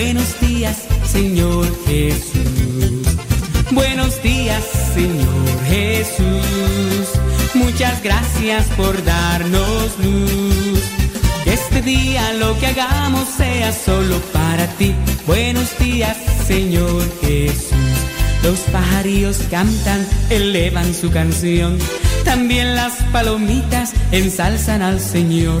Buenos días, Señor Jesús. Buenos días, Señor Jesús. Muchas gracias por darnos luz. Este día lo que hagamos sea solo para ti. Buenos días, Señor Jesús. Los pajarillos cantan, elevan su canción. También las palomitas ensalzan al Señor.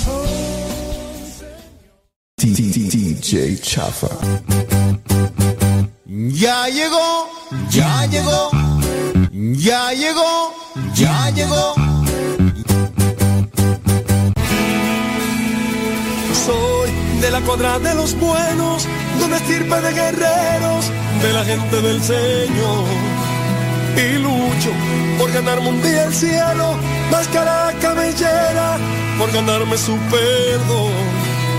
DJ Chafa. Ya llegó, ya llegó, ya llegó, ya llegó. Soy de la cuadra de los buenos, de una estirpe de guerreros, de la gente del Señor. Y lucho por ganarme un día el cielo, máscara cabellera, por ganarme su perdón.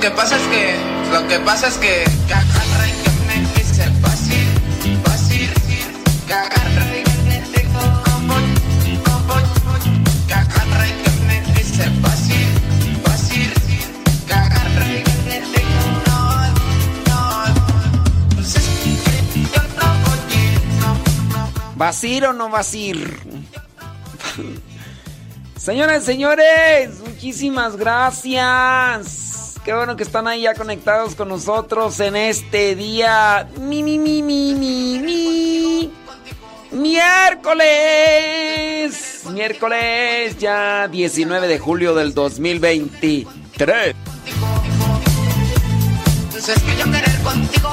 Lo que pasa es que Lo que pasa es que agarra y que me dice fácil, fácil, que agarra y que me dijo como, como, que agarra y que me dice fácil, fácil, que agarra y que me dijo no, no, pues es que yo no voy no, no. ¿Vas o no vas a ir? Señoras y señores, muchísimas gracias. Qué bueno que están ahí ya conectados con nosotros en este día. Mi, mi, mi, mi, mi, mi. Miércoles. Miércoles ya 19 de julio del 2023. Entonces que yo querer contigo,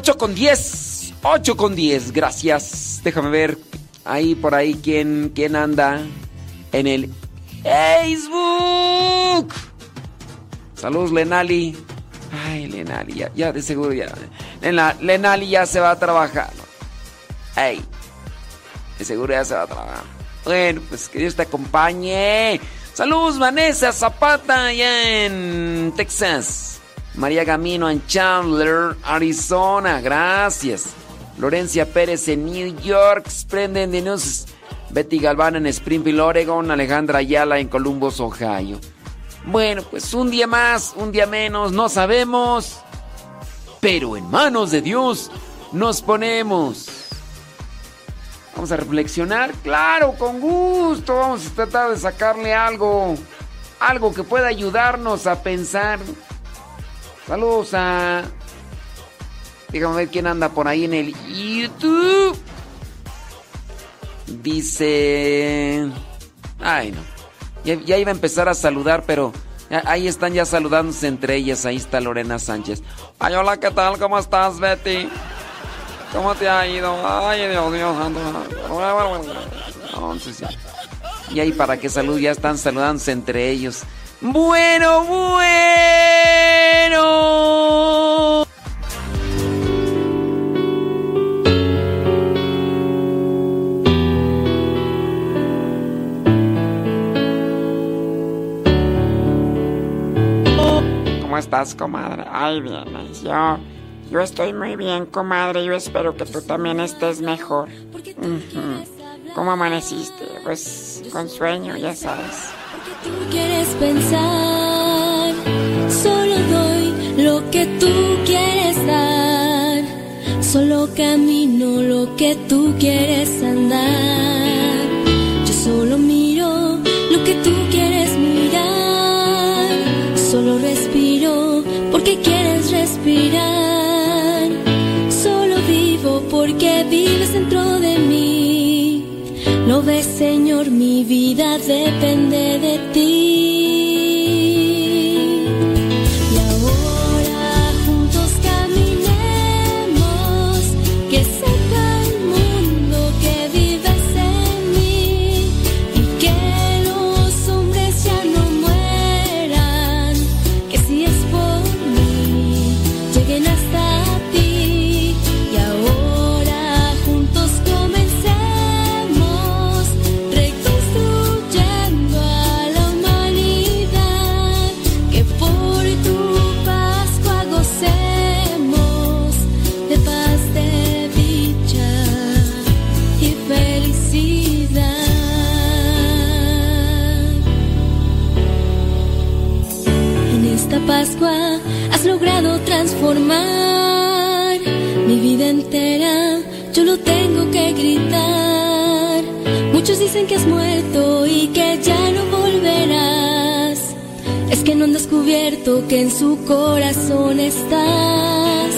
8 con 10. 8 con 10. Gracias. Déjame ver ahí por ahí quién, quién anda en el Facebook. Saludos, Lenali. Ay, Lenali, ya, ya de seguro ya. Lena- Lenali ya se va a trabajar. Ay, de seguro ya se va a trabajar. Bueno, pues que Dios te acompañe. Saludos, Vanessa Zapata, allá en Texas. María Gamino en Chandler, Arizona. Gracias. Lorencia Pérez en New York. Sprenden de News. Betty Galván en Springfield, Oregon. Alejandra Ayala en Columbus, Ohio. Bueno, pues un día más, un día menos, no sabemos. Pero en manos de Dios nos ponemos. Vamos a reflexionar, claro, con gusto. Vamos a tratar de sacarle algo, algo que pueda ayudarnos a pensar. Saludos a. Déjame ver quién anda por ahí en el YouTube. Dice. Ay, no. Ya, iba a empezar a saludar, pero ahí están ya saludándose entre ellas. Ahí está Lorena Sánchez. Ay, hola, ¿qué tal? ¿Cómo estás, Betty? ¿Cómo te ha ido? Ay, Dios mío, santo. Y ahí para que salud, ya están saludándose entre ellos. Bueno, bueno. ¿Cómo estás, comadre? Ay, bien, yo, yo estoy muy bien, comadre. Yo espero que tú también estés mejor. ¿Cómo amaneciste? Pues con sueño, ya sabes. Tú quieres pensar, solo doy lo que tú quieres dar, solo camino lo que tú quieres andar. Yo solo miro lo que tú quieres mirar, solo respiro porque quieres respirar, Señor, mi vida depende de ti. Transformar. Mi vida entera yo lo tengo que gritar. Muchos dicen que has muerto y que ya no volverás. Es que no han descubierto que en su corazón estás.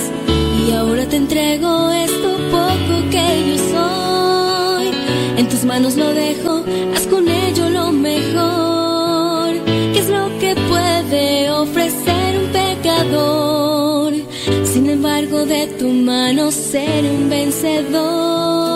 Y ahora te entrego esto poco que yo soy. En tus manos lo dejo, haz con ello lo mejor. ¿Qué es lo que puede ofrecer un pecador? De tu mano ser un vencedor.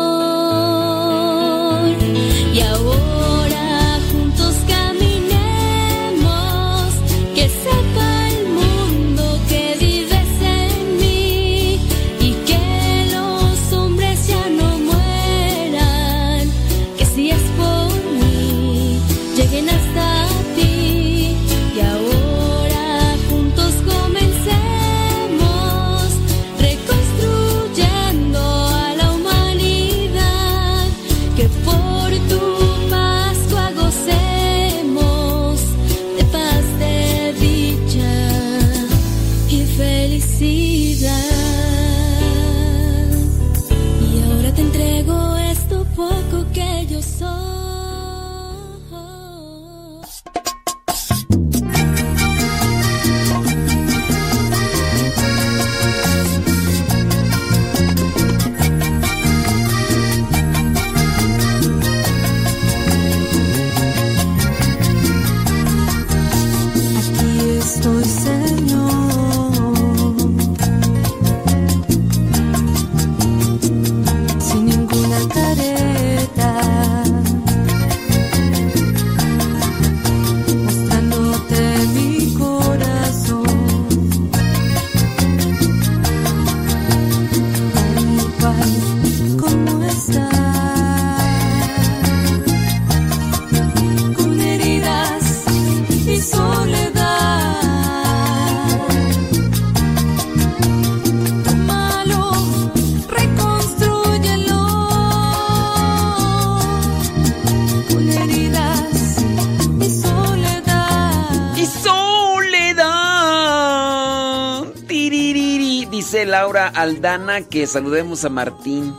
Aldana que saludemos a Martín.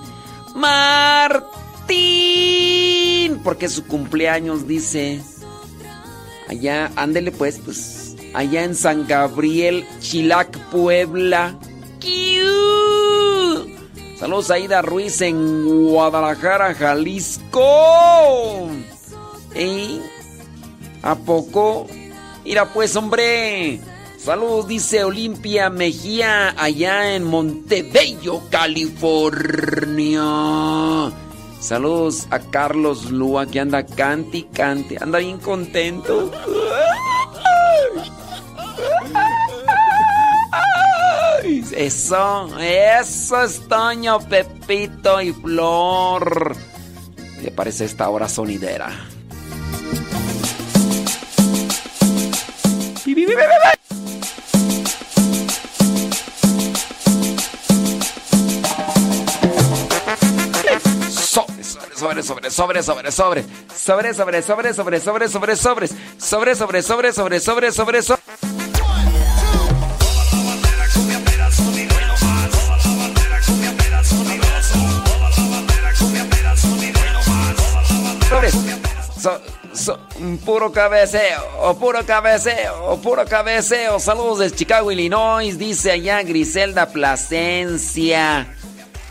¡Martín! Porque su cumpleaños, dice. Allá, ándele pues, pues. Allá en San Gabriel, Chilac, Puebla. ¡Kiu! Saludos a Aida Ruiz en Guadalajara, Jalisco. ¿Eh? ¿A poco? Mira pues, hombre. Saludos, dice Olimpia Mejía, allá en Montebello, California. Saludos a Carlos Lua, que anda cante y cante. Anda bien contento. Eso, eso es Toño, Pepito y Flor. Me parece esta hora sonidera. Sobre, sobre, sobre, sobre, sobre, sobre, sobre, sobre, sobre, sobre, sobre, sobre, sobre, sobre, sobre, sobre, sobre, sobre, sobre. So- puro cabeceo, puro cabeceo, puro cabeceo. Saludos de Chicago, Illinois, dice allá Griselda Plasencia.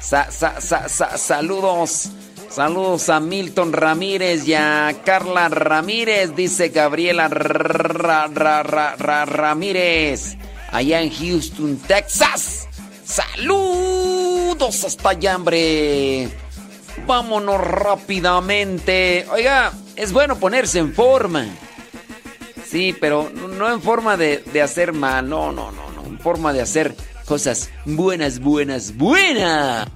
Sa- sa- sa- saludos. Saludos a Milton Ramírez y a Carla Ramírez, dice Gabriela Ra- Ra- Ra- Ra- Ramírez, allá en Houston, Texas. Saludos hasta allá, hombre. Vámonos rápidamente. Oiga, es bueno ponerse en forma. Sí, pero no- no en forma de, de hacer mal, no, no, no, no, en forma de hacer cosas buenas, buenas, buenas.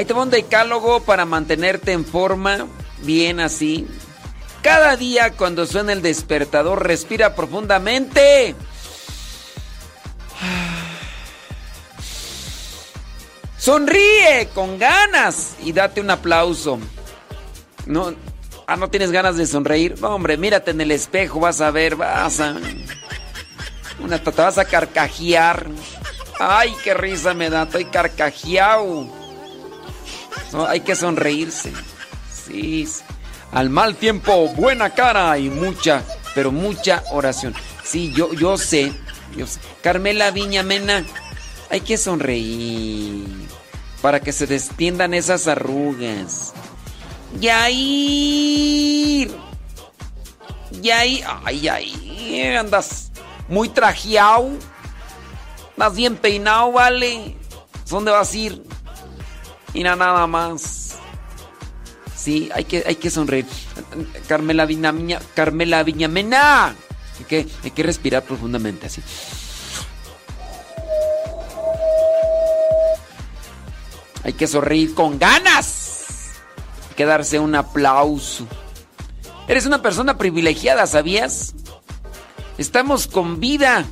Ahí te va un decálogo para mantenerte en forma, bien así. Cada día cuando suena el despertador, respira profundamente. Sonríe con ganas y date un aplauso. No, Ah, ¿no tienes ganas de sonreír? No, hombre, mírate en el espejo, vas a ver, vas a... Una, te vas a carcajear. Ay, qué risa me da, estoy carcajeado. No, hay que sonreírse. Sí. Al mal tiempo, buena cara y mucha, pero mucha oración. Sí, yo, yo sé, yo sé. Carmela Viña Mena, hay que sonreír para que se destiendan esas arrugas. Yair. Yair. Ay, Yair, andas muy trajeado. Andas bien peinado, vale. ¿Dónde vas a ir? Mira nada más. Sí, hay que, hay que sonreír. Carmela Viñamina, Carmela Viñamena. Hay que, hay que respirar profundamente así. Hay que sonreír con ganas. Hay que darse un aplauso. Eres una persona privilegiada, ¿sabías? Estamos con vida.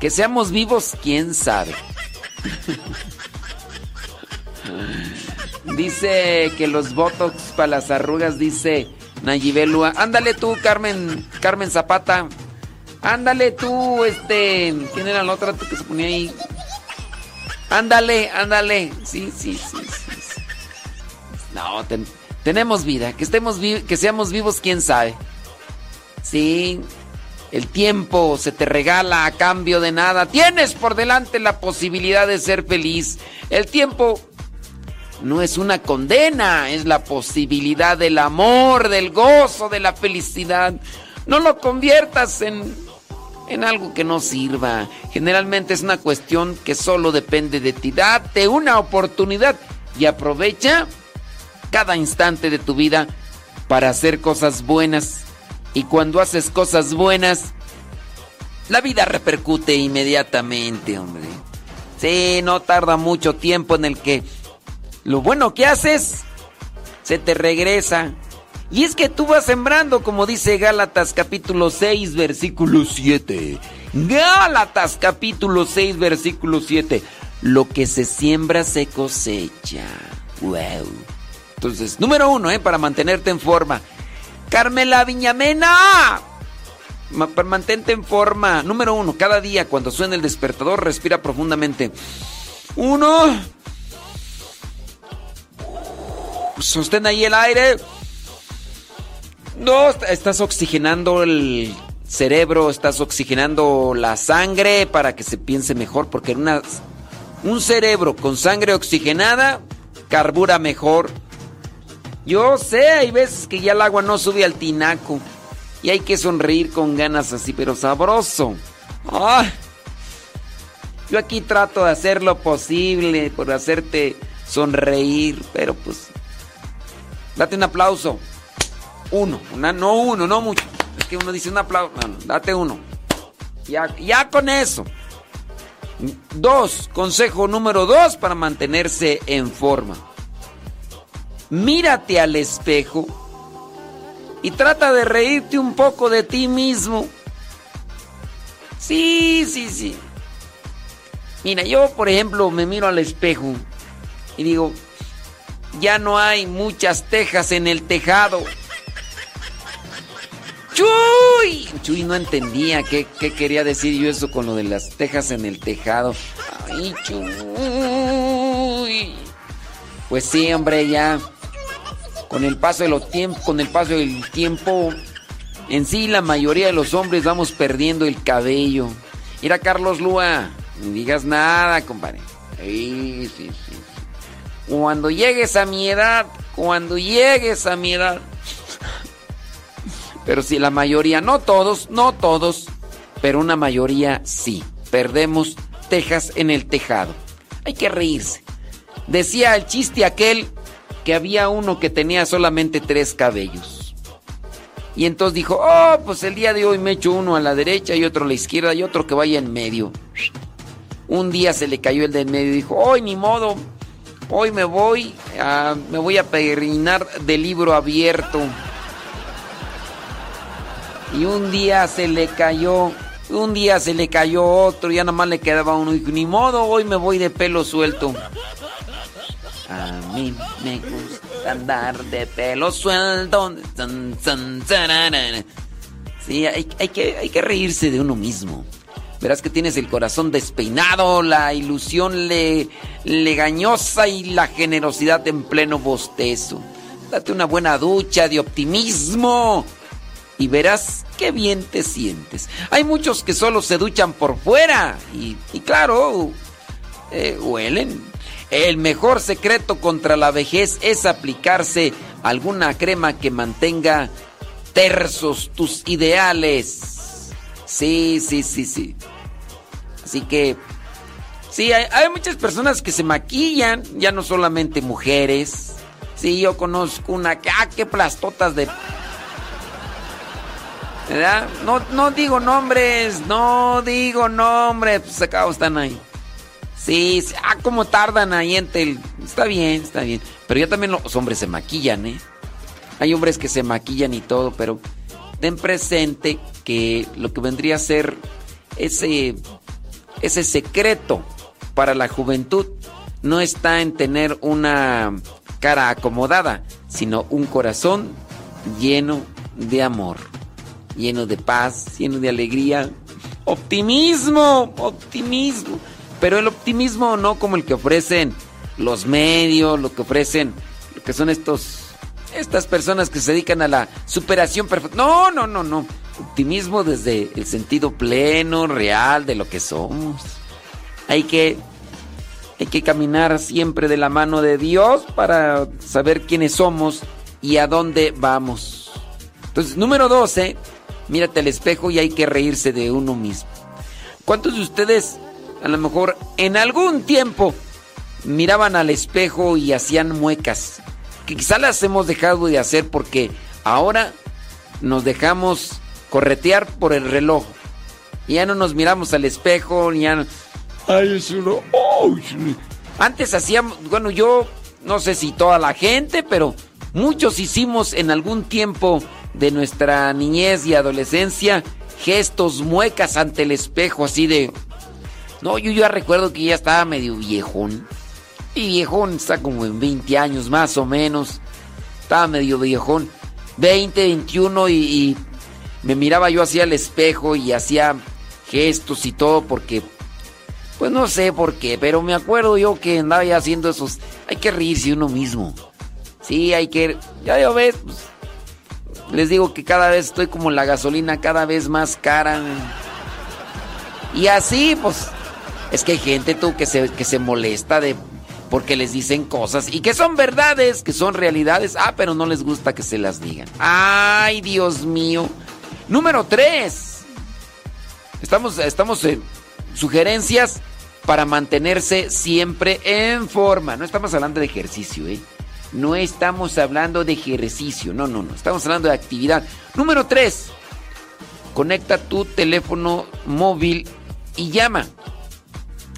Que seamos vivos, quién sabe. dice que los botox para las arrugas, dice Nayibelua. Ándale tú, Carmen, Carmen Zapata. Ándale tú, este. ¿Quién era la otra que se ponía ahí? Ándale, ándale. Sí, sí, sí, sí. No, ten- tenemos vida. Que estemos que seamos vivos, quién sabe. Sí. El tiempo se te regala a cambio de nada. Tienes por delante la posibilidad de ser feliz. El tiempo no es una condena, es la posibilidad del amor, del gozo, de la felicidad. No lo conviertas en, en algo que no sirva. Generalmente es una cuestión que solo depende de ti. Date una oportunidad y aprovecha cada instante de tu vida para hacer cosas buenas. Y cuando haces cosas buenas, la vida repercute inmediatamente, hombre. Sí, no tarda mucho tiempo en el que lo bueno que haces se te regresa. Y es que tú vas sembrando, como dice Gálatas capítulo 6, versículo 7. Gálatas capítulo 6, versículo 7. Lo que se siembra se cosecha. Wow. Entonces, número uno, ¿eh? para mantenerte en forma. Carmela Viñamena. Para mantente en forma. Número uno, cada día cuando suene el despertador, respira profundamente. Uno. Sostén ahí el aire. Dos, estás oxigenando el cerebro, estás oxigenando la sangre para que se piense mejor, porque una, un cerebro con sangre oxigenada carbura mejor. Yo sé, hay veces que ya el agua no sube al tinaco y hay que sonreír con ganas así, pero sabroso. ¡Ah! Yo aquí trato de hacer lo posible por hacerte sonreír, pero pues date un aplauso. Uno, una, no uno, no mucho. Es que uno dice un aplauso, date uno. Ya, ya con eso. Dos, consejo número dos para mantenerse en forma. Mírate al espejo y trata de reírte un poco de ti mismo. Sí, sí, sí. Mira, yo por ejemplo me miro al espejo y digo, ya no hay muchas tejas en el tejado. ¡Chuy! Chuy no entendía qué, quería decir yo eso con lo de las tejas en el tejado. ¡Ay, Chuy! Pues sí, hombre, ya. Con el paso con el paso del tiempo, en sí la mayoría de los hombres vamos perdiendo el cabello. Mira, Carlos Lua, no digas nada, compadre. Sí, sí. Cuando llegues a mi edad, cuando llegues a mi edad. Pero si la mayoría, no todos, no todos, pero una mayoría sí. Perdemos tejas en el tejado. Hay que reírse. Decía el chiste aquel que había uno que tenía solamente tres cabellos. Y entonces dijo, oh, pues el día de hoy me echo uno a la derecha y otro a la izquierda y otro que vaya en medio. Un día se le cayó el de en medio y dijo, hoy ni modo, hoy me voy, a, me voy a peregrinar de libro abierto. Y un día se le cayó, un día se le cayó otro, ya nada más le quedaba uno. Y ni modo, hoy me voy de pelo suelto. A mí me gusta andar de pelo suelto. Sí, hay que, hay que reírse de uno mismo. Verás que tienes el corazón despeinado, la ilusión le, legañosa y la generosidad en pleno bostezo. Date una buena ducha de optimismo y verás qué bien te sientes. Hay muchos que solo se duchan por fuera y, y claro, eh, huelen. El mejor secreto contra la vejez es aplicarse alguna crema que mantenga tersos tus ideales. Sí, sí, sí, sí. Así que, sí, hay, muchas personas que se maquillan, ya no solamente mujeres. Sí, yo conozco una que, ah, qué plastotas de... ¿Verdad? No, no digo nombres, no digo nombres, pues acá están ahí. Sí, sí, ah, cómo tardan ahí en tel... Está bien, está bien. Pero ya también los hombres se maquillan, ¿eh? Hay hombres que se maquillan y todo, pero ten presente que lo que vendría a ser ese, ese secreto para la juventud no está en tener una cara acomodada, sino un corazón lleno de amor, lleno de paz, lleno de alegría. Optimismo, optimismo. Pero el optimismo no como el que ofrecen los medios, lo que ofrecen, lo que son estos estas personas que se dedican a la superación perfecta. No, no, no, no. Optimismo desde el sentido pleno, real de lo que somos. Hay que hay que caminar siempre de la mano de Dios para saber quiénes somos y a dónde vamos. Entonces, número 12, mírate al espejo y hay que reírse de uno mismo. ¿Cuántos de ustedes a lo mejor en algún tiempo miraban al espejo y hacían muecas? Que quizá las hemos dejado de hacer porque ahora nos dejamos corretear por el reloj. Y ya no nos miramos al espejo, ni ya no- Ay, es uno. ¡ay! Antes hacíamos, bueno, yo no sé si toda la gente, pero muchos hicimos en algún tiempo de nuestra niñez y adolescencia gestos, muecas ante el espejo, así de. No, yo ya recuerdo que ya estaba medio viejón. Y viejón está como en 20 años más o menos. Estaba medio viejón. 20, 21 y, y me miraba yo hacia el espejo y hacía gestos y todo porque pues no sé por qué, pero me acuerdo yo que andaba ya haciendo esos. Hay que reírse uno mismo. Sí, hay que. Ya ya ves, pues, les digo que cada vez estoy como la gasolina, cada vez más cara. Y así, pues. Es que hay gente tú que se, que se molesta de. Porque les dicen cosas y que son verdades, que son realidades. Ah, pero no les gusta que se las digan. Ay, Dios mío. Número 3. Estamos, estamos en sugerencias para mantenerse siempre en forma. No estamos hablando de ejercicio, ¿eh? No estamos hablando de ejercicio, no, no, no. Estamos hablando de actividad. Número 3. Conecta tu teléfono móvil y llama.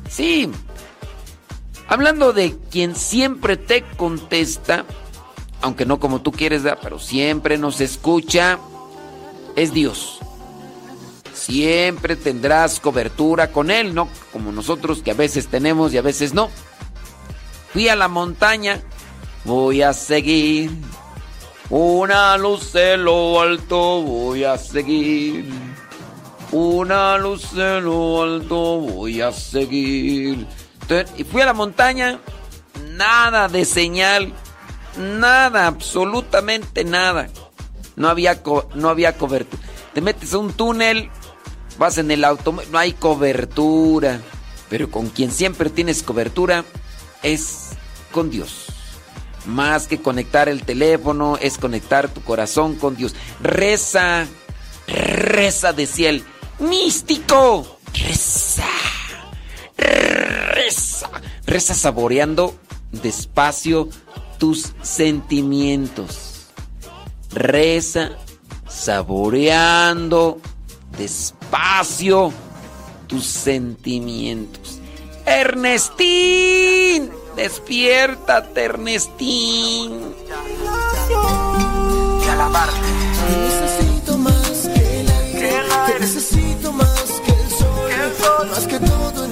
Sí. Hablando de quien siempre te contesta, aunque no como tú quieres, ¿verdad? pero siempre nos escucha, es Dios siempre tendrás cobertura con Él, no como nosotros que a veces tenemos y a veces no. Fui a la montaña, voy a seguir. Una luz en lo alto, voy a seguir. Una luz en lo alto, voy a seguir. Y fui a la montaña, nada de señal, nada, absolutamente nada. No había, no había cobertura. Te metes a un túnel, vas en el auto, no hay cobertura. Pero con quien siempre tienes cobertura es con Dios. Más que conectar el teléfono, es conectar tu corazón con Dios. Reza, reza, decía el místico. Reza, reza saboreando despacio tus sentimientos. Reza saboreando despacio tus sentimientos. Ernestín, despiértate, Ernestín. Necesito más que el aire, te necesito más que el sol, más que todo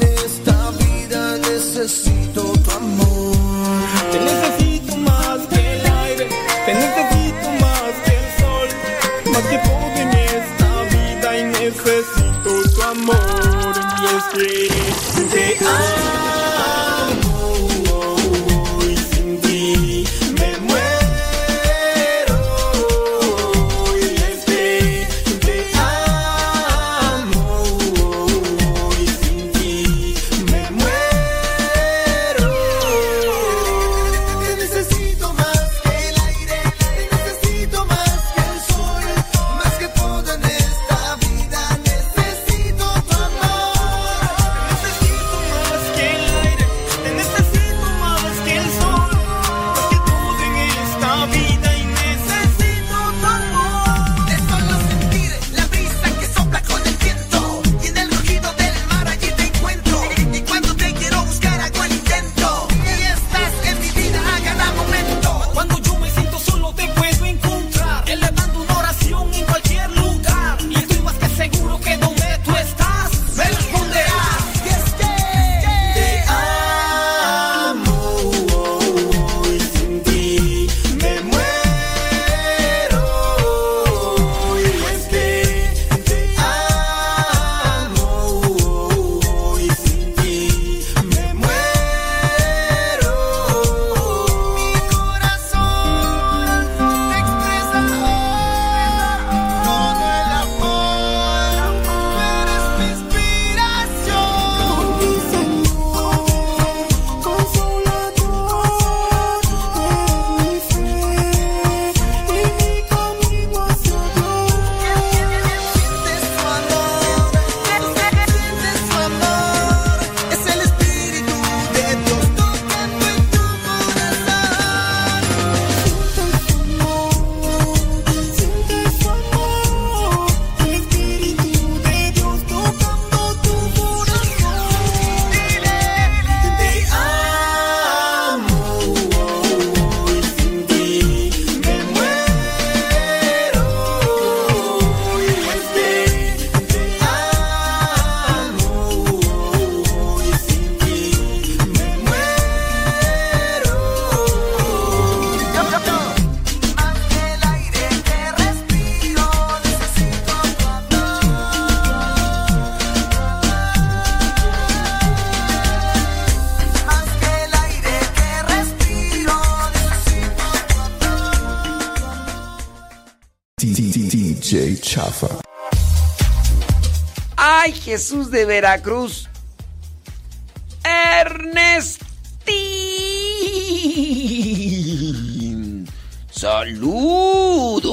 necesito tu amor. Te necesito más que el aire, te necesito más que el sol, más que todo en esta vida y necesito tu amor. Y es que te amo. De Veracruz! Ernestín. Saludos.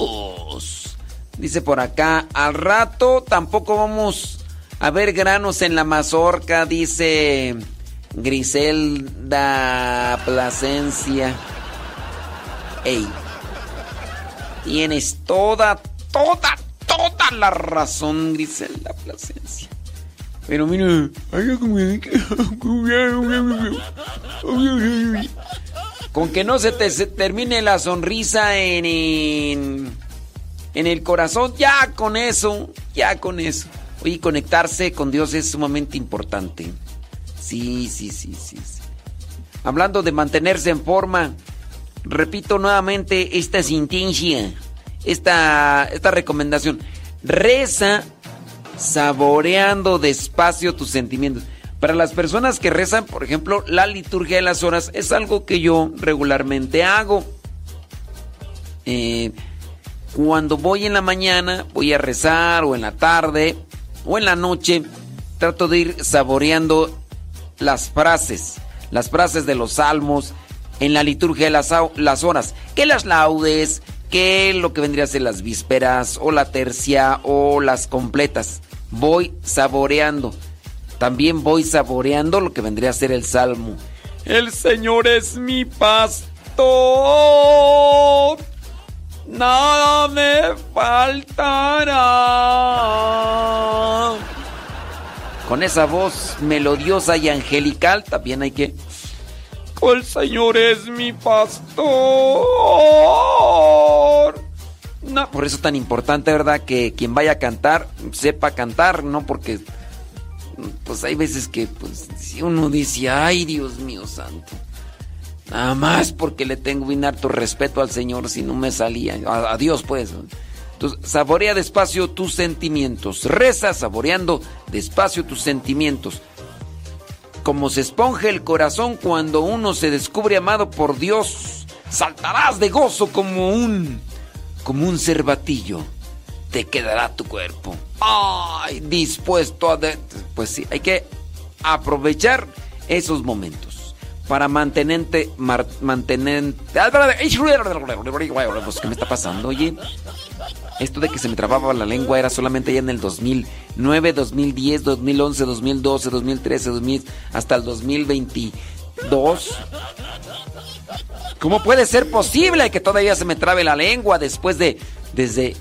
Dice por acá, al rato tampoco vamos a ver granos en la mazorca, dice Griselda Plasencia. Ey, tienes toda, toda, toda la razón, Griselda Plasencia. Pero mira, como- con que no se te termine la sonrisa en, en, el corazón, ya con eso, ya con eso. Oye, conectarse con Dios es sumamente importante. Sí, sí, sí, sí. sí. Hablando de mantenerse en forma, repito nuevamente esta sentencia, esta, esta recomendación. Reza saboreando despacio tus sentimientos. Para las personas que rezan, por ejemplo, la liturgia de las horas es algo que yo regularmente hago. Eh, cuando voy en la mañana, voy a rezar, o en la tarde, o en la noche, trato de ir saboreando las frases, las frases de los salmos en la liturgia de las, las horas. Que las laudes, que lo que vendría a ser las vísperas, o la tercia, o las completas. Voy saboreando. También voy saboreando lo que vendría a ser el salmo. El Señor es mi pastor. Nada me faltará. Con esa voz melodiosa y angelical también hay que... El Señor es mi pastor. No, por eso es tan importante, ¿verdad? Que quien vaya a cantar sepa cantar, ¿no? Porque pues hay veces que pues si uno dice, ay Dios mío santo, nada más porque le tengo bien harto respeto al Señor si no me salía, a, a Dios pues, Entonces, saborea despacio tus sentimientos. Reza saboreando despacio tus sentimientos. Como se esponja el corazón cuando uno se descubre amado por Dios. Saltarás de gozo como un como un cervatillo. Te quedará tu cuerpo. Ay, dispuesto a de- pues sí, hay que aprovechar esos momentos para mantenerte mar- pues, ¿qué me está pasando? Oye, esto de que se me trababa la lengua era solamente ya en el 2009, 2010, 2011, 2012, 2013, 2000, hasta el 2022. ¿Cómo puede ser posible que todavía se me trabe la lengua después de desde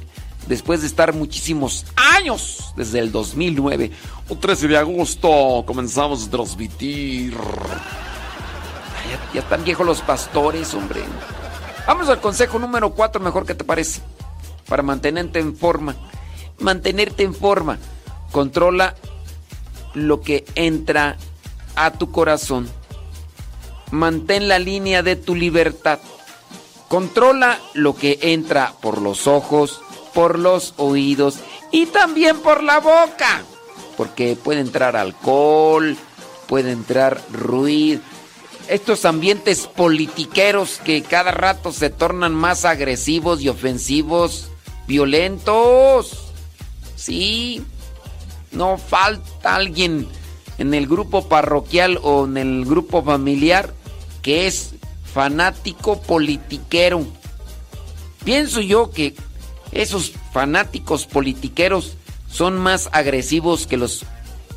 después de estar muchísimos años desde el 2009? Un 13 de agosto comenzamos a transmitir. Ya, ya están viejos los pastores, hombre. Vamos al consejo número 4, mejor que te parece. Para mantenerte en forma. Mantenerte en forma. Controla lo que entra a tu corazón. Mantén la línea de tu libertad. Controla lo que entra por los ojos, por los oídos y también por la boca. Porque puede entrar alcohol, puede entrar ruido. Estos ambientes politiqueros que cada rato se tornan más agresivos y ofensivos, violentos. Sí, no falta alguien en el grupo parroquial o en el grupo familiar que es fanático politiquero. Pienso yo que esos fanáticos politiqueros son más agresivos que los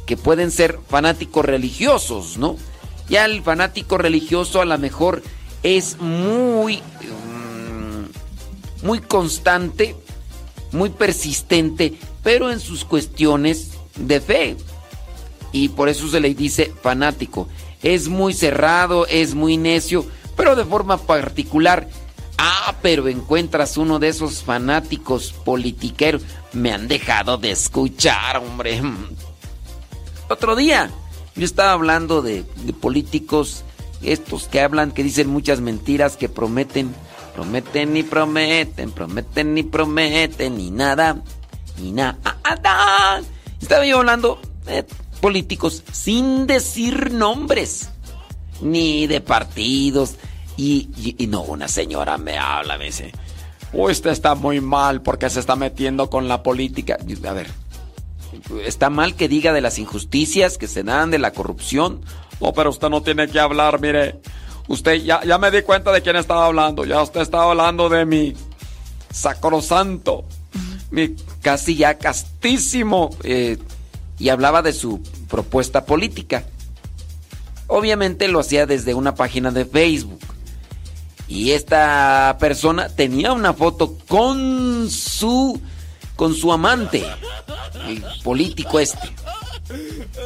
que pueden ser fanáticos religiosos, ¿no? Ya el fanático religioso a lo mejor es muy mm, muy constante, muy persistente, pero en sus cuestiones de fe. Y por eso se le dice fanático. Es muy cerrado, es muy necio, pero de forma particular. Ah, pero encuentras uno de esos fanáticos politiqueros. Me han dejado de escuchar, hombre. Otro día, yo estaba hablando de, de políticos, estos que hablan, que dicen muchas mentiras, que prometen, prometen y prometen, prometen y prometen, y nada, y nada. Estaba yo hablando de políticos sin decir nombres, ni de partidos. Y, y- no, una señora me habla, me dice, usted está muy mal porque se está metiendo con la política. A ver, está mal que diga de las injusticias que se dan, de la corrupción. No, pero usted no tiene que hablar, mire. Usted ya, ya me di cuenta de quién estaba hablando. Ya usted estaba hablando de mi sacrosanto. mi casi ya castísimo, eh, y hablaba de su propuesta política. Obviamente lo hacía desde una página de Facebook. Y esta persona tenía una foto con su con su amante, el político este.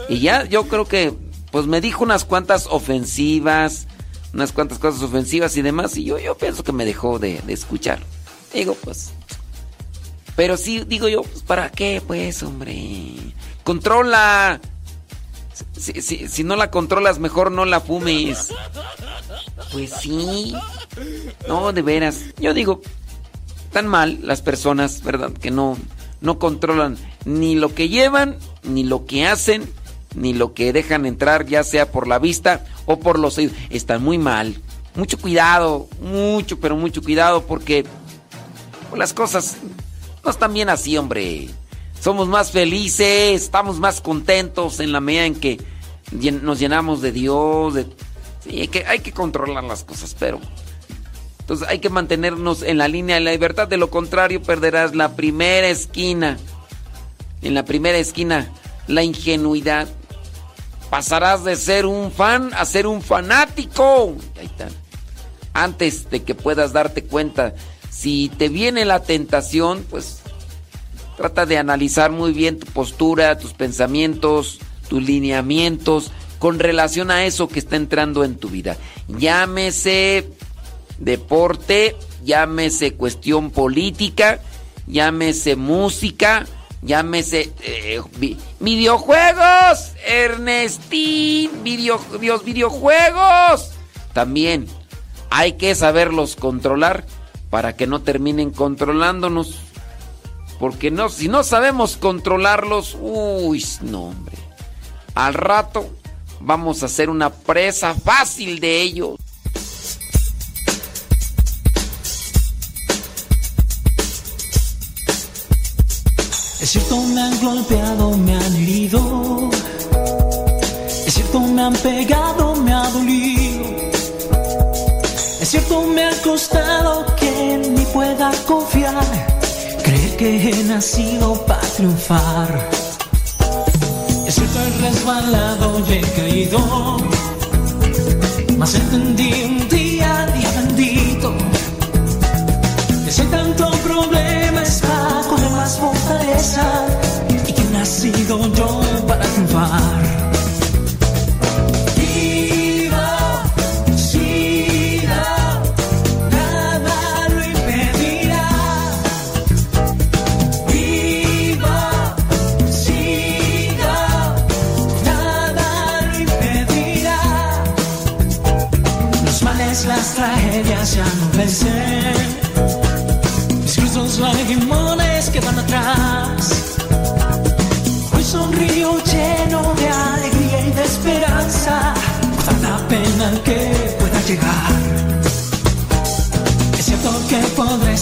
Y ya yo creo que pues me dijo unas cuantas ofensivas, unas cuantas cosas ofensivas y demás y yo yo pienso que me dejó de, de escuchar. Digo, pues pero sí, digo yo, pues, ¿para qué, pues, hombre? Controla. Si, si- si no la controlas, mejor no la fumes. Pues sí. No, de veras. Yo digo, tan mal las personas, ¿verdad? Que no, no controlan ni lo que llevan, ni lo que hacen, ni lo que dejan entrar, ya sea por la vista o por los oídos. Están muy mal. Mucho cuidado, mucho, pero mucho cuidado porque pues, las cosas no están bien así, hombre. Somos más felices, estamos más contentos en la medida en que nos llenamos de Dios. de- hay que, hay que controlar las cosas, pero... Entonces hay que mantenernos en la línea de la libertad, de lo contrario perderás la primera esquina. En la primera esquina, la ingenuidad. Pasarás de ser un fan a ser un fanático. Ahí. Antes de que puedas darte cuenta, si te viene la tentación, pues trata de analizar muy bien tu postura, tus pensamientos, tus lineamientos con relación a eso que está entrando en tu vida. Llámese deporte, llámese cuestión política, llámese música, llámese eh, vi- videojuegos, Ernestín, video, videojuegos. También hay que saberlos controlar para que no terminen controlándonos. Porque no, si no sabemos controlarlos, uy, no, hombre. Al rato vamos a ser una presa fácil de ellos. Es cierto, me han golpeado, me han herido. Es cierto, me han pegado, me ha dolido. Es cierto, me ha costado que mí pueda confiar. Creer que he nacido para triunfar. Es cierto, he resbalado y he caído. Mas entendí un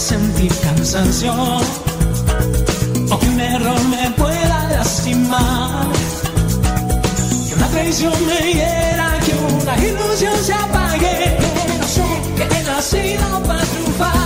sentir cansancio. O que un error me pueda lastimar. Que una traición me hiera, que una ilusión se apague. Pero sé que he nacido para triunfar.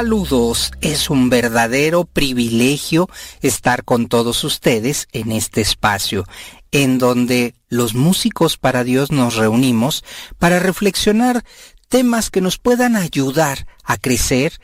Saludos, es un verdadero privilegio estar con todos ustedes en este espacio, en donde los músicos para Dios nos reunimos para reflexionar temas que nos puedan ayudar a crecer,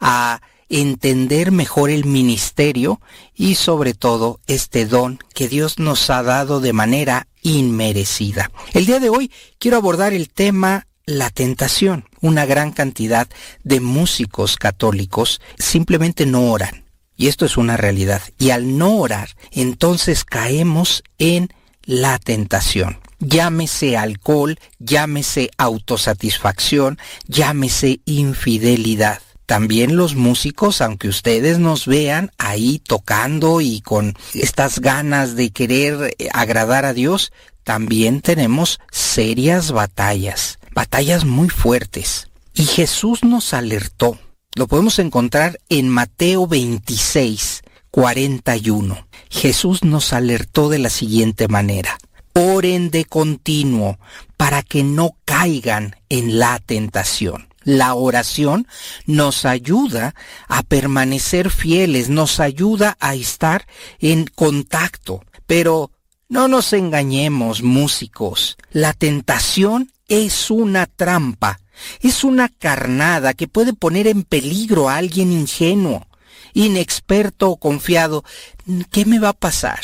a entender mejor el ministerio y sobre todo este don que Dios nos ha dado de manera inmerecida. El día de hoy quiero abordar el tema la tentación. Una gran cantidad de músicos católicos simplemente no oran. Y esto es una realidad. Y al no orar, entonces caemos en la tentación. Llámese alcohol, llámese autosatisfacción, llámese infidelidad. También los músicos, aunque ustedes nos vean ahí tocando y con estas ganas de querer eh, agradar a Dios, también tenemos serias batallas, batallas muy fuertes. Y Jesús nos alertó. Lo podemos encontrar en Mateo 26, 41. Jesús nos alertó de la siguiente manera. Oren de continuo para que no caigan en la tentación. La oración nos ayuda a permanecer fieles, nos ayuda a estar en contacto. Pero no nos engañemos, músicos. La tentación es una trampa, es una carnada que puede poner en peligro a alguien ingenuo, inexperto o confiado. ¿Qué me va a pasar?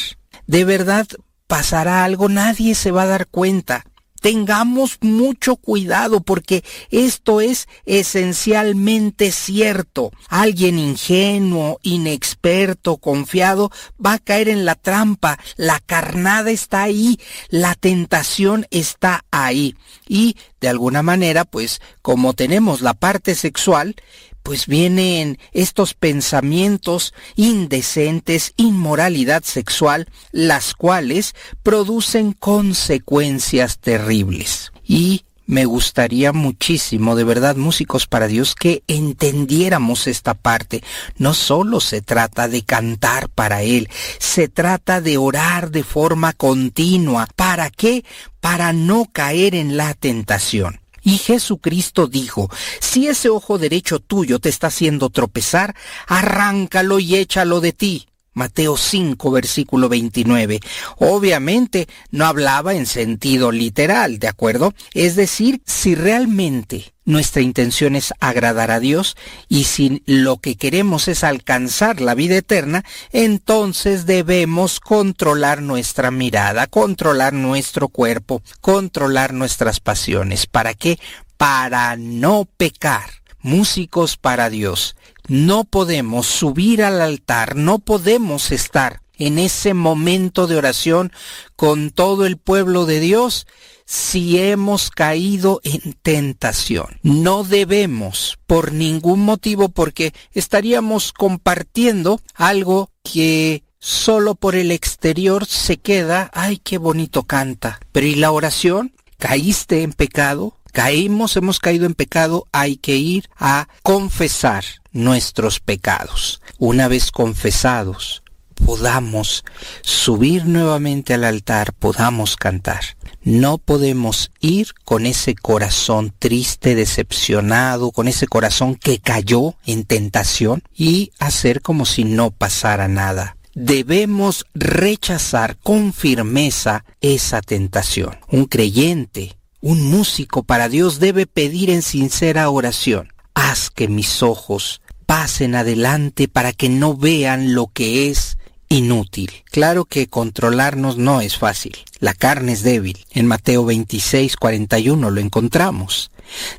¿De verdad pasará algo? Nadie se va a dar cuenta. Tengamos mucho cuidado porque esto es esencialmente cierto. Alguien ingenuo, inexperto, confiado va a caer en la trampa. La carnada está ahí, la tentación está ahí. Y de alguna manera, pues como tenemos la parte sexual, pues vienen estos pensamientos indecentes, inmoralidad sexual, las cuales producen consecuencias terribles. Y me gustaría muchísimo, de verdad, músicos para Dios, que entendiéramos esta parte. No solo se trata de cantar para Él, se trata de orar de forma continua. ¿Para qué? Para no caer en la tentación. Y Jesucristo dijo, si ese ojo derecho tuyo te está haciendo tropezar, arráncalo y échalo de ti. Mateo 5, versículo 29. Obviamente no hablaba en sentido literal, ¿de acuerdo? Es decir, si realmente nuestra intención es agradar a Dios y si lo que queremos es alcanzar la vida eterna, entonces debemos controlar nuestra mirada, controlar nuestro cuerpo, controlar nuestras pasiones. ¿Para qué? Para no pecar. Músicos para Dios. No podemos subir al altar, no podemos estar en ese momento de oración con todo el pueblo de Dios si hemos caído en tentación. No debemos por ningún motivo porque estaríamos compartiendo algo que solo por el exterior se queda, ay, qué bonito canta. Pero ¿y la oración? ¿Caíste en pecado? caímos, hemos caído en pecado, hay que ir a confesar nuestros pecados. Una vez confesados, podamos subir nuevamente al altar, podamos cantar. No podemos ir con ese corazón triste, decepcionado, con ese corazón que cayó en tentación y hacer como si no pasara nada debemos rechazar con firmeza esa tentación. Un creyente un músico para Dios debe pedir en sincera oración, haz que mis ojos pasen adelante para que no vean lo que es inútil. Claro que controlarnos no es fácil. La carne es débil. En Mateo 26, 41 lo encontramos.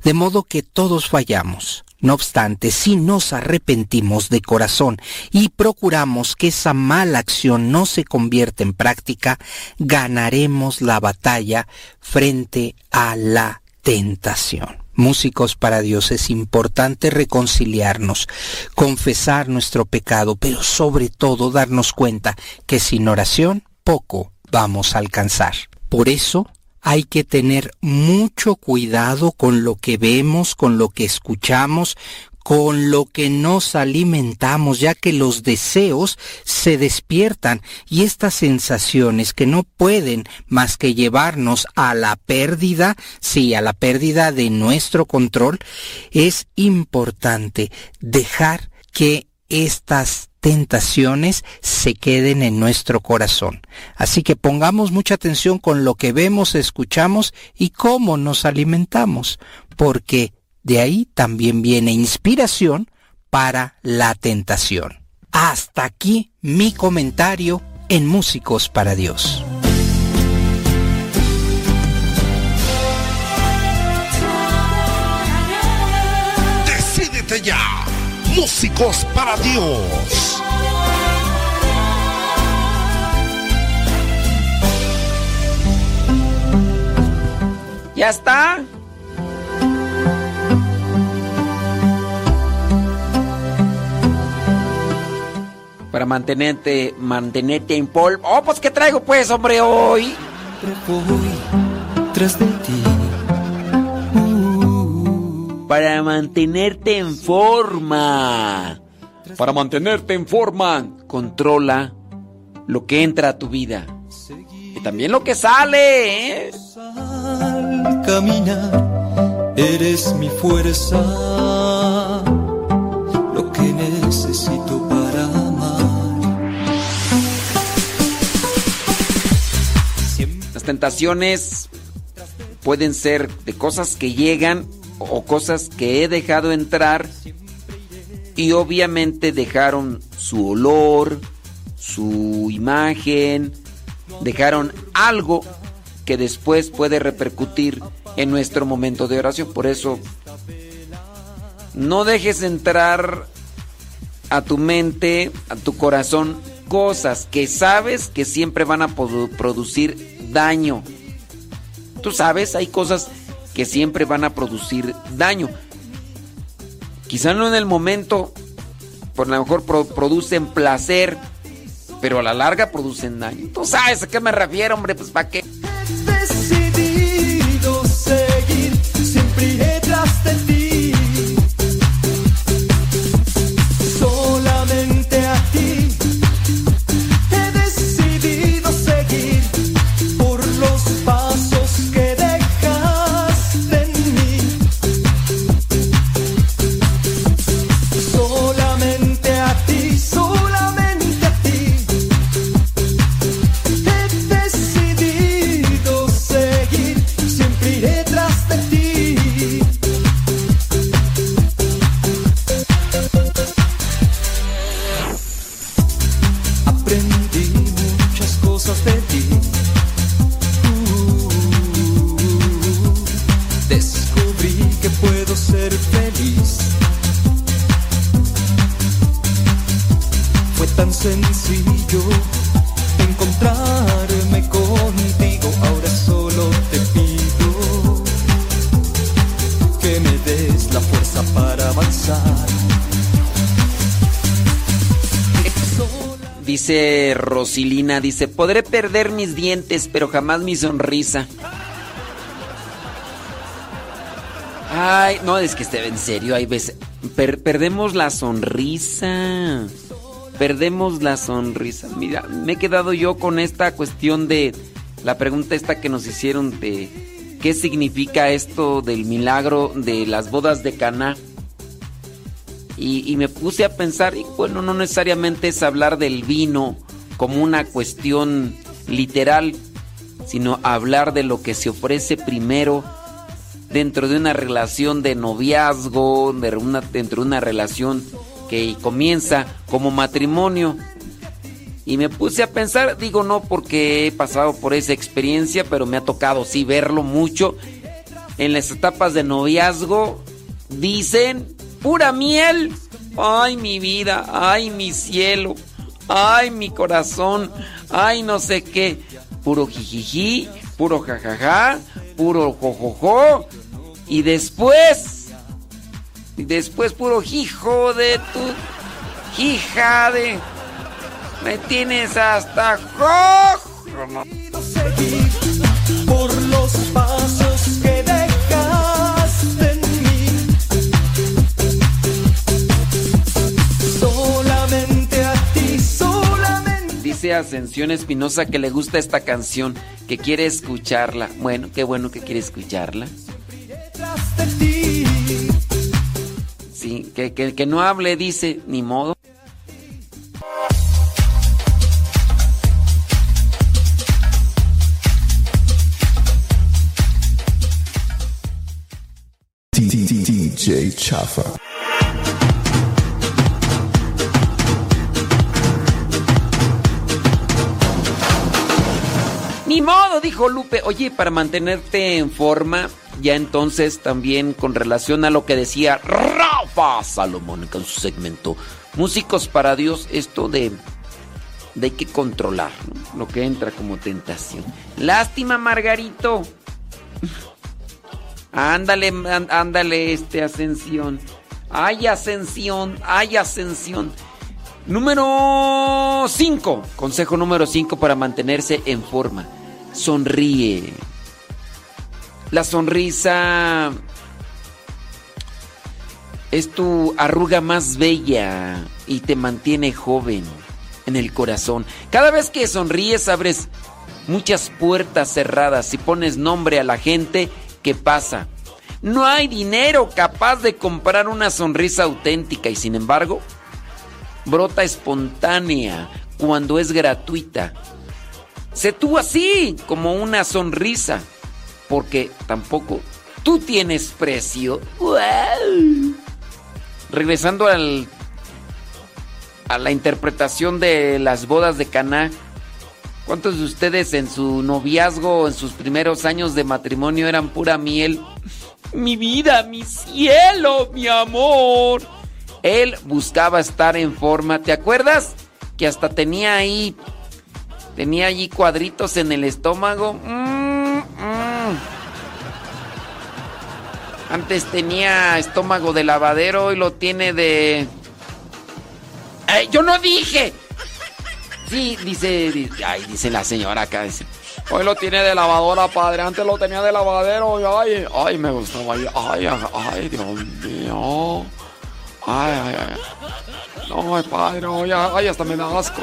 De modo que todos fallamos. No obstante, si nos arrepentimos de corazón y procuramos que esa mala acción no se convierta en práctica, ganaremos la batalla frente a la tentación. Músicos para Dios es importante reconciliarnos, confesar nuestro pecado, pero sobre todo darnos cuenta que sin oración poco vamos a alcanzar. Por eso hay que tener mucho cuidado con lo que vemos, con lo que escuchamos, con lo que nos alimentamos, ya que los deseos se despiertan y estas sensaciones que no pueden más que llevarnos a la pérdida, sí, a la pérdida de nuestro control, es importante dejar que estas tentaciones se queden en nuestro corazón. Así que pongamos mucha atención con lo que vemos, escuchamos y cómo nos alimentamos, porque de ahí también viene inspiración para la tentación. Hasta aquí mi comentario en Músicos para Dios. Decídete ya, Músicos para Dios. ¿Ya está? Para mantenerte, mantenerte en polvo. Oh, pues ¿qué traigo pues, hombre, hoy? tras de ti. Para mantenerte en forma. Para mantenerte en forma. Controla lo que entra a tu vida. Y también lo que sale, ¿eh? Al caminar, eres mi fuerza. Pueden ser de cosas que llegan o cosas que he dejado entrar y obviamente dejaron su olor, su imagen, dejaron algo que después puede repercutir en nuestro momento de oración. Por eso, no dejes entrar a tu mente, a tu corazón, cosas que sabes que siempre van a produ- producir daño. Tú sabes, hay cosas que siempre van a producir daño. Quizá no en el momento, por lo mejor pro- producen placer, pero a la larga producen daño. Tú sabes a qué me refiero, hombre, pues para qué. Dice, podré perder mis dientes, pero jamás mi sonrisa. Ay, no, es que esté en serio, hay veces... per- perdemos la sonrisa. Perdemos la sonrisa. Mira, me he quedado yo con esta cuestión de la pregunta esta que nos hicieron de qué significa esto del milagro de las bodas de Caná. Y, y me puse a pensar, y bueno, no necesariamente es hablar del vino como una cuestión literal, sino hablar de lo que se ofrece primero dentro de una relación de noviazgo, de una- dentro de una relación que comienza como matrimonio. Y me puse a pensar, digo no porque he pasado por esa experiencia, pero me ha tocado sí verlo mucho. En las etapas de noviazgo dicen pura miel. Ay, mi vida, ay, mi cielo, ay, mi corazón, ay, no sé qué. Puro jijiji, puro jajaja, puro jojojo. Y después, y después puro hijo de tu hija de. Me tienes hasta cojo. por los pasos que Ascensión Espinosa que le gusta esta canción, que quiere escucharla. Bueno, qué bueno que quiere escucharla. Sí, que, que, que no hable, dice, ni modo. DJ Chafa. Ni modo, dijo Lupe. Oye, para mantenerte en forma, ya entonces también con relación a lo que decía Rafa Salomón en su segmento Músicos para Dios, esto de, de hay que controlar lo que entra como tentación. Lástima, Margarito. Ándale, án- ándale, este ascensión. Ay, ascensión, ay, ascensión. Número 5. Consejo número 5 para mantenerse en forma. Sonríe. La sonrisa es tu arruga más bella y te mantiene joven en el corazón. Cada vez que sonríes abres muchas puertas cerradas y pones nombre a la gente que pasa. No hay dinero capaz de comprar una sonrisa auténtica y sin embargo brota espontánea cuando es gratuita. Sé tú así como una sonrisa, porque tampoco tú tienes precio. Regresando al a la interpretación de las bodas de Caná. ¿Cuántos de ustedes en su noviazgo, en sus primeros años de matrimonio eran pura miel? Mi vida, mi cielo, mi amor. Él buscaba estar en forma. ¿Te acuerdas? Que hasta tenía ahí. Tenía allí cuadritos en el estómago. Mm, mm. Antes tenía estómago de lavadero y lo tiene de. ¡Eh, yo no dije! Sí, dice, Ay, dice la señora acá. Dice, Hoy lo tiene de lavadora, padre. Antes lo tenía de lavadero. Ay, ay, me gustaba. Ay, ay, ay, Dios mío. Ay, ay, ay. No, ay, padre, ay, ay, hasta me da asco.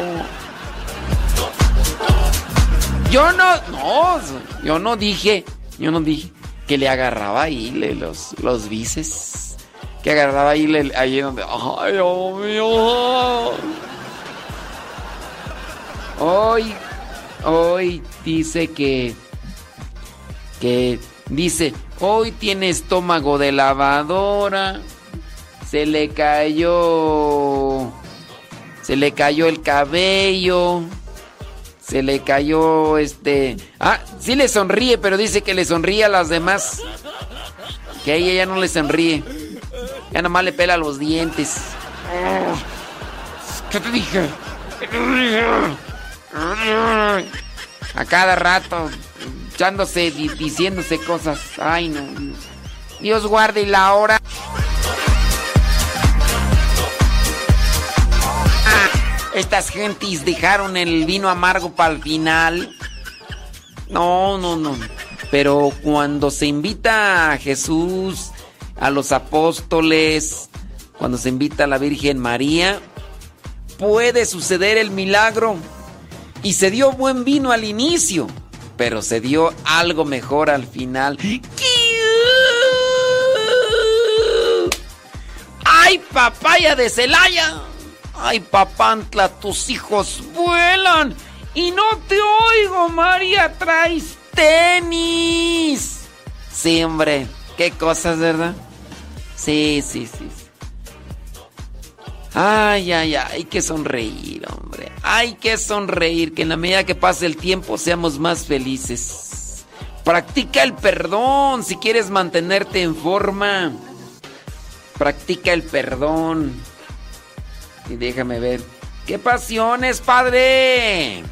Yo no, no, yo no dije, yo no dije que le agarraba ahí le- los, los bices. Que agarraba ahí, le- ahí donde. Ay, Dios mío. Hoy, hoy dice que. Que dice, hoy tiene estómago de lavadora. Se le cayó. Se le cayó el cabello. Se le cayó este. Ah, sí le sonríe, pero dice que le sonríe a las demás. Que ella ya no le sonríe. Ya nomás le pela los dientes. ¿Qué te dije? A cada rato, echándose, di- diciéndose cosas. Ay, no. Dios guarde y la hora. Estas gentes dejaron el vino amargo para el final. No, no, no. Pero cuando se invita a Jesús, a los apóstoles, cuando se invita a la Virgen María, puede suceder el milagro. Y se dio buen vino al inicio, pero se dio algo mejor al final. ¡Ay, papaya de Celaya! ¡Ay, papantla, tus hijos vuelan! Y no te oigo, María, traes tenis. Sí, hombre, qué cosas, ¿verdad? Sí, sí, sí. Ay, ay, ay, hay que sonreír, hombre. Hay que sonreír, que en la medida que pase el tiempo seamos más felices. Practica el perdón si quieres mantenerte en forma. Practica el perdón. Y déjame ver. ¡Qué pasiones, padre!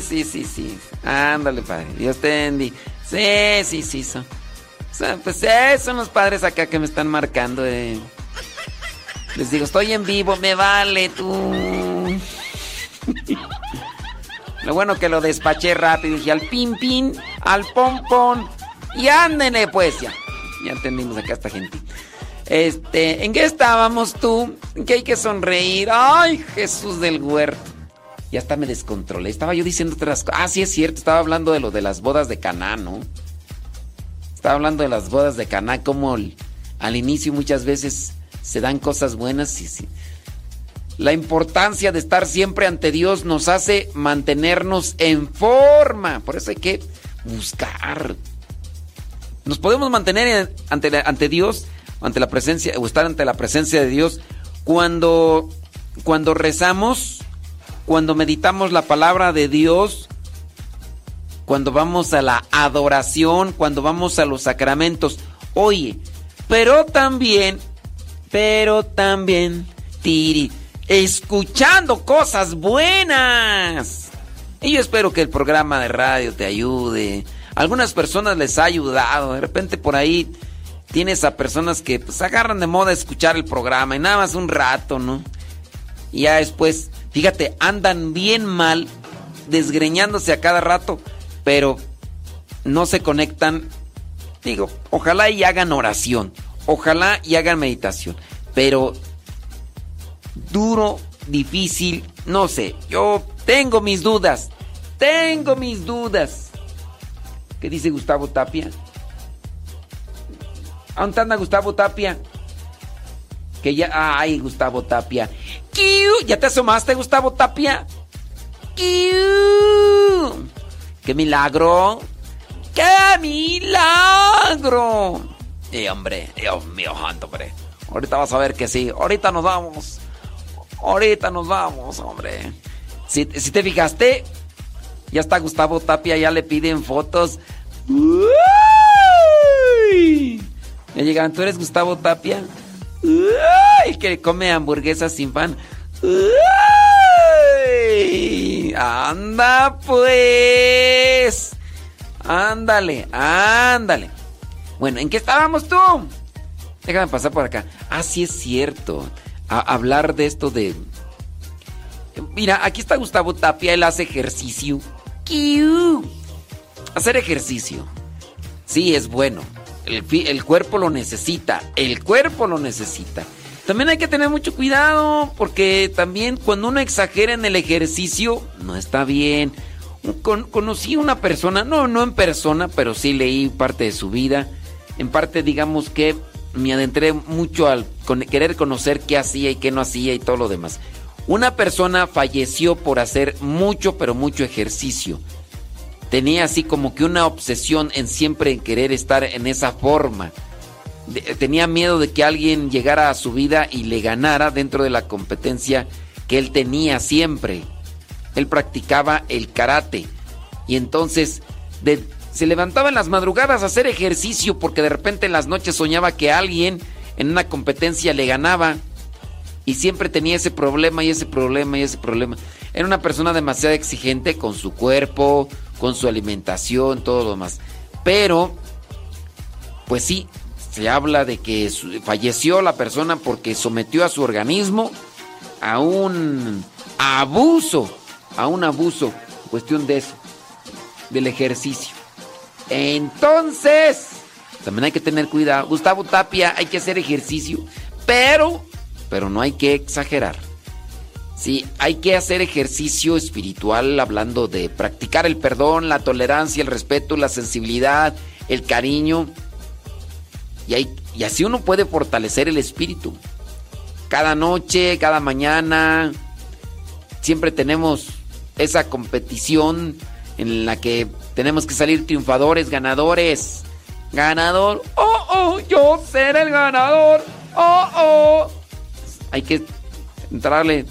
Sí, sí, sí. Ándale, padre. Dios te. Sí, sí, sí. Son, pues eh, son los padres acá que me están marcando. Les digo, estoy en vivo, me vale tú. Lo bueno que lo despaché rápido. Dije al pin pin, al pon pon. Y ándenle, pues ya. Ya entendimos acá a esta gente. Este, ¿en qué estábamos tú? ¿En qué hay que sonreír? Ay, Jesús del huerto. Ya hasta me descontrolé. Estaba yo diciendo otras cosas. Ah, sí es cierto. Estaba hablando de lo de las bodas de Caná, ¿no? Estaba hablando de las bodas de Caná, como al inicio muchas veces se dan cosas buenas y sí. La importancia de estar siempre ante Dios nos hace mantenernos en forma. Por eso hay que buscar. Nos podemos mantener en- ante, ante Dios, ante la presencia, o estar ante la presencia de Dios cuando, cuando rezamos, cuando meditamos la palabra de Dios, cuando vamos a la adoración, cuando vamos a los sacramentos. Oye, pero también, pero también, Tiri, escuchando cosas buenas. Y yo espero que el programa de radio te ayude. Algunas personas les ha ayudado. De repente por ahí tienes a personas que pues agarran de moda escuchar el programa y nada más un rato, ¿no? Y ya después, fíjate, andan bien mal, desgreñándose a cada rato, pero no se conectan. Digo, ojalá y hagan oración, ojalá y hagan meditación, pero duro, difícil, no sé, yo tengo mis dudas, tengo mis dudas. ¿Qué dice Gustavo Tapia? ¿A dónde anda Gustavo Tapia? Que ya. Ay, Gustavo Tapia. ¿Ya te asomaste, Gustavo Tapia? ¡Qué milagro! ¡Qué milagro! Eh, hombre, Dios mío, santo, hombre. Ahorita vas a ver que sí. Ahorita nos vamos. Ahorita nos vamos, hombre. Si, si te fijaste, ya está Gustavo Tapia, ya le piden fotos. Uy. Ya llegaron, ¿tú eres Gustavo Tapia? Uy, que come hamburguesas sin pan. Uy. Anda pues. Ándale, ándale. Bueno, ¿en qué estábamos tú? Déjame pasar por acá. Ah, es cierto. A- hablar de esto de... Mira, aquí está Gustavo Tapia, él hace ejercicio. Hacer ejercicio. Sí, es bueno. El, cuerpo lo necesita. El cuerpo lo necesita. También hay que tener mucho cuidado porque también cuando uno exagera en el ejercicio no está bien. Con- conocí una persona, no, no en persona, pero sí leí parte de su vida. En parte, digamos que me adentré mucho al querer conocer qué hacía y qué no hacía y todo lo demás. Una persona falleció por hacer mucho, pero mucho ejercicio. Tenía así como que una obsesión en siempre en querer estar en esa forma. Tenía miedo de que alguien llegara a su vida y le ganara dentro de la competencia que él tenía siempre. Él practicaba el karate y entonces se levantaba en las madrugadas a hacer ejercicio porque de repente en las noches soñaba que alguien en una competencia le ganaba y siempre tenía ese problema y ese problema y ese problema. Era una persona demasiado exigente con su cuerpo, con su alimentación, todo lo demás. Pero, pues sí, se habla de que falleció la persona porque sometió a su organismo a un abuso, a un abuso, cuestión de eso, del ejercicio. Entonces, también hay que tener cuidado. Gustavo Tapia, hay que hacer ejercicio, pero, pero no hay que exagerar. Sí, hay que hacer ejercicio espiritual hablando de practicar el perdón, la tolerancia, el respeto, la sensibilidad, el cariño. Y, hay- y así uno puede fortalecer el espíritu. Cada noche, cada mañana, siempre tenemos esa competición en la que tenemos que salir triunfadores, ganadores. Ganador, oh, oh, yo seré el ganador, oh, oh. Hay que entrarle.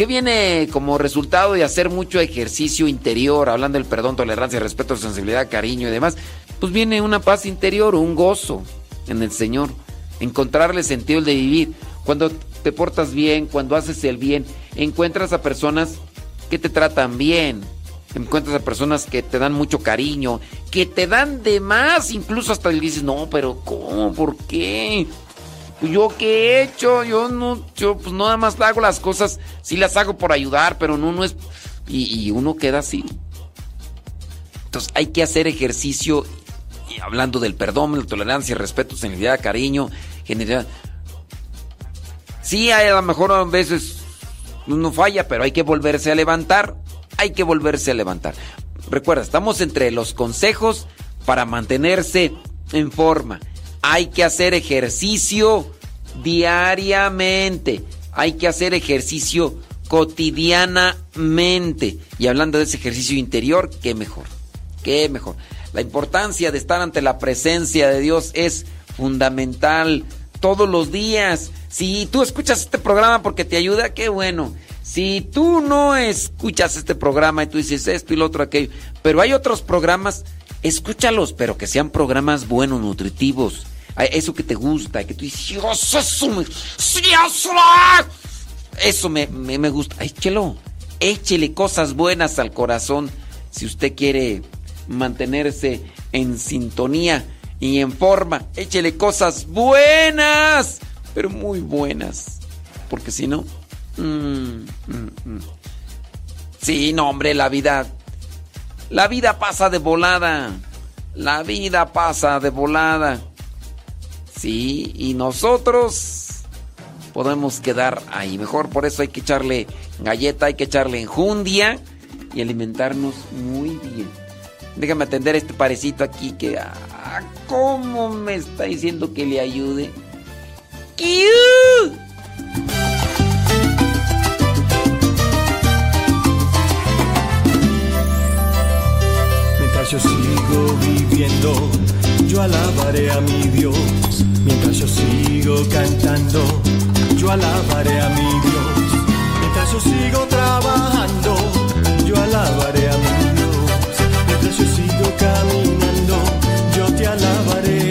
¿Qué viene como resultado de hacer mucho ejercicio interior, hablando del perdón, tolerancia, respeto, sensibilidad, cariño y demás? Pues viene una paz interior, un gozo en el Señor, encontrarle sentido de vivir. Cuando te portas bien, cuando haces el bien, encuentras a personas que te tratan bien, encuentras a personas que te dan mucho cariño, que te dan de más, incluso hasta le dices, no, pero ¿cómo? ¿Por qué? ¿Yo qué he hecho? Yo no, yo pues nada más hago las cosas, sí las hago por ayudar, pero no, no es... Y, uno queda así. Entonces hay que hacer ejercicio, y hablando del perdón, la tolerancia, respeto, sensibilidad, cariño, generar... Sí, a lo mejor a veces uno falla, pero hay que volverse a levantar. Hay que volverse a levantar. Recuerda, estamos entre los consejos para mantenerse en forma. Hay que hacer ejercicio diariamente. Hay que hacer ejercicio cotidianamente. Y hablando de ese ejercicio interior, qué mejor. Qué mejor. La importancia de estar ante la presencia de Dios es fundamental todos los días. Si tú escuchas este programa porque te ayuda, qué bueno. Si tú no escuchas este programa y tú dices esto y lo otro, aquello, pero hay otros programas, escúchalos, pero que sean programas buenos, nutritivos. Eso que te gusta, que tú dices, "Dios, eso me, sí, eso, eso me, me, me gusta. Échelo, échele cosas buenas al corazón si usted quiere mantenerse en sintonía y en forma. Échele cosas buenas, pero muy buenas. Porque si no... mm, mm, mm. Sí, no, hombre, la vida... La vida pasa de volada. La vida pasa de volada. Sí, y nosotros podemos quedar ahí. Mejor por eso hay que echarle galleta, hay que echarle enjundia y alimentarnos muy bien. Déjame atender este parecito aquí que... Ah, ¿Cómo me está diciendo que le ayude? ¡Kiu! Yo sigo viviendo, yo alabaré a mi Dios. Mientras yo sigo cantando, yo alabaré a mi Dios. Mientras yo sigo trabajando, yo alabaré a mi Dios. Mientras yo sigo caminando, yo te alabaré.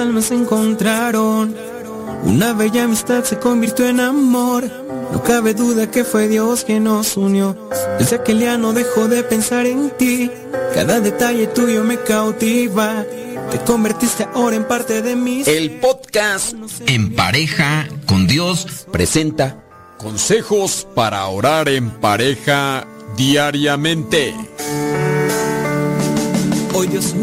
Almas se encontraron. Una bella amistad se convirtió en amor. No cabe duda que fue Dios quien nos unió. Desde aquel día no dejo de pensar en ti. Cada detalle tuyo me cautiva. Te convertiste ahora en parte de mí. El podcast En pareja con Dios presenta consejos para orar en pareja diariamente. Hoy Dios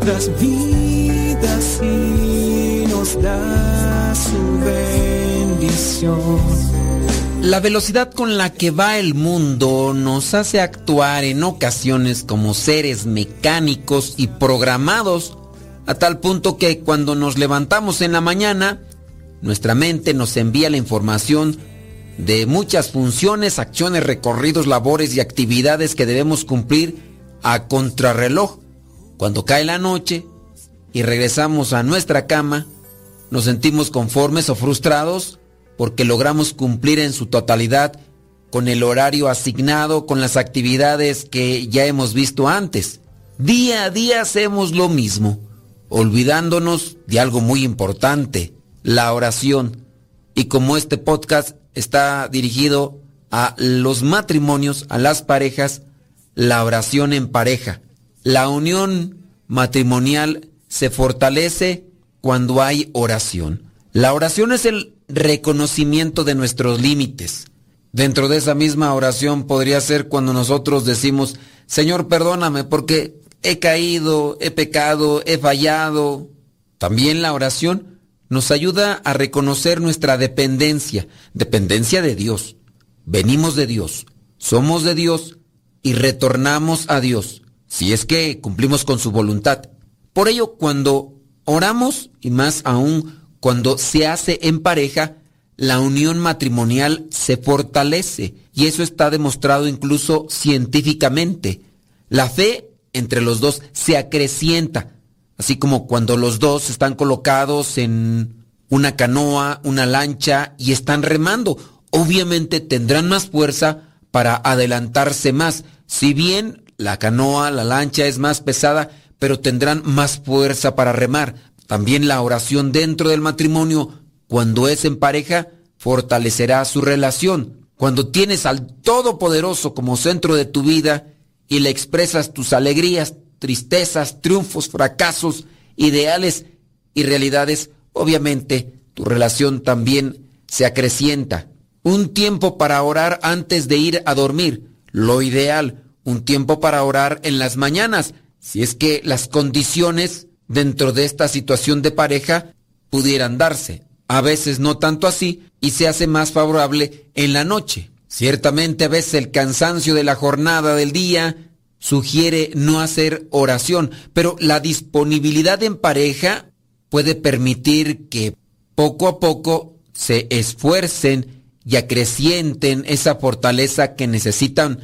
nuestras vidas y nos da su bendición. La velocidad con la que va el mundo nos hace actuar en ocasiones como seres mecánicos y programados, a tal punto que cuando nos levantamos en la mañana, nuestra mente nos envía la información de muchas funciones, acciones, recorridos, labores y actividades que debemos cumplir a contrarreloj. Cuando cae la noche y regresamos a nuestra cama, nos sentimos conformes o frustrados porque logramos cumplir en su totalidad con el horario asignado, con las actividades que ya hemos visto antes. Día a día hacemos lo mismo, olvidándonos de algo muy importante, la oración. Y como este podcast está dirigido a los matrimonios, a las parejas, la oración en pareja. La unión matrimonial se fortalece cuando hay oración. La oración es el reconocimiento de nuestros límites. Dentro de esa misma oración podría ser cuando nosotros decimos, Señor, perdóname porque he caído, he pecado, he fallado. También la oración nos ayuda a reconocer nuestra dependencia, dependencia de Dios. Venimos de Dios, somos de Dios y retornamos a Dios, si es que cumplimos con su voluntad. Por ello, cuando oramos, y más aún cuando se hace en pareja, la unión matrimonial se fortalece y eso está demostrado incluso científicamente. La fe entre los dos se acrecienta, así como cuando los dos están colocados en una canoa, una lancha y están remando. Obviamente tendrán más fuerza para adelantarse más. Si bien la canoa, la lancha es más pesada, pero tendrán más fuerza para remar. También la oración dentro del matrimonio, cuando es en pareja, fortalecerá su relación. Cuando tienes al Todopoderoso como centro de tu vida y le expresas tus alegrías, tristezas, triunfos, fracasos, ideales y realidades, obviamente tu relación también se acrecienta. Un tiempo para orar antes de ir a dormir, lo ideal, un tiempo para orar en las mañanas, si es que las condiciones dentro de esta situación de pareja pudieran darse. A veces no tanto así y se hace más favorable en la noche. Ciertamente a veces el cansancio de la jornada del día sugiere no hacer oración, pero la disponibilidad en pareja puede permitir que poco a poco se esfuercen y acrecienten esa fortaleza que necesitan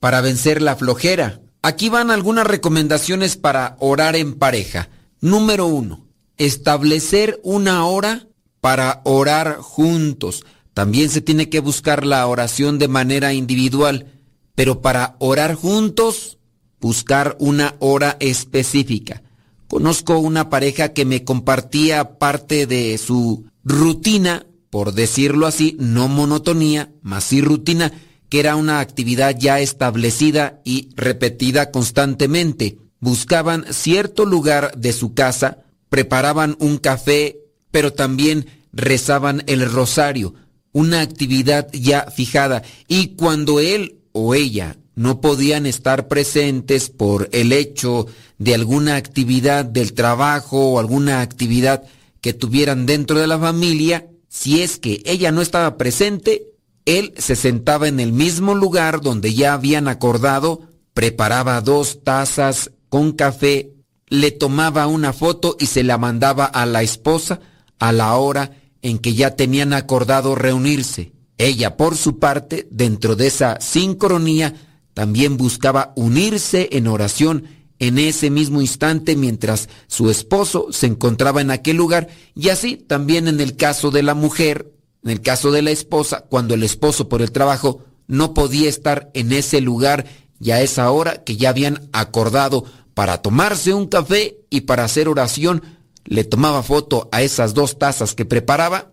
para vencer la flojera. Aquí van algunas recomendaciones para orar en pareja. Número uno, establecer una hora para orar juntos. También se tiene que buscar la oración de manera individual, pero para orar juntos, buscar una hora específica. Conozco una pareja que me compartía parte de su rutina, por decirlo así, no monotonía, más sí rutina, que era una actividad ya establecida y repetida constantemente. Buscaban cierto lugar de su casa, preparaban un café, pero también rezaban el rosario, una actividad ya fijada, y cuando él o ella no podían estar presentes por el hecho de alguna actividad del trabajo o alguna actividad que tuvieran dentro de la familia, si es que ella no estaba presente, él se sentaba en el mismo lugar donde ya habían acordado, preparaba dos tazas con café, le tomaba una foto y se la mandaba a la esposa a la hora en que ya tenían acordado reunirse. Ella, por su parte, dentro de esa sincronía, también buscaba unirse en oración en ese mismo instante mientras su esposo se encontraba en aquel lugar y así también en el caso de la mujer, en el caso de la esposa, cuando el esposo por el trabajo no podía estar en ese lugar y a esa hora que ya habían acordado para tomarse un café y para hacer oración, le tomaba foto a esas dos tazas que preparaba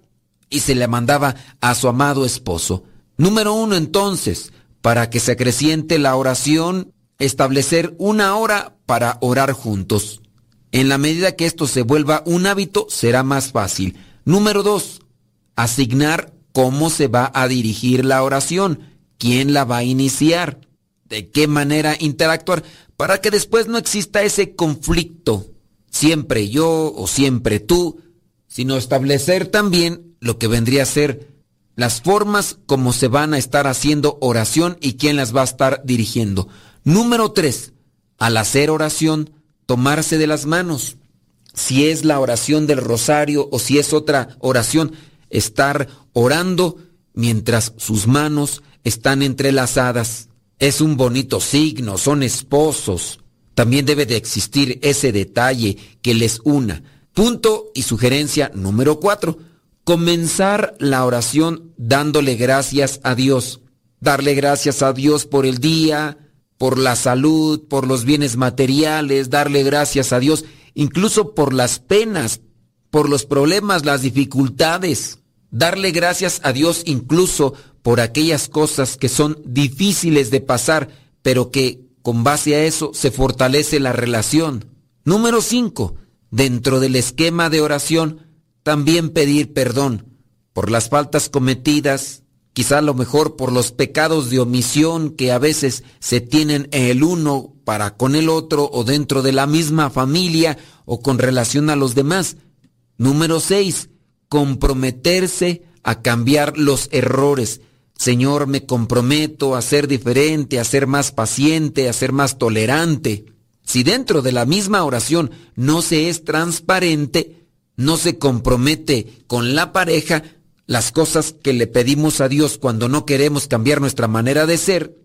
y se le mandaba a su amado esposo. Número uno entonces, para que se acreciente la oración, establecer una hora para orar juntos. En la medida que esto se vuelva un hábito, será más fácil. Número dos, asignar cómo se va a dirigir la oración, quién la va a iniciar, de qué manera interactuar, para que después no exista ese conflicto, siempre yo o siempre tú, sino establecer también lo que vendría a ser las formas como se van a estar haciendo oración y quién las va a estar dirigiendo. Número tres, al hacer oración, tomarse de las manos. Si es la oración del rosario o si es otra oración, estar orando mientras sus manos están entrelazadas. Es un bonito signo, son esposos. También debe de existir ese detalle que les una. Punto y sugerencia número cuatro. Comenzar la oración dándole gracias a Dios. Darle gracias a Dios por el día, por la salud, por los bienes materiales, darle gracias a Dios, incluso por las penas, por los problemas, las dificultades. Darle gracias a Dios incluso por aquellas cosas que son difíciles de pasar, pero que con base a eso se fortalece la relación. Número 5. Dentro del esquema de oración, también pedir perdón por las faltas cometidas, quizá a lo mejor por los pecados de omisión que a veces se tienen el uno para con el otro o dentro de la misma familia o con relación a los demás. Número 6. Comprometerse a cambiar los errores. Señor, me comprometo a ser diferente, a ser más paciente, a ser más tolerante. Si dentro de la misma oración no se es transparente, no se compromete con la pareja las cosas que le pedimos a Dios cuando no queremos cambiar nuestra manera de ser,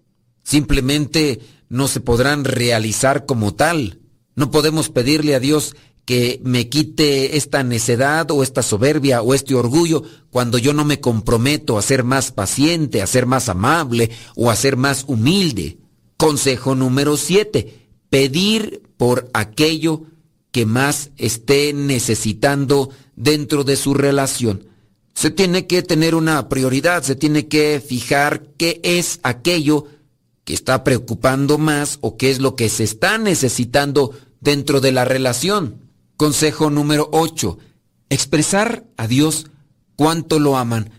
simplemente no se podrán realizar como tal. No podemos pedirle a Dios que me quite esta necedad o esta soberbia o este orgullo cuando yo no me comprometo a ser más paciente, a ser más amable o a ser más humilde. Consejo número 7. Pedir por aquello que más esté necesitando dentro de su relación. Se tiene que tener una prioridad, se tiene que fijar qué es aquello que está preocupando más o qué es lo que se está necesitando dentro de la relación. Consejo número 8. Expresar a Dios cuánto lo aman.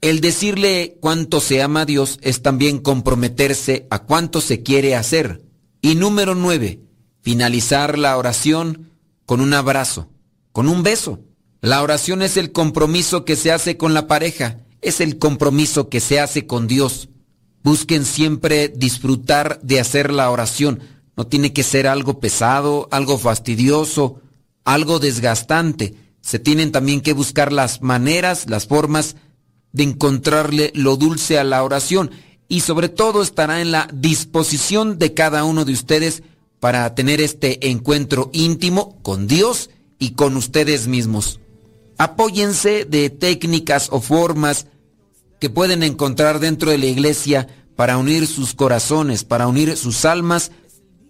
El decirle cuánto se ama a Dios es también comprometerse a cuánto se quiere hacer. Y número 9 finalizar la oración con un abrazo, con un beso. La oración es el compromiso que se hace con la pareja, es el compromiso que se hace con Dios. Busquen siempre disfrutar de hacer la oración. No tiene que ser algo pesado, algo fastidioso, algo desgastante. Se tienen también que buscar las maneras, las formas de encontrarle lo dulce a la oración y sobre todo estará en la disposición de cada uno de ustedes para tener este encuentro íntimo con Dios y con ustedes mismos. Apóyense de técnicas o formas que pueden encontrar dentro de la iglesia para unir sus corazones, para unir sus almas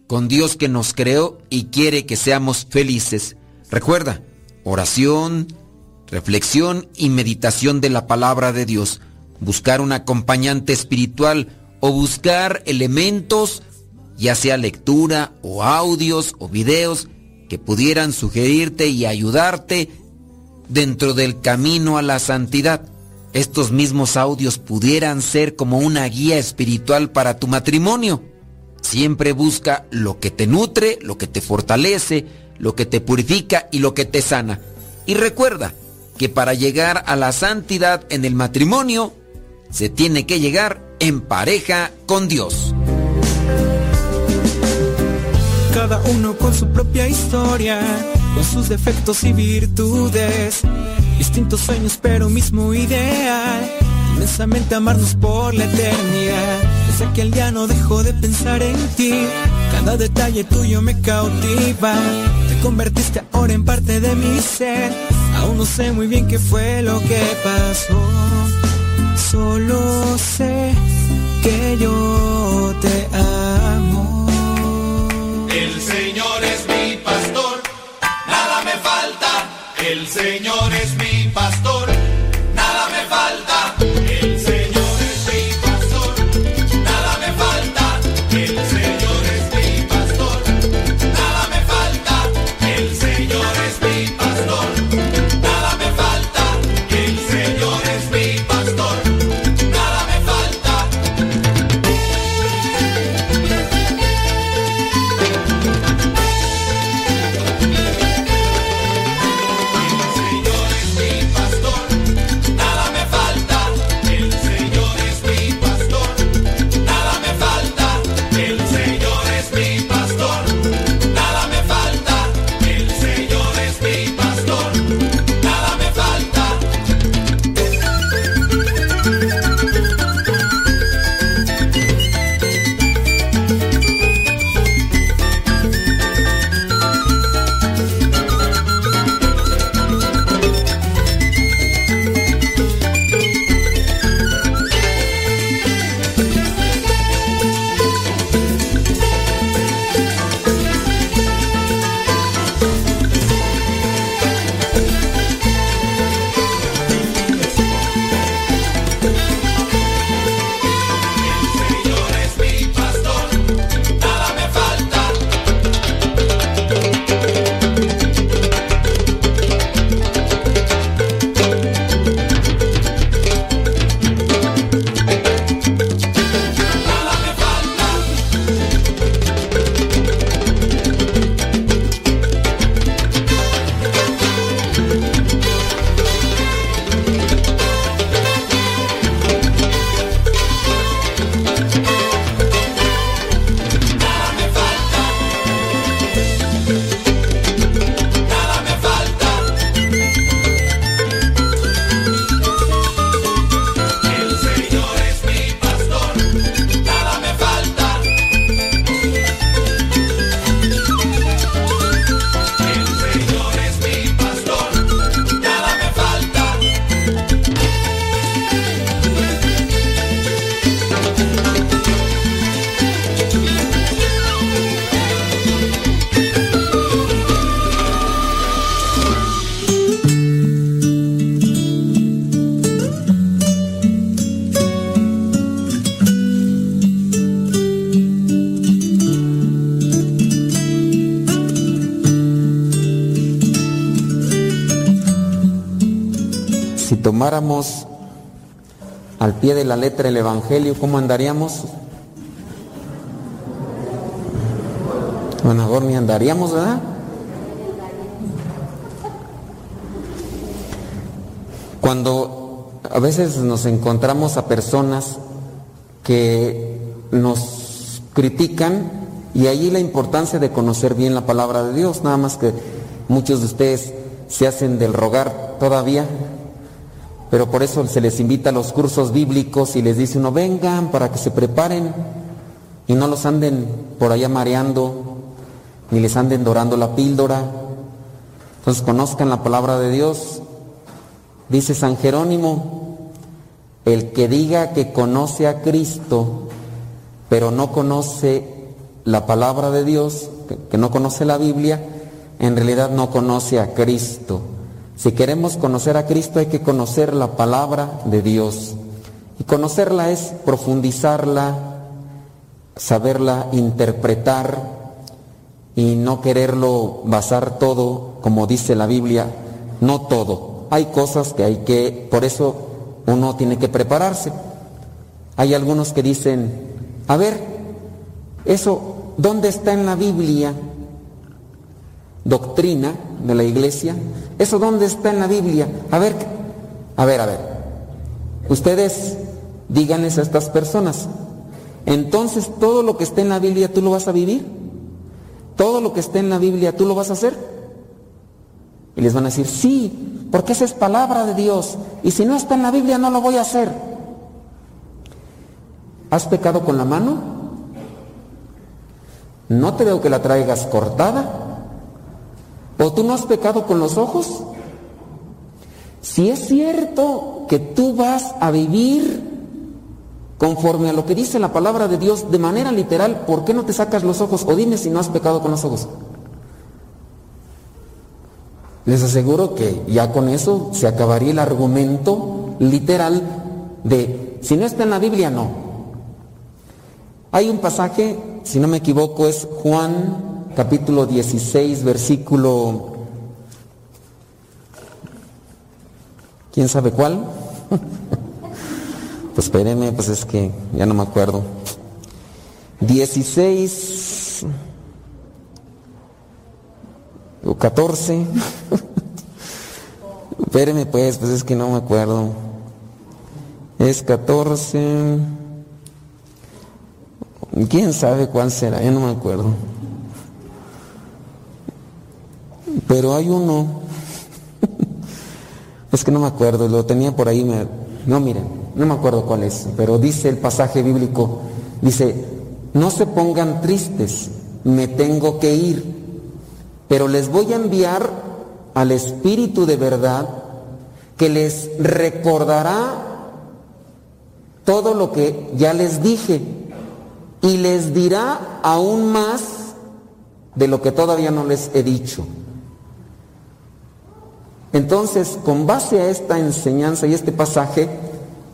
con Dios que nos creó y quiere que seamos felices. Recuerda, oración, reflexión y meditación de la palabra de Dios. Buscar un acompañante espiritual o buscar elementos ya sea lectura o audios o videos que pudieran sugerirte y ayudarte dentro del camino a la santidad. Estos mismos audios pudieran ser como una guía espiritual para tu matrimonio. Siempre busca lo que te nutre, lo que te fortalece, lo que te purifica y lo que te sana. Y recuerda que para llegar a la santidad en el matrimonio, se tiene que llegar en pareja con Dios. Cada uno con su propia historia, con sus defectos y virtudes, distintos sueños pero mismo ideal, inmensamente amarnos por la eternidad. Desde aquel día no dejo de pensar en ti, cada detalle tuyo me cautiva, convertiste ahora en parte de mi ser, aún no sé muy bien qué fue lo que pasó, solo sé que yo te amo. El Señor es mi pastor, nada me falta. El Señor es mi Al pie de la letra el Evangelio, ¿cómo andaríamos? Bueno, ni andaríamos, ¿verdad? Cuando a veces nos encontramos a personas que nos critican y allí la importancia de conocer bien la palabra de Dios, nada más que muchos de ustedes se hacen del rogar todavía, pero por eso se les invita a los cursos bíblicos y les dice uno, vengan para que se preparen y no los anden por allá mareando, ni les anden dorando la píldora. Entonces conozcan la palabra de Dios. Dice San Jerónimo, el que diga que conoce a Cristo, pero no conoce la palabra de Dios, que, no conoce la Biblia, en realidad no conoce a Cristo. Si queremos conocer a Cristo hay que conocer la palabra de Dios. Y conocerla es profundizarla, saberla interpretar y no quererlo basar todo, como dice la Biblia, no todo. Hay cosas que hay que, por eso uno tiene que prepararse. Hay algunos que dicen, a ver, eso, ¿dónde está en la Biblia? Doctrina de la iglesia. ¿Eso dónde está en la Biblia? A ver, a ver, a ver. Ustedes díganles a estas personas. Entonces, todo lo que esté en la Biblia tú lo vas a vivir. Todo lo que esté en la Biblia tú lo vas a hacer. Y les van a decir, sí, porque esa es palabra de Dios. Y si no está en la Biblia no lo voy a hacer. ¿Has pecado con la mano? No te veo que la traigas cortada. ¿O tú no has pecado con los ojos? Si es cierto que tú vas a vivir conforme a lo que dice la palabra de Dios de manera literal, ¿por qué no te sacas los ojos? O dime si no has pecado con los ojos. Les aseguro que ya con eso se acabaría el argumento literal de si no está en la Biblia, no. Hay un pasaje, si no me equivoco, es Juan capítulo 16, versículo... ¿Quién sabe cuál? pues espérenme, pues es que ya no me acuerdo. 16 o 14. Espérenme pues, pues es que no me acuerdo. Es 14. ¿Quién sabe cuál será? Ya no me acuerdo. Pero hay uno. es que no me acuerdo, lo tenía por ahí. No, miren, no me acuerdo cuál es, pero dice el pasaje bíblico, dice, no se pongan tristes, me tengo que ir, pero les voy a enviar al Espíritu de verdad que les recordará todo lo que ya les dije y les dirá aún más de lo que todavía no les he dicho. Entonces, con base a esta enseñanza y este pasaje,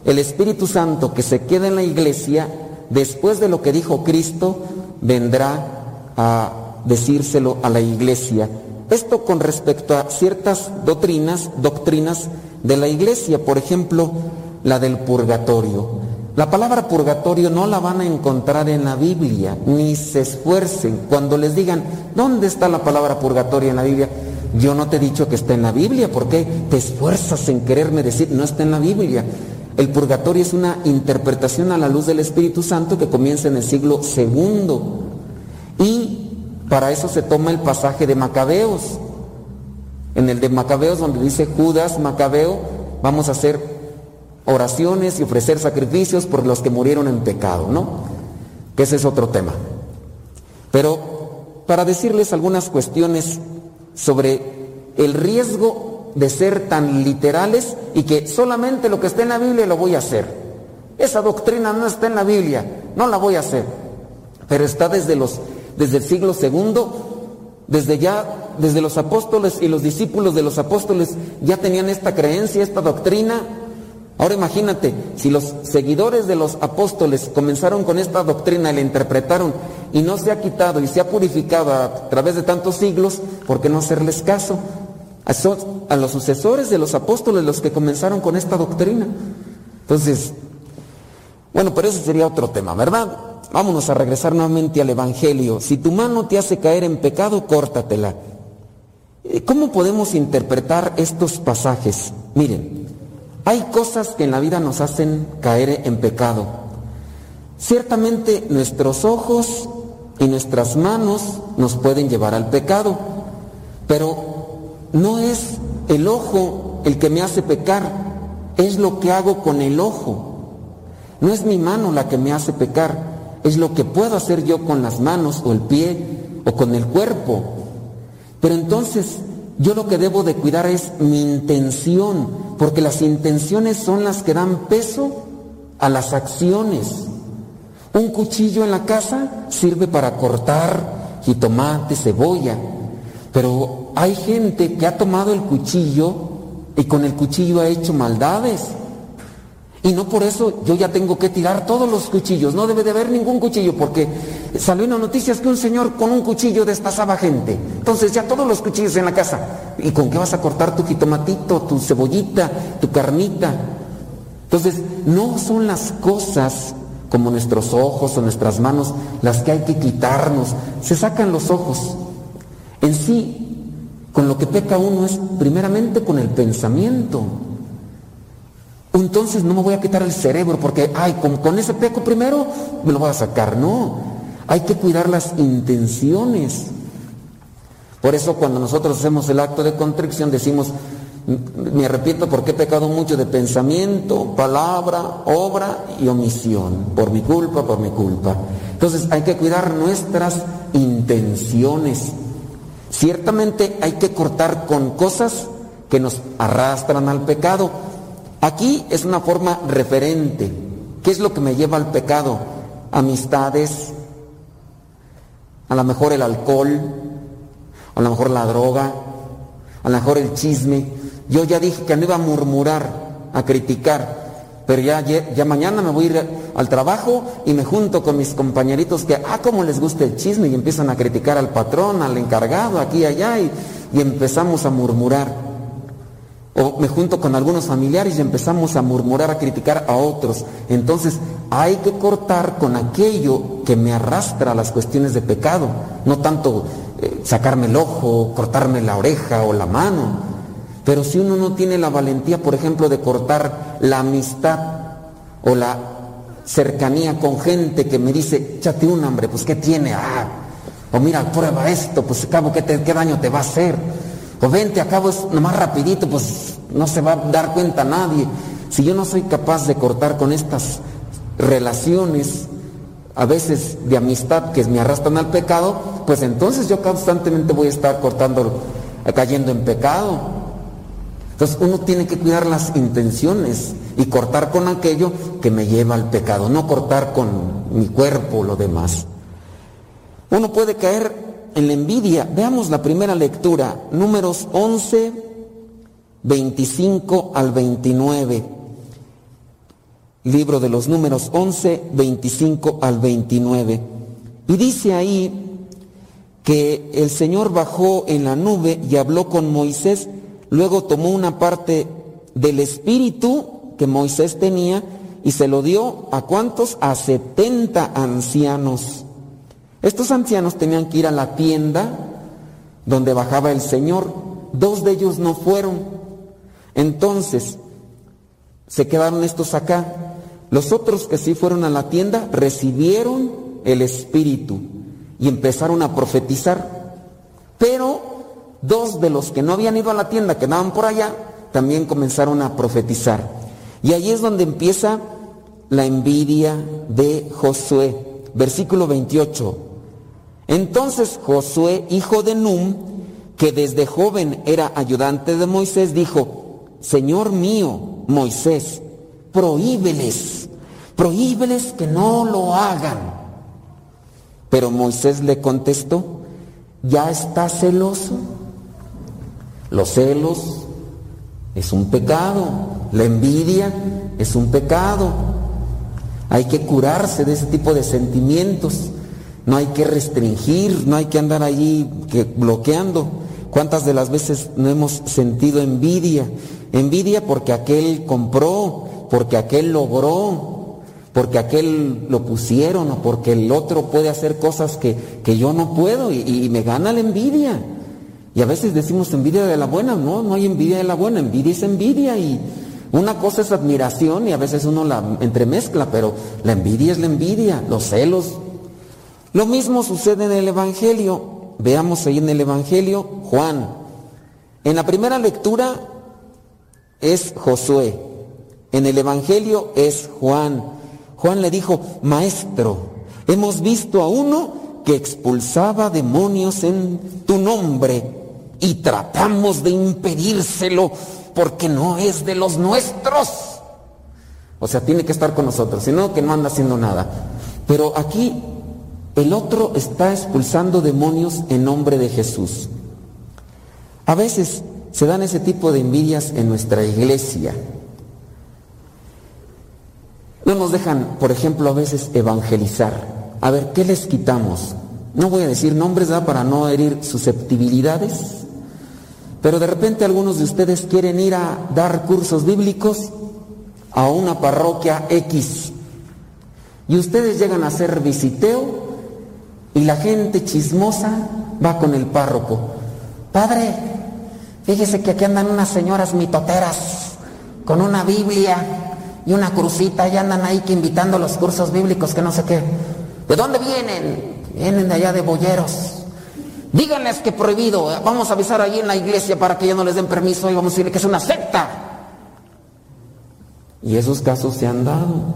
el Espíritu Santo que se queda en la iglesia, después de lo que dijo Cristo, vendrá a decírselo a la iglesia. Esto con respecto a ciertas doctrinas, doctrinas de la iglesia, por ejemplo, la del purgatorio. La palabra purgatorio no la van a encontrar en la Biblia, ni se esfuercen. Cuando les digan, ¿dónde está la palabra purgatorio en la Biblia? Yo no te he dicho que está en la Biblia, ¿por qué te esfuerzas en quererme decir, no está en la Biblia? El purgatorio es una interpretación a la luz del Espíritu Santo que comienza en el siglo segundo. Y para eso se toma el pasaje de Macabeos. En el de Macabeos donde dice Judas Macabeo, vamos a hacer oraciones y ofrecer sacrificios por los que murieron en pecado, ¿no? Que ese es otro tema. Pero para decirles algunas cuestiones sobre el riesgo de ser tan literales y que solamente lo que está en la Biblia lo voy a hacer. Esa doctrina no está en la Biblia, no la voy a hacer. Pero está desde los desde el siglo segundo, desde ya desde los apóstoles y los discípulos de los apóstoles ya tenían esta creencia, esta doctrina. Ahora imagínate, si los seguidores de los apóstoles comenzaron con esta doctrina y la interpretaron y no se ha quitado y se ha purificado a través de tantos siglos, ¿por qué no hacerles caso? A, los sucesores de los apóstoles, los que comenzaron con esta doctrina. Entonces, bueno, pero ese sería otro tema, ¿verdad? Vámonos a regresar nuevamente al Evangelio. Si tu mano te hace caer en pecado, córtatela. ¿Cómo podemos interpretar estos pasajes? Miren, hay cosas que en la vida nos hacen caer en pecado. Ciertamente nuestros ojos y nuestras manos nos pueden llevar al pecado, pero no es el ojo el que me hace pecar, es lo que hago con el ojo. No es mi mano la que me hace pecar, es lo que puedo hacer yo con las manos o el pie o con el cuerpo. Pero entonces yo lo que debo de cuidar es mi intención, porque las intenciones son las que dan peso a las acciones. Un cuchillo en la casa sirve para cortar jitomate, cebolla, pero hay gente que ha tomado el cuchillo y con el cuchillo ha hecho maldades. Y no por eso yo ya tengo que tirar todos los cuchillos. No debe de haber ningún cuchillo porque salió en las noticias que un señor con un cuchillo destazaba gente. Entonces ya todos los cuchillos en la casa. ¿Y con qué vas a cortar tu jitomatito, tu cebollita, tu carnita? Entonces no son las cosas como nuestros ojos o nuestras manos las que hay que quitarnos. Se sacan los ojos. En sí, con lo que peca uno es primeramente con el pensamiento. Entonces no me voy a quitar el cerebro porque, ay, con, ese peco primero me lo voy a sacar. No, hay que cuidar las intenciones. Por eso cuando nosotros hacemos el acto de contrición decimos, me arrepiento porque he pecado mucho de pensamiento, palabra, obra y omisión, por mi culpa, por mi culpa. Entonces hay que cuidar nuestras intenciones. Ciertamente hay que cortar con cosas que nos arrastran al pecado Aquí es una forma referente. ¿Qué es lo que me lleva al pecado? Amistades, a lo mejor el alcohol, a lo mejor la droga, a lo mejor el chisme. Yo ya dije que no iba a murmurar, a criticar, pero ya, ya mañana me voy a ir al trabajo y me junto con mis compañeritos que, ah, cómo les gusta el chisme y empiezan a criticar al patrón, al encargado, aquí y allá, y, y empezamos a murmurar. O me junto con algunos familiares y empezamos a murmurar, a criticar a otros. Entonces hay que cortar con aquello que me arrastra las cuestiones de pecado. No tanto eh, sacarme el ojo, cortarme la oreja o la mano. Pero si uno no tiene la valentía, por ejemplo, de cortar la amistad o la cercanía con gente que me dice, échate un hambre, pues ¿qué tiene? Ah, o mira, prueba esto, pues cabo, ¿qué, te, qué daño te va a hacer? O vente, acabo es nomás rapidito, pues no se va a dar cuenta nadie. Si yo no soy capaz de cortar con estas relaciones, a veces de amistad que me arrastran al pecado, pues entonces yo constantemente voy a estar cortando, cayendo en pecado. Entonces uno tiene que cuidar las intenciones y cortar con aquello que me lleva al pecado, no cortar con mi cuerpo o lo demás. Uno puede caer en la envidia. Veamos la primera lectura, números 11, 25 al 29. Libro de los números 11, 25 al 29. Y dice ahí que el Señor bajó en la nube y habló con Moisés, luego tomó una parte del espíritu que Moisés tenía y se lo dio a cuántos? A 70 ancianos. Estos ancianos tenían que ir a la tienda donde bajaba el Señor. Dos de ellos no fueron. Entonces, se quedaron estos acá. Los otros que sí fueron a la tienda recibieron el Espíritu y empezaron a profetizar. Pero dos de los que no habían ido a la tienda, quedaban por allá, también comenzaron a profetizar. Y ahí es donde empieza la envidia de Josué. Versículo 28. Entonces Josué, hijo de Num, que desde joven era ayudante de Moisés, dijo, Señor mío, Moisés, prohíbeles, prohíbeles que no lo hagan. Pero Moisés le contestó, ¿ya está celoso? Los celos es un pecado, la envidia es un pecado. Hay que curarse de ese tipo de sentimientos no hay que restringir, no hay que andar allí bloqueando. ¿Cuántas de las veces no hemos sentido envidia? Envidia porque aquel compró, porque aquel logró, porque aquel lo pusieron o porque el otro puede hacer cosas que, que yo no puedo y, y, me gana la envidia. Y a veces decimos envidia de la buena, no, no hay envidia de la buena, envidia es envidia y una cosa es admiración y a veces uno la entremezcla, pero la envidia es la envidia, los celos lo mismo sucede en el Evangelio. Veamos ahí en el Evangelio Juan. En la primera lectura es Josué. En el Evangelio es Juan. Juan le dijo, maestro, hemos visto a uno que expulsaba demonios en tu nombre y tratamos de impedírselo porque no es de los nuestros. O sea, tiene que estar con nosotros, sino que no anda haciendo nada. Pero aquí el otro está expulsando demonios en nombre de Jesús. A veces se dan ese tipo de envidias en nuestra iglesia. No nos dejan, por ejemplo, a veces evangelizar. A ver, ¿qué les quitamos? No voy a decir nombres ¿verdad? para no herir susceptibilidades, pero de repente algunos de ustedes quieren ir a dar cursos bíblicos a una parroquia X y ustedes llegan a hacer visiteo y la gente chismosa va con el párroco. Padre, fíjese que aquí andan unas señoras mitoteras con una Biblia y una crucita y andan ahí que invitando los cursos bíblicos que no sé qué. ¿De dónde vienen? Vienen de allá de Boyeros. Díganles que prohibido. Vamos a avisar ahí en la iglesia para que ya no les den permiso y vamos a decirle que es una secta. Y esos casos se han dado.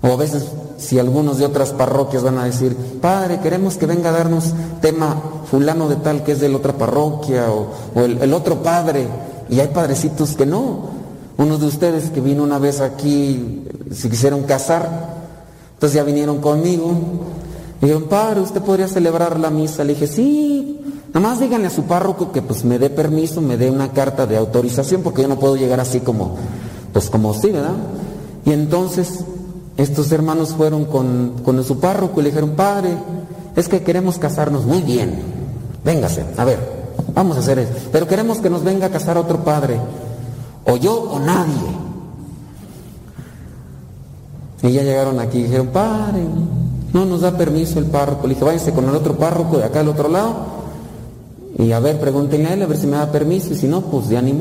O a veces si algunos de otras parroquias van a decir, padre, queremos que venga a darnos tema fulano de tal que es de la otra parroquia o, el, otro padre, y hay padrecitos que no. uno de ustedes que vino una vez aquí, se quisieron casar, entonces ya vinieron conmigo. Y dijeron, padre, ¿usted podría celebrar la misa? Le dije, sí, nada más díganle a su párroco que pues me dé permiso, me dé una carta de autorización, porque yo no puedo llegar así como, pues como sí, ¿verdad? Y entonces estos hermanos fueron con, con su párroco y le dijeron, padre, es que queremos casarnos muy bien. Véngase, a ver, vamos a hacer eso. Pero queremos que nos venga a casar otro padre. O yo o nadie. Y ya llegaron aquí y dijeron, padre, no nos da permiso el párroco. Le dije, váyanse con el otro párroco de acá al otro lado. Y a ver, pregúntenle a él a ver si me da permiso. Y si no, pues ya ni.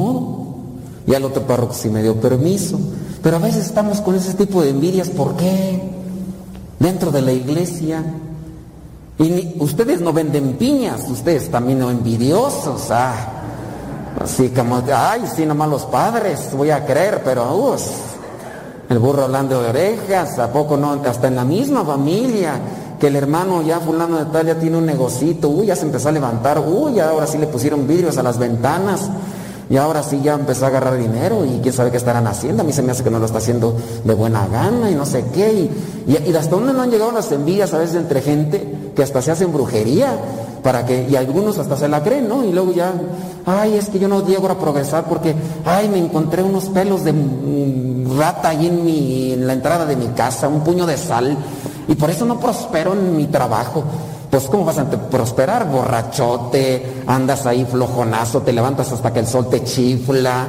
Y al otro párroco sí me dio permiso. Pero a veces estamos con ese tipo de envidias. ¿Por qué? Dentro de la iglesia. Y ustedes no venden piñas, ustedes también no envidiosos. Ah, así como, ay, sí, nomás los padres, voy a creer, pero us, el burro hablando de orejas, ¿a poco no? Hasta en la misma familia, que el hermano ya fulano de tal ya tiene un negocito, uy, ya se empezó a levantar, uy, ahora sí le pusieron vidrios a las ventanas. Y ahora sí ya empezó a agarrar dinero y quién sabe qué estarán haciendo. A mí se me hace que no lo está haciendo de buena gana y no sé qué. Y, y, hasta dónde no han llegado las envidias a veces entre gente que hasta se hacen brujería para que, y algunos hasta se la creen, ¿no? Y luego ya, ay, es que yo no llego a progresar porque, ay, me encontré unos pelos de mm, rata ahí en, mi, en la entrada de mi casa, un puño de sal, y por eso no prospero en mi trabajo. Pues ¿cómo vas a prosperar? Borrachote, andas ahí flojonazo, te levantas hasta que el sol te chifla.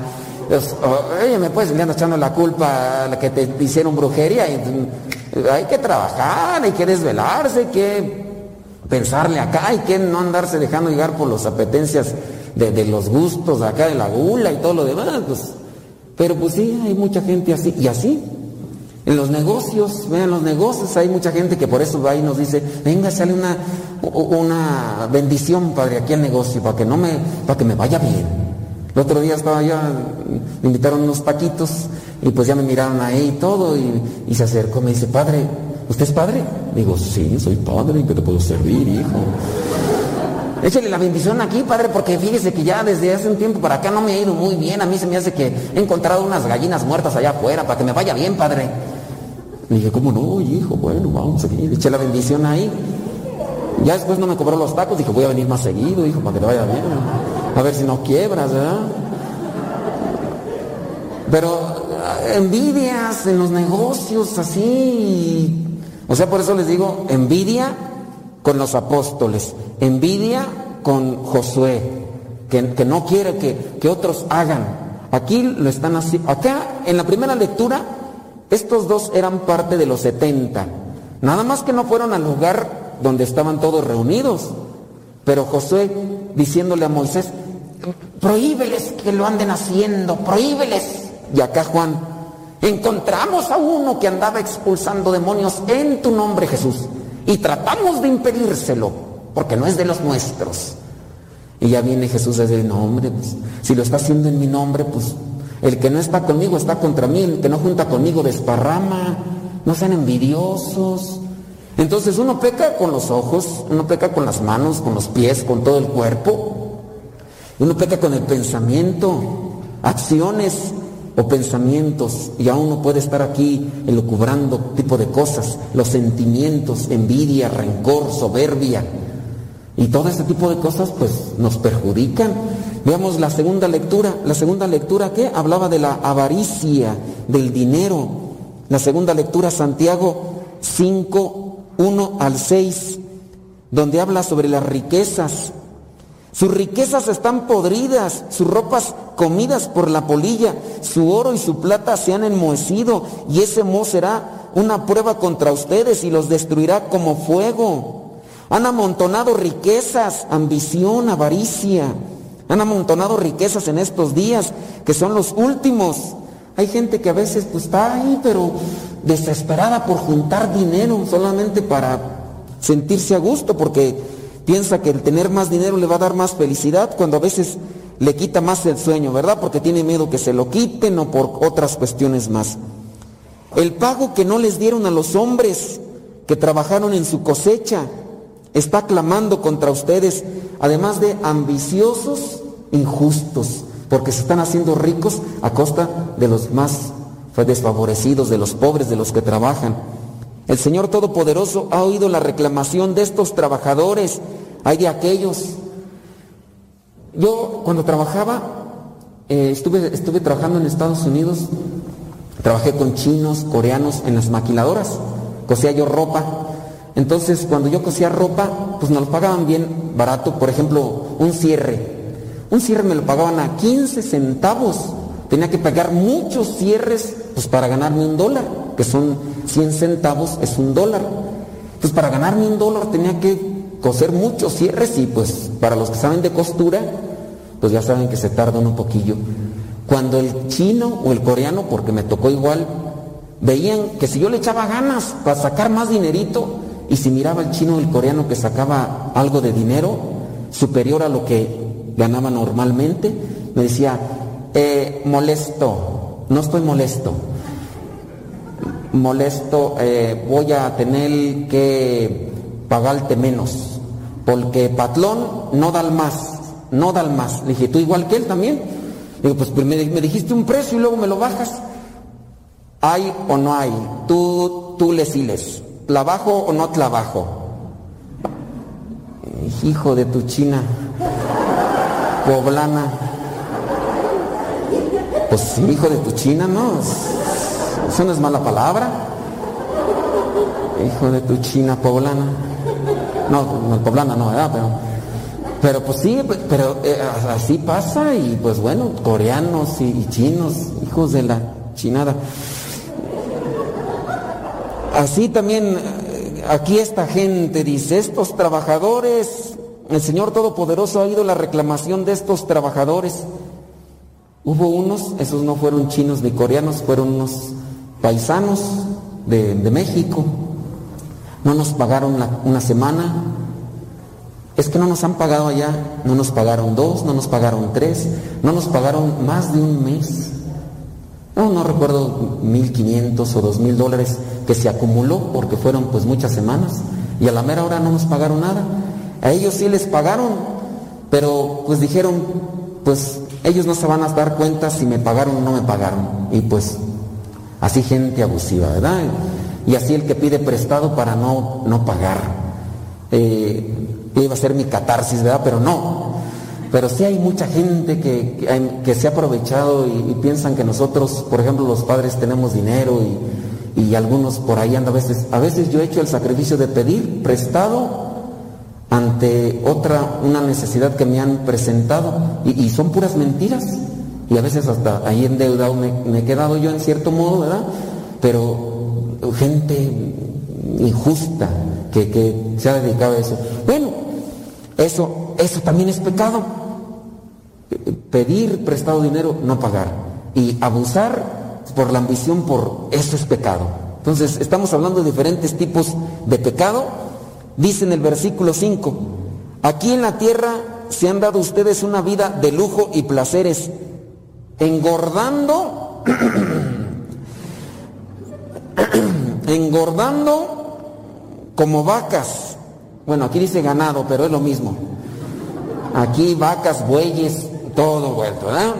Oye, me puedes le andas echando la culpa a la que te hicieron brujería. Mm, hay que trabajar, hay que desvelarse, hay que pensarle acá, hay que no andarse dejando llegar por las apetencias de, de los gustos acá de la gula y todo lo demás. Pues. Pero pues sí, hay mucha gente así. Y así, en los negocios, vean los negocios, hay mucha gente que por eso va y nos dice, venga, sale una, una bendición, padre, aquí al negocio, para que no me, para que me vaya bien. El otro día estaba yo, me invitaron unos paquitos y pues ya me miraron ahí y todo y, y se acercó, me dice, padre, ¿usted es padre? Digo, sí, soy padre, ¿en qué te puedo servir, hijo? Échale la bendición aquí, padre, porque fíjese que ya desde hace un tiempo para acá no me ha ido muy bien. A mí se me hace que he encontrado unas gallinas muertas allá afuera para que me vaya bien, padre. Le dije, ¿cómo no, hijo? Bueno, vamos aquí. Le eché la bendición ahí. Ya después no me cobró los tacos, dije, voy a venir más seguido, hijo, para que te vaya bien. A ver si no quiebras, ¿verdad? Pero ah, envidias en los negocios, así. O sea, por eso les digo, envidia con los apóstoles, envidia con Josué, que, no quiere que, otros hagan. Aquí lo están haciendo. Acá, en la primera lectura, estos dos eran parte de los 70. Nada más que no fueron al lugar donde estaban todos reunidos. Pero Josué diciéndole a Moisés, prohíbeles que lo anden haciendo, prohíbeles. Y acá Juan, encontramos a uno que andaba expulsando demonios en tu nombre Jesús y tratamos de impedírselo porque no es de los nuestros. Y ya viene Jesús a decir, no hombre, pues, si lo está haciendo en mi nombre, pues el que no está conmigo está contra mí, el que no junta conmigo desparrama, no sean envidiosos. Entonces uno peca con los ojos, uno peca con las manos, con los pies, con todo el cuerpo. Uno peca con el pensamiento, acciones o pensamientos, y aún uno puede estar aquí elucubrando tipo de cosas, los sentimientos, envidia, rencor, soberbia, y todo este tipo de cosas pues nos perjudican. Veamos la segunda lectura, la segunda lectura que hablaba de la avaricia, del dinero. La segunda lectura, Santiago 5, 1 al 6, donde habla sobre las riquezas. Sus riquezas están podridas, sus ropas comidas por la polilla, su oro y su plata se han enmohecido, y ese moho será una prueba contra ustedes y los destruirá como fuego. Han amontonado riquezas, ambición, avaricia. Han amontonado riquezas en estos días, que son los últimos. Hay gente que a veces pues está ahí, pero desesperada por juntar dinero solamente para sentirse a gusto, porque piensa que el tener más dinero le va a dar más felicidad, cuando a veces le quita más el sueño, ¿verdad? Porque tiene miedo que se lo quiten o por otras cuestiones más. El pago que no les dieron a los hombres que trabajaron en su cosecha está clamando contra ustedes, además de ambiciosos, injustos. porque se están haciendo ricos a costa de los más desfavorecidos, de los pobres, de los que trabajan. El Señor Todopoderoso ha oído la reclamación de estos trabajadores, hay de aquellos. Yo cuando trabajaba, eh, estuve, estuve trabajando en Estados Unidos, trabajé con chinos, coreanos en las maquiladoras, cosía yo ropa. Entonces cuando yo cosía ropa, pues nos lo pagaban bien barato, por ejemplo, un cierre. Un cierre me lo pagaban a 15 centavos. Tenía que pagar muchos cierres pues para ganarme un dólar, que son 100 centavos, es un dólar. Pues para ganarme un dólar tenía que coser muchos cierres y pues para los que saben de costura, pues ya saben que se tarda un poquillo. Cuando el chino o el coreano, porque me tocó igual, veían que si yo le echaba ganas para sacar más dinerito y si miraba el chino o el coreano que sacaba algo de dinero superior a lo que ganaba normalmente, me decía, eh, molesto, no estoy molesto, molesto, eh, voy a tener que pagarte menos, porque patlón no da más, no da más. Le dije, ¿tú igual que él también? Digo, pues me, me dijiste un precio y luego me lo bajas. ¿Hay o no hay? Tú, tú le siles. ¿Trabajo o no trabajo? Hijo de tu china, poblana. Pues hijo de tu china, ¿no? Eso no es mala palabra. Hijo de tu china poblana. No, no poblana no, ¿verdad? Pero, pero pues sí, pero eh, así pasa y pues bueno, coreanos y, y chinos, hijos de la chinada. Así también eh, aquí esta gente dice, estos trabajadores, el Señor Todopoderoso ha oído la reclamación de estos trabajadores. Hubo unos, esos no fueron chinos ni coreanos, fueron unos paisanos de, de México. No nos pagaron una semana. Es que no nos han pagado allá, no nos pagaron dos, no nos pagaron tres, no nos pagaron más de un mes. No, no recuerdo 1.500 o 2.000 dólares que se acumuló porque fueron pues muchas semanas y a la mera hora no nos pagaron nada. A ellos sí les pagaron, pero pues dijeron, pues ellos no se van a dar cuenta si me pagaron o no me pagaron. Y pues así gente abusiva, ¿verdad? Y así el que pide prestado para no, no pagar. Eh, iba a ser mi catarsis, ¿verdad? Pero no. Pero sí hay mucha gente que, que, se ha aprovechado y, y piensan que nosotros, por ejemplo, los padres tenemos dinero y, y algunos por ahí andan a veces. A veces yo he hecho el sacrificio de pedir prestado ante otra, una necesidad que me han presentado y, son puras mentiras. Y a veces hasta ahí endeudado me, me he quedado yo en cierto modo, ¿verdad? Pero gente injusta que, que se ha dedicado a eso. Bueno, eso, eso también es pecado. Pedir prestado dinero, no pagar. Y abusar por la ambición, por eso es pecado. Entonces, estamos hablando de diferentes tipos de pecado. Dice en el versículo 5, aquí en la tierra se han dado ustedes una vida de lujo y placeres, engordando, engordando como vacas. Bueno, aquí dice ganado, pero es lo mismo. Aquí vacas, bueyes, todo vuelto, ¿verdad?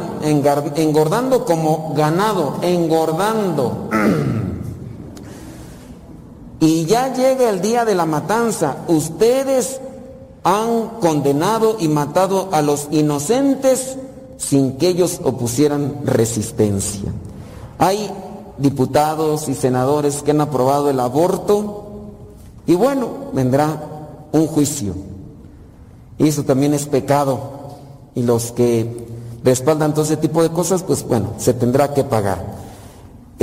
Engordando como ganado, engordando. Y ya llega el día de la matanza. Ustedes han condenado y matado a los inocentes sin que ellos opusieran resistencia. Hay diputados y senadores que han aprobado el aborto y bueno, vendrá un juicio. Y eso también es pecado. Y los que respaldan todo ese tipo de cosas, pues bueno, se tendrá que pagar.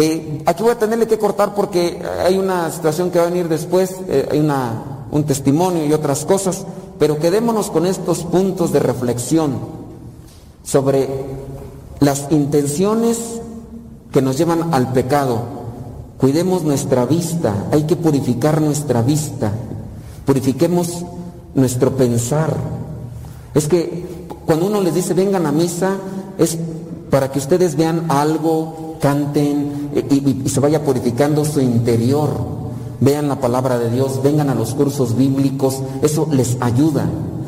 Eh, aquí voy a tenerle que cortar porque hay una situación que va a venir después, eh, hay una, un testimonio y otras cosas, pero quedémonos con estos puntos de reflexión sobre las intenciones que nos llevan al pecado. Cuidemos nuestra vista, hay que purificar nuestra vista, purifiquemos nuestro pensar. Es que cuando uno les dice vengan a misa, es para que ustedes vean algo, canten eh, y, se vaya purificando su interior. Vean la palabra de Dios, vengan a los cursos bíblicos, eso les ayuda,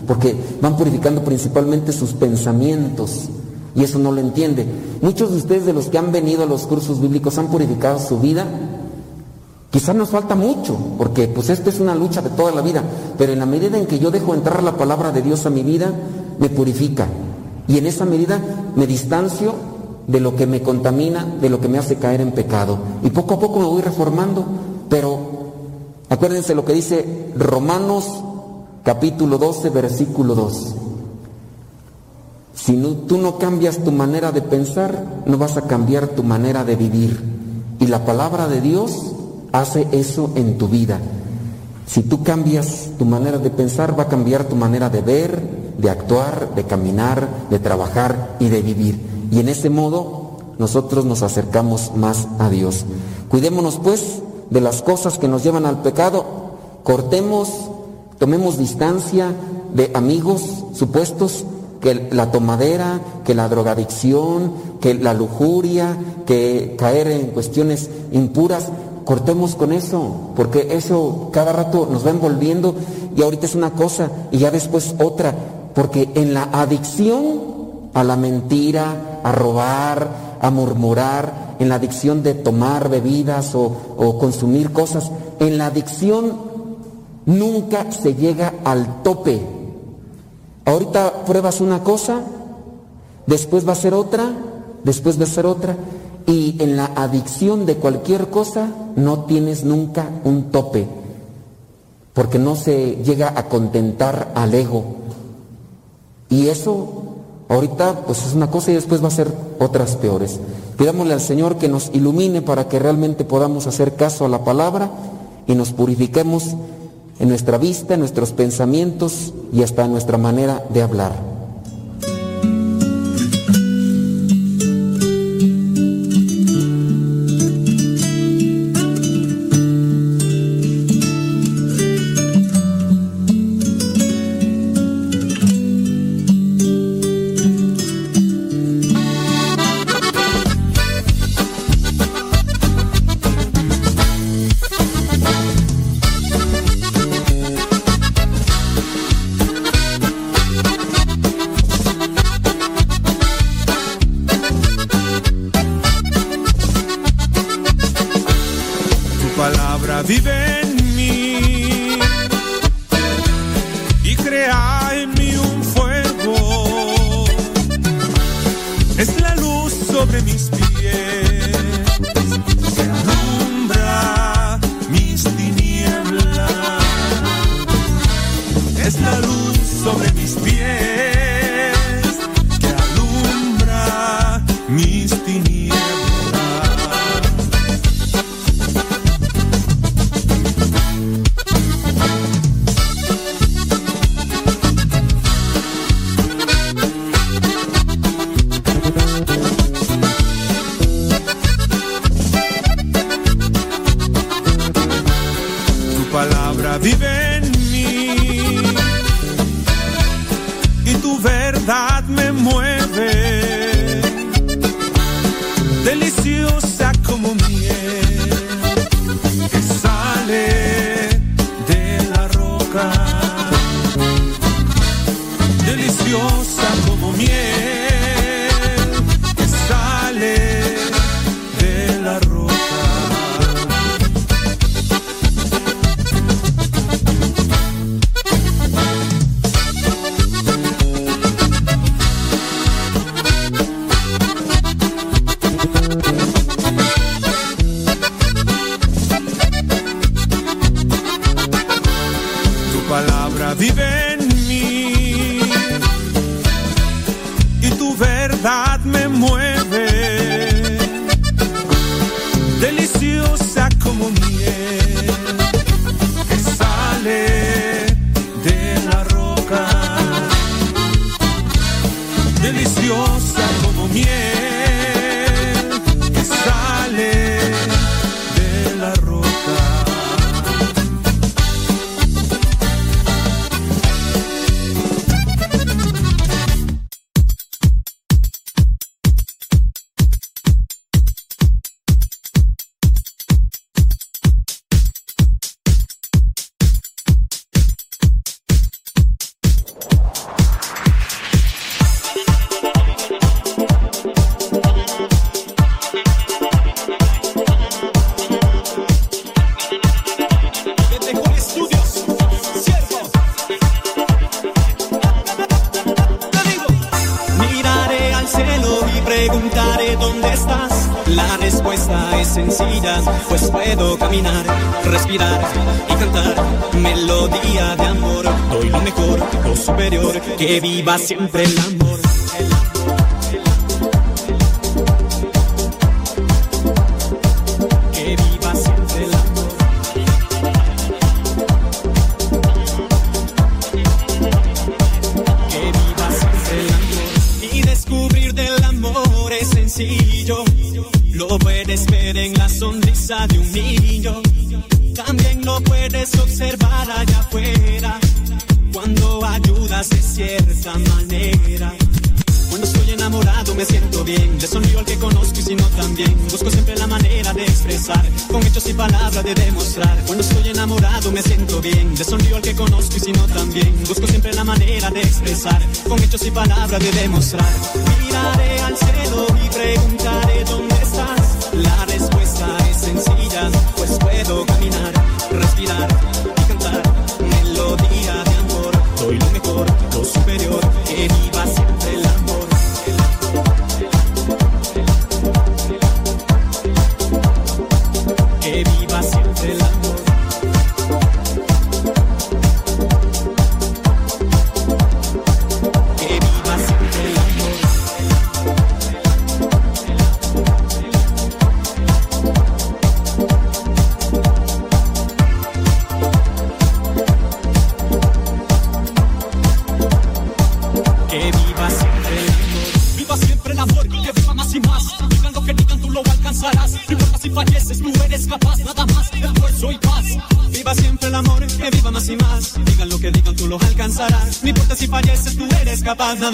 porque van purificando principalmente sus pensamientos. y eso no lo entiende. Muchos de ustedes de los que han venido a los cursos bíblicos han purificado su vida. Quizás nos falta mucho, porque pues esto es una lucha de toda la vida, pero en la medida en que yo dejo entrar la palabra de Dios a mi vida, me purifica. Y en esa medida me distancio de lo que me contamina, de lo que me hace caer en pecado. Y poco a poco me voy reformando, pero acuérdense lo que dice Romanos capítulo 12, versículo 2. Si no- tú no cambias tu manera de pensar, no vas a cambiar tu manera de vivir. Y la palabra de Dios hace eso en tu vida. Si tú cambias tu manera de pensar, va a cambiar tu manera de ver, de actuar, de caminar, de trabajar y de vivir. Y en ese modo nosotros nos acercamos más a Dios. Cuidémonos pues de las cosas que nos llevan al pecado. Cortemos, tomemos distancia de amigos supuestos que la tomadera, que la drogadicción, que la lujuria, que caer en cuestiones impuras, cortemos con eso, porque eso cada rato nos va envolviendo y ahorita es una cosa y ya después otra, porque en la adicción a la mentira, a robar, a murmurar, en la adicción de tomar bebidas o, o consumir cosas, en la adicción nunca se llega al tope. Ahorita pruebas una cosa, después va a ser otra, después va a ser otra. Y en la adicción de cualquier cosa no tienes nunca un tope, porque no se llega a contentar al ego. Y eso ahorita pues es una cosa y después va a ser otras peores. Pidámosle al Señor que nos ilumine para que realmente podamos hacer caso a la palabra y nos purifiquemos en nuestra vista, en nuestros pensamientos y hasta en nuestra manera de hablar.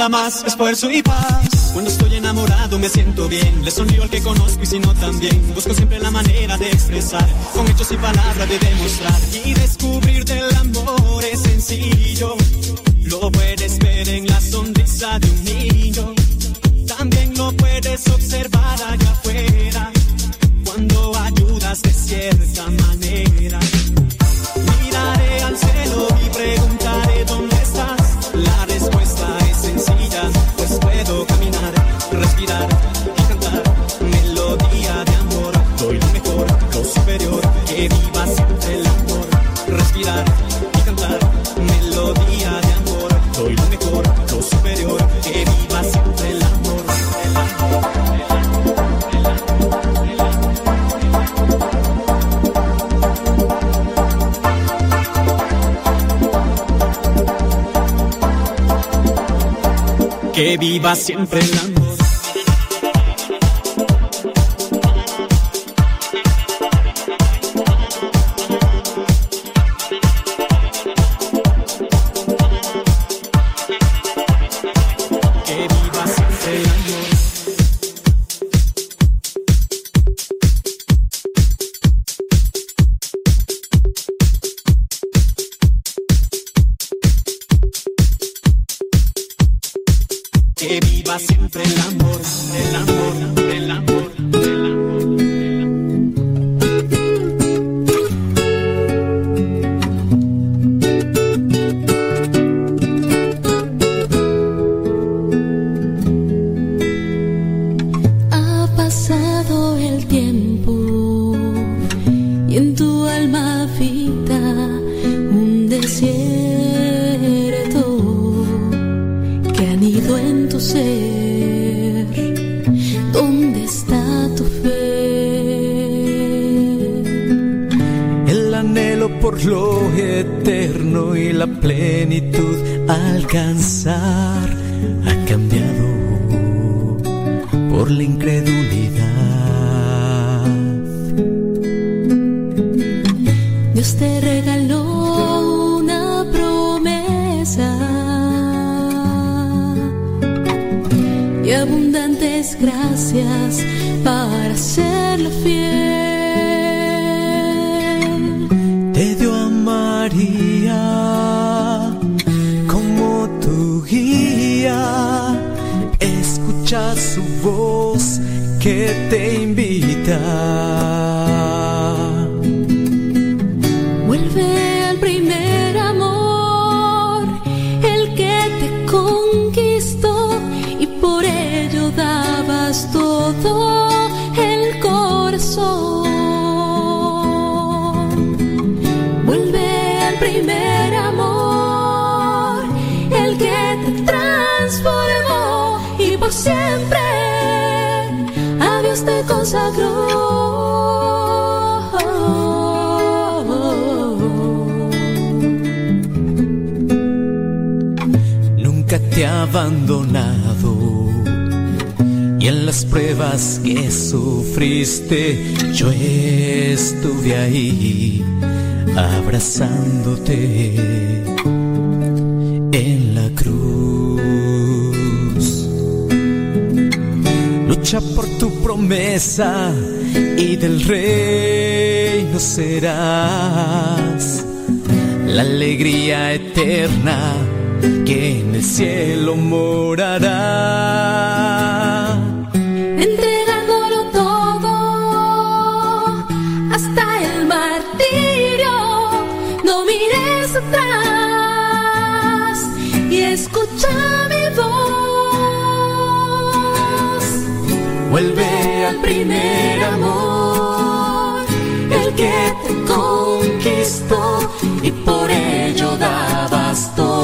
más, esfuerzo y paz. Cuando estoy enamorado me siento bien, le sonrío al que conozco y si no también, busco siempre la manera de expresar. viva siempre en la y abundantes gracias para serle fiel. Te dio a María como tu guía, escucha su voz que te invita. Nunca te ha abandonado y en las pruebas que sufriste yo estuve ahí abrazándote en la cruz. Lucha por promesa y del reino serás la alegría eterna que en el cielo morará. Entregándolo todo hasta el martirio, no mires atrás y escucha mi voz. Vuelve fue al primer amor el que te conquistó y por ello dabas todo.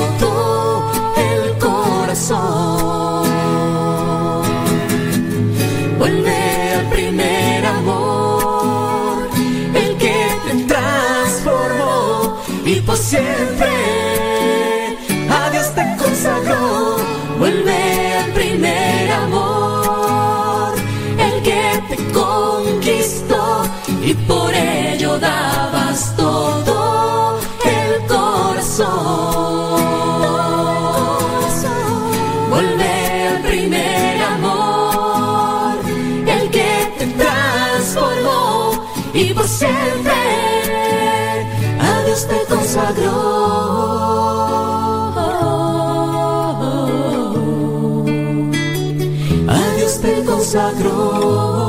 consagrou.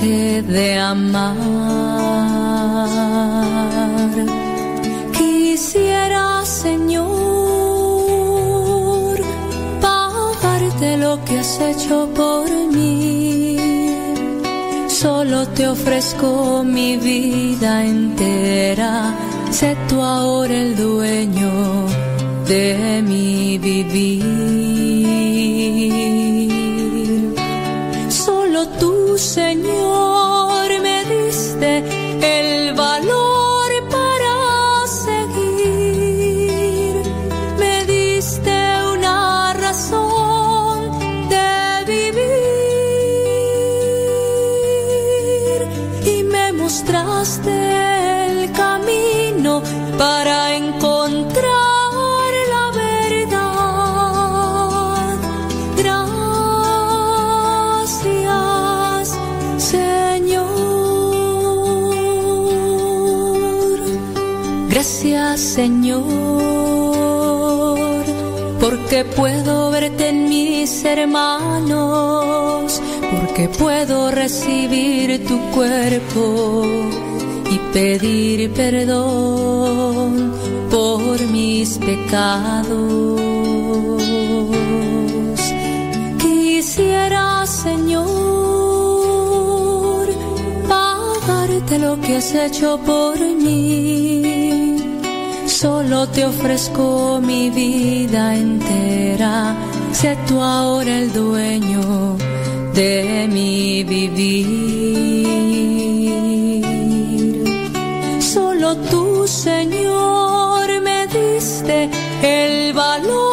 de amar. Quisiera, Señor, pagarte lo que has hecho por mí. Solo te ofrezco mi vida entera. Sé tú ahora el dueño de mi vivir. hermanos, porque puedo recibir tu cuerpo y pedir perdón por mis pecados. Quisiera, Señor, pagarte lo que has hecho por mí. Solo te ofrezco mi vida entera sé tú ahora el dueño de mi vivir. Solo tú, Señor, me diste el valor.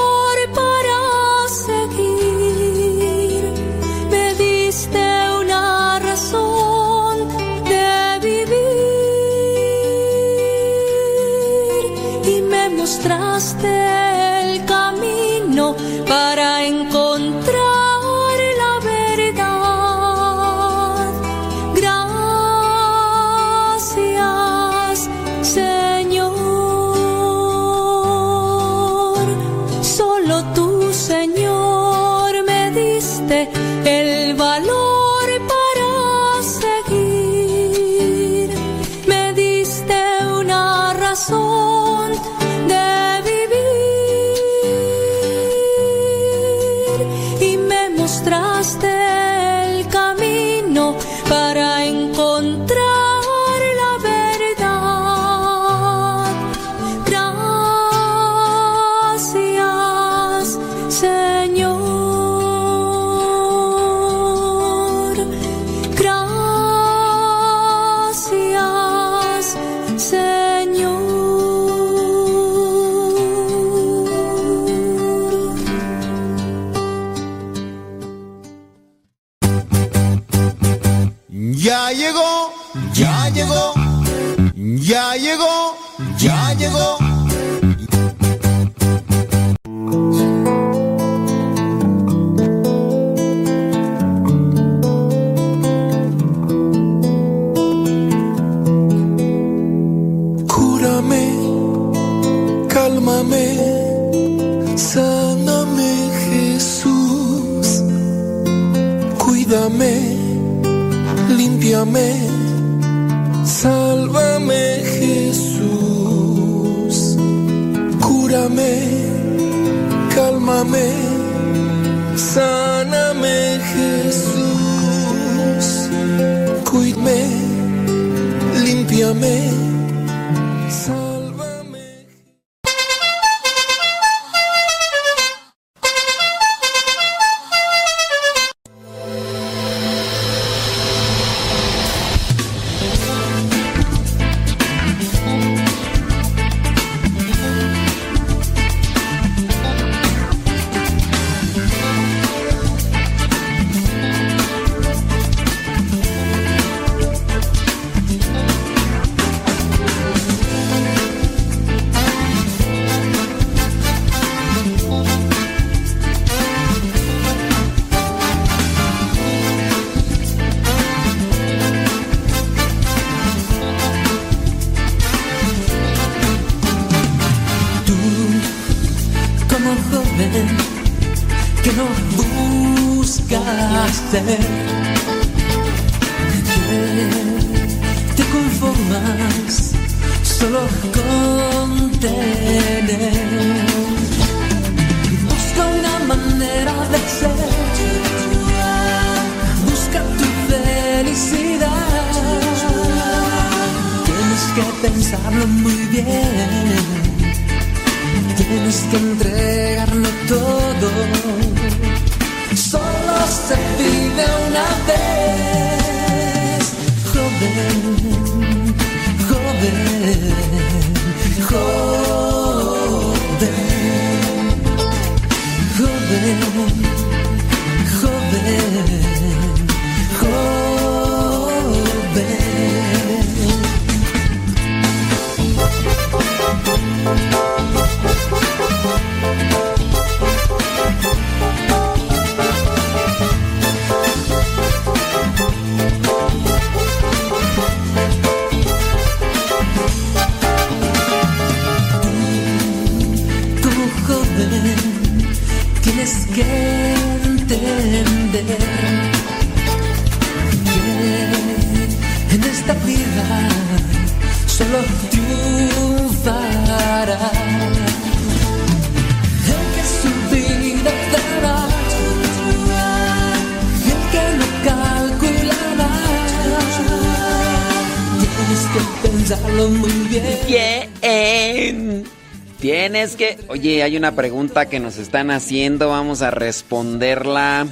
Tienes que... Oye, hay una pregunta que nos están haciendo. Vamos a responderla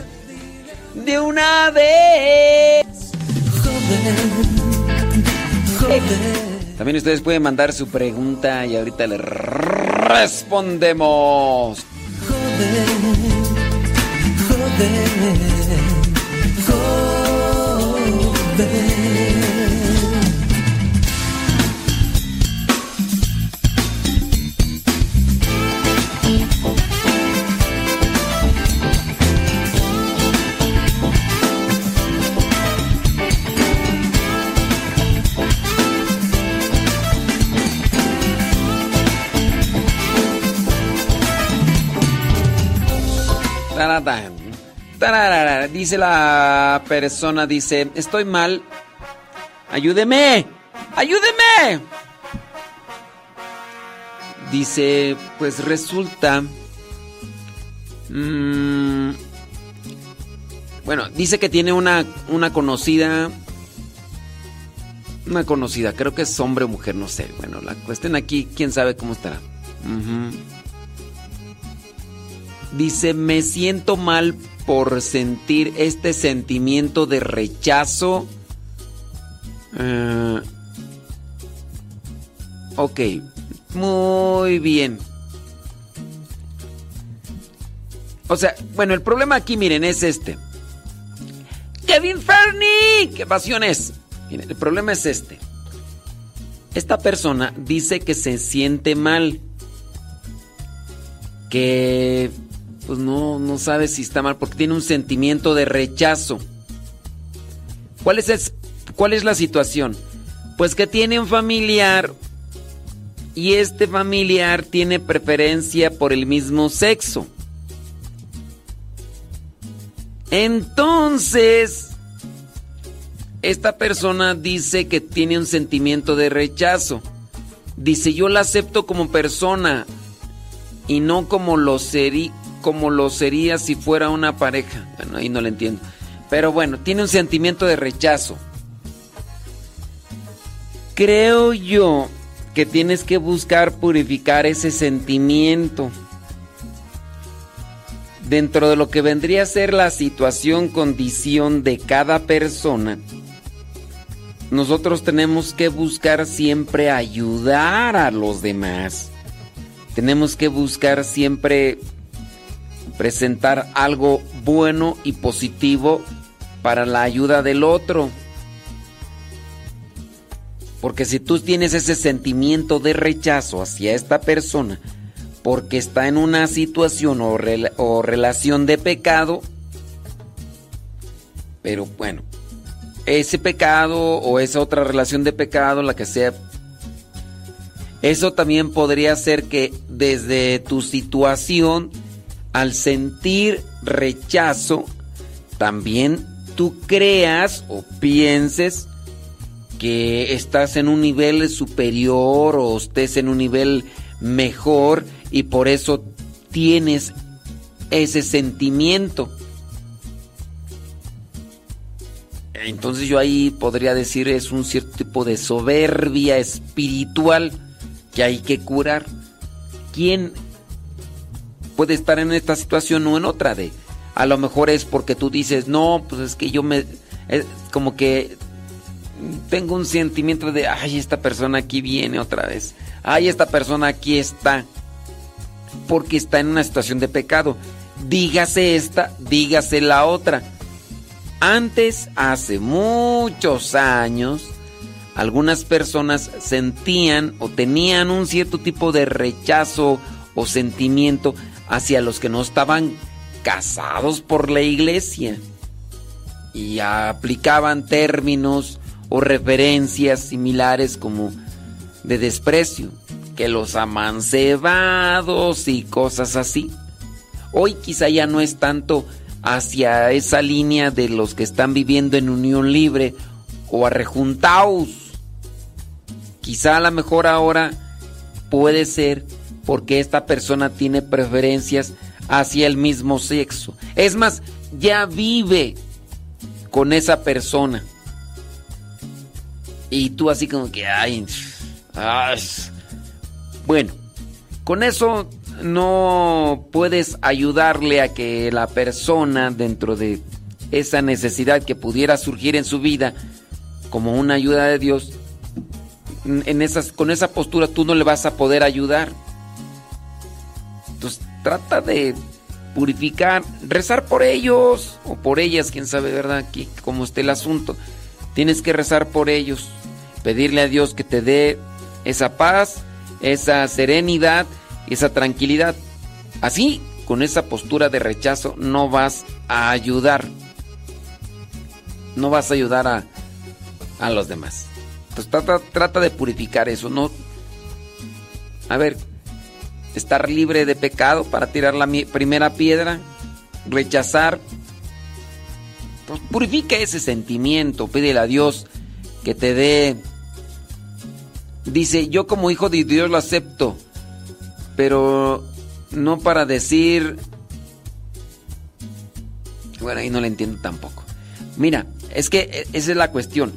de una vez. También ustedes pueden mandar su pregunta y ahorita le respondemos. Taratán. Dice la persona, dice, estoy mal. Ayúdeme. Ayúdeme. Dice, pues resulta... mm, bueno, dice que tiene una, una conocida... Una conocida, creo que es hombre o mujer, no sé. Bueno, la cuestión aquí, quién sabe cómo estará. Dice, me siento mal por sentir este sentimiento de rechazo. Eh, ok, muy bien. O sea, bueno, el problema aquí, miren, es este. Kevin Fernie, qué pasión es. Miren, el problema es este. Esta persona dice que se siente mal. Que pues no, no sabe si está mal porque tiene un sentimiento de rechazo. ¿Cuál es, ¿Cuál es la situación? Pues que tiene un familiar y este familiar tiene preferencia por el mismo sexo. Entonces, esta persona dice que tiene un sentimiento de rechazo. Dice, yo la acepto como persona y no como lo, seri- como lo sería si fuera una pareja. Bueno, ahí no lo entiendo. Pero bueno, tiene un sentimiento de rechazo. Creo yo que tienes que buscar purificar ese sentimiento. Dentro de lo que vendría a ser la situación, condición de cada persona, nosotros tenemos que buscar siempre ayudar a los demás. Tenemos que buscar siempre presentar algo bueno y positivo para la ayuda del otro. Porque si tú tienes ese sentimiento de rechazo hacia esta persona, porque está en una situación o, rela- o relación de pecado, pero bueno, ese pecado o esa otra relación de pecado, la que sea, eso también podría ser que desde tu situación, al sentir rechazo, también tú creas o pienses que estás en un nivel superior o estés en un nivel mejor y por eso tienes ese sentimiento. Entonces yo ahí podría decir es un cierto tipo de soberbia espiritual que hay que curar. ¿Quién puede estar en esta situación o en otra de a lo mejor es porque tú dices, "No, pues es que yo me como que tengo un sentimiento de, ay, esta persona aquí viene otra vez. Ay, esta persona aquí está." Porque está en una situación de pecado. Dígase esta, dígase la otra. Antes, hace muchos años, algunas personas sentían o tenían un cierto tipo de rechazo o sentimiento hacia los que no estaban casados por la iglesia y aplicaban términos o referencias similares como de desprecio, que los amancebados y cosas así. Hoy quizá ya no es tanto hacia esa línea de los que están viviendo en unión libre o arrejuntaos. Quizá a lo mejor ahora puede ser porque esta persona tiene preferencias hacia el mismo sexo. Es más, ya vive con esa persona. Y tú así como que, ay, ay. Bueno, con eso no puedes ayudarle a que la persona dentro de esa necesidad que pudiera surgir en su vida como una ayuda de Dios, en esas, con esa postura tú no le vas a poder ayudar. Trata de purificar, rezar por ellos o por ellas, quién sabe, ¿verdad? Aquí, cómo esté el asunto. Tienes que rezar por ellos, pedirle a Dios que te dé esa paz, esa serenidad esa tranquilidad. Así, con esa postura de rechazo, no vas a ayudar. No vas a ayudar a, a los demás. Entonces trata, trata de purificar eso, no. A ver, estar libre de pecado para tirar la primera piedra, rechazar. Pues purifica ese sentimiento, pídele a Dios que te dé. Dice, yo como hijo de Dios lo acepto, pero no para decir... Bueno, ahí no le entiendo tampoco. Mira, es que e- esa es la cuestión.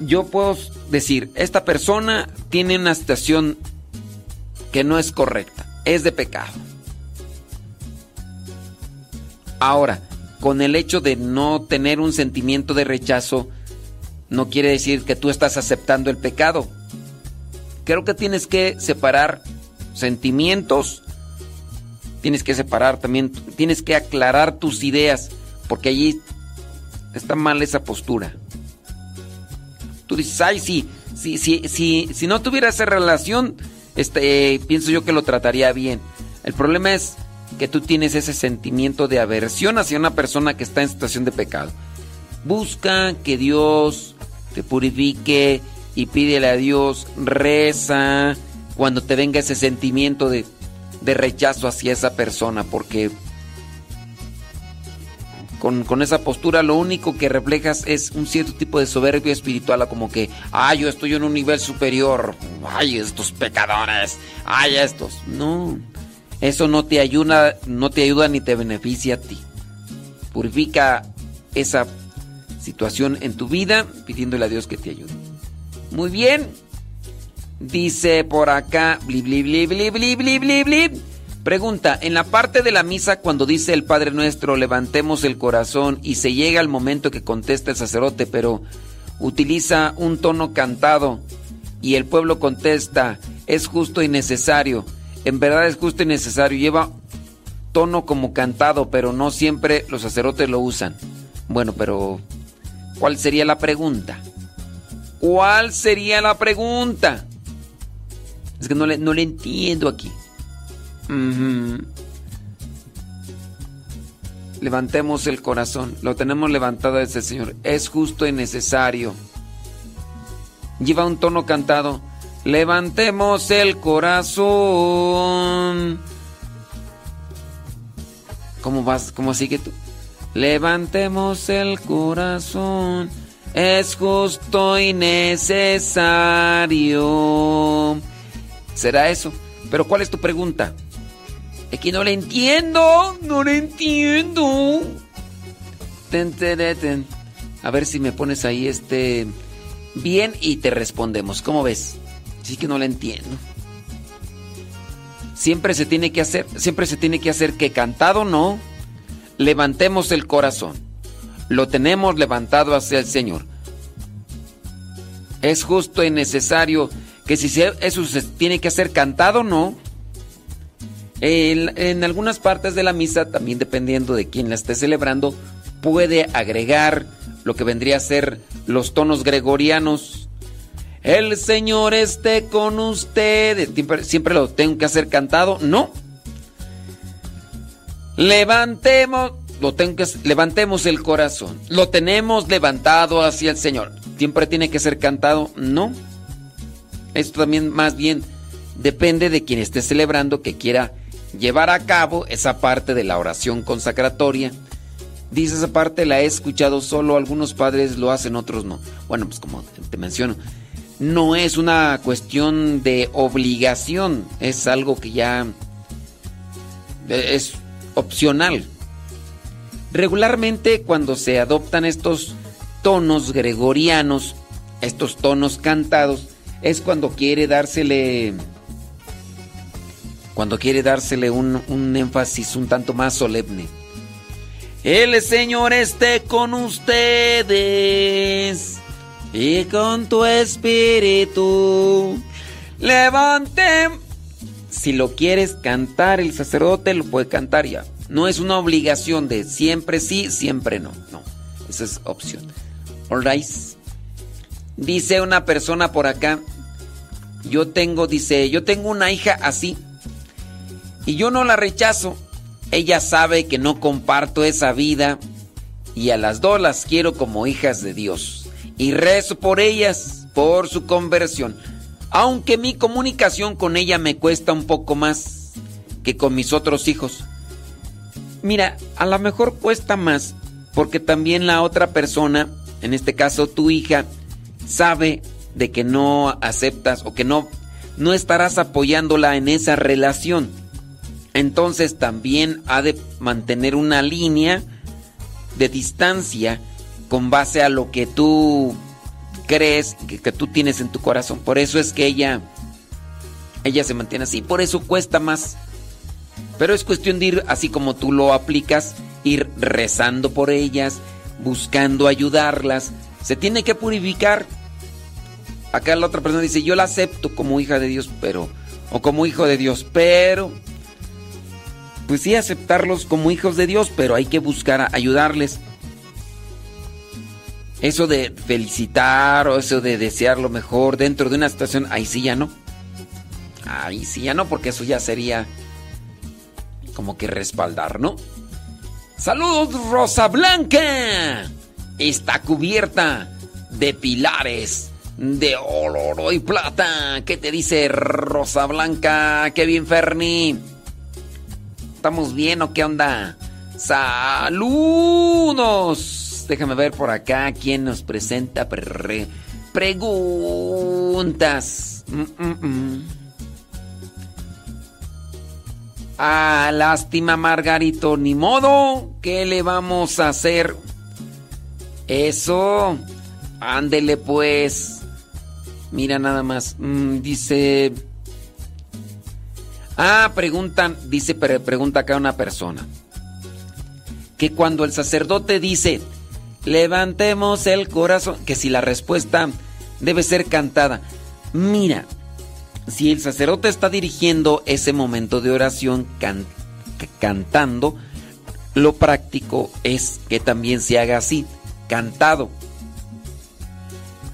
Yo puedo decir, esta persona tiene una situación que no es correcta, es de pecado. Ahora, con el hecho de no tener un sentimiento de rechazo, no quiere decir que tú estás aceptando el pecado. Creo que tienes que separar sentimientos, tienes que separar también, tienes que aclarar tus ideas, porque allí está mal esa postura. Tú dices, ay, sí, sí, sí, sí, si no tuviera esa relación, este, pienso yo que lo trataría bien. El problema es que tú tienes ese sentimiento de aversión hacia una persona que está en situación de pecado. Busca que Dios te purifique y pídele a Dios, reza cuando te venga ese sentimiento de, de rechazo hacia esa persona, porque con, esa postura lo único que reflejas es un cierto tipo de soberbia espiritual, como que, ay, yo estoy en un nivel superior, ay, estos pecadores, ay, estos. No, eso no te ayuda, no te ayuda ni te beneficia a ti. Purifica esa situación en tu vida pidiéndole a Dios que te ayude. Muy bien. Dice por acá, blib, blib, blib. Pregunta, en la parte de la misa cuando dice el Padre Nuestro, levantemos el corazón y se llega el momento que contesta el sacerdote, pero utiliza un tono cantado y el pueblo contesta, es justo y necesario. En verdad es justo y necesario. Lleva tono como cantado, pero no siempre los sacerdotes lo usan. Bueno, pero ¿cuál sería la pregunta? ¿Cuál sería la pregunta? Es que no le, no le entiendo aquí. Levantemos el corazón. Lo tenemos levantado ese Señor. Es justo y necesario. Lleva un tono cantado. Levantemos el corazón. ¿Cómo vas? ¿Cómo sigue tú? Levantemos el corazón. Es justo y necesario. ¿Será eso? Pero ¿cuál es tu pregunta? Es que no le entiendo. No le entiendo. Ten, ten, ten. A ver si me pones ahí este bien y te respondemos. ¿Cómo ves? Sí que no le entiendo. Siempre se tiene que hacer, siempre se tiene que hacer que cantado no. Levantemos el corazón. Lo tenemos levantado hacia el Señor. Es justo y necesario que si eso se tiene que hacer cantado no. En, en algunas partes de la misa, también dependiendo de quién la esté celebrando, puede agregar lo que vendría a ser los tonos gregorianos. El Señor esté con ustedes. Siempre, lo tengo que hacer cantado. No. Levantemos, lo tengo que, levantemos el corazón. Lo tenemos levantado hacia el Señor. Siempre tiene que ser cantado. No. Esto también más bien depende de quien esté celebrando que quiera llevar a cabo esa parte de la oración consacratoria. Dice esa parte, la he escuchado solo, algunos padres lo hacen, otros no. Bueno, pues como te menciono, no es una cuestión de obligación, es algo que ya es opcional. Regularmente cuando se adoptan estos tonos gregorianos, estos tonos cantados, es cuando quiere dársele cuando quiere dársele un, un énfasis un tanto más solemne. El Señor esté con ustedes y con tu espíritu. Levanten. Si lo quieres cantar, el sacerdote lo puede cantar ya. No es una obligación de siempre sí, siempre no. No, esa es opción. All right. Dice una persona por acá. Yo tengo, dice, yo tengo una hija así. Y yo no la rechazo. Ella sabe que no comparto esa vida. Y a las dos las quiero como hijas de Dios. Y rezo por ellas, por su conversión. Aunque mi comunicación con ella me cuesta un poco más que con mis otros hijos. Mira, a lo mejor cuesta más porque también la otra persona, en este caso tu hija, sabe de que no aceptas o que no no estarás apoyándola en esa relación. Entonces también ha de mantener una línea de distancia con base a lo que tú crees que, tú tienes en tu corazón. Por eso es que ella ella se mantiene así, por eso cuesta más. Pero es cuestión de ir así como tú lo aplicas, ir rezando por ellas, buscando ayudarlas. Se tiene que purificar. Acá la otra persona dice, yo la acepto como hija de Dios, pero... O como hijo de Dios, pero... Pues sí, aceptarlos como hijos de Dios, pero hay que buscar ayudarles. Eso de felicitar o eso de desear lo mejor dentro de una situación, ahí sí ya no. Ahí sí ya no, porque eso ya sería como que respaldar, ¿no? Saludos, Rosa Blanca. Está cubierta de pilares de oro y plata. ¿Qué te dice Rosa Blanca? Qué bien, Ferni. ¿Estamos bien o qué onda? Saludos. Déjame ver por acá quién nos presenta pre- preguntas. Mm, mm, mm. Ah, lástima, Margarito. Ni modo. ¿Qué le vamos a hacer? Eso. Ándele pues. Mira nada más. Mm, dice. Ah, preguntan. Dice, pre- pregunta acá una persona. Que cuando el sacerdote dice, levantemos el corazón, que si la respuesta debe ser cantada. Mira, si el sacerdote está dirigiendo ese momento de oración cantando, lo práctico es que también se haga así, cantado.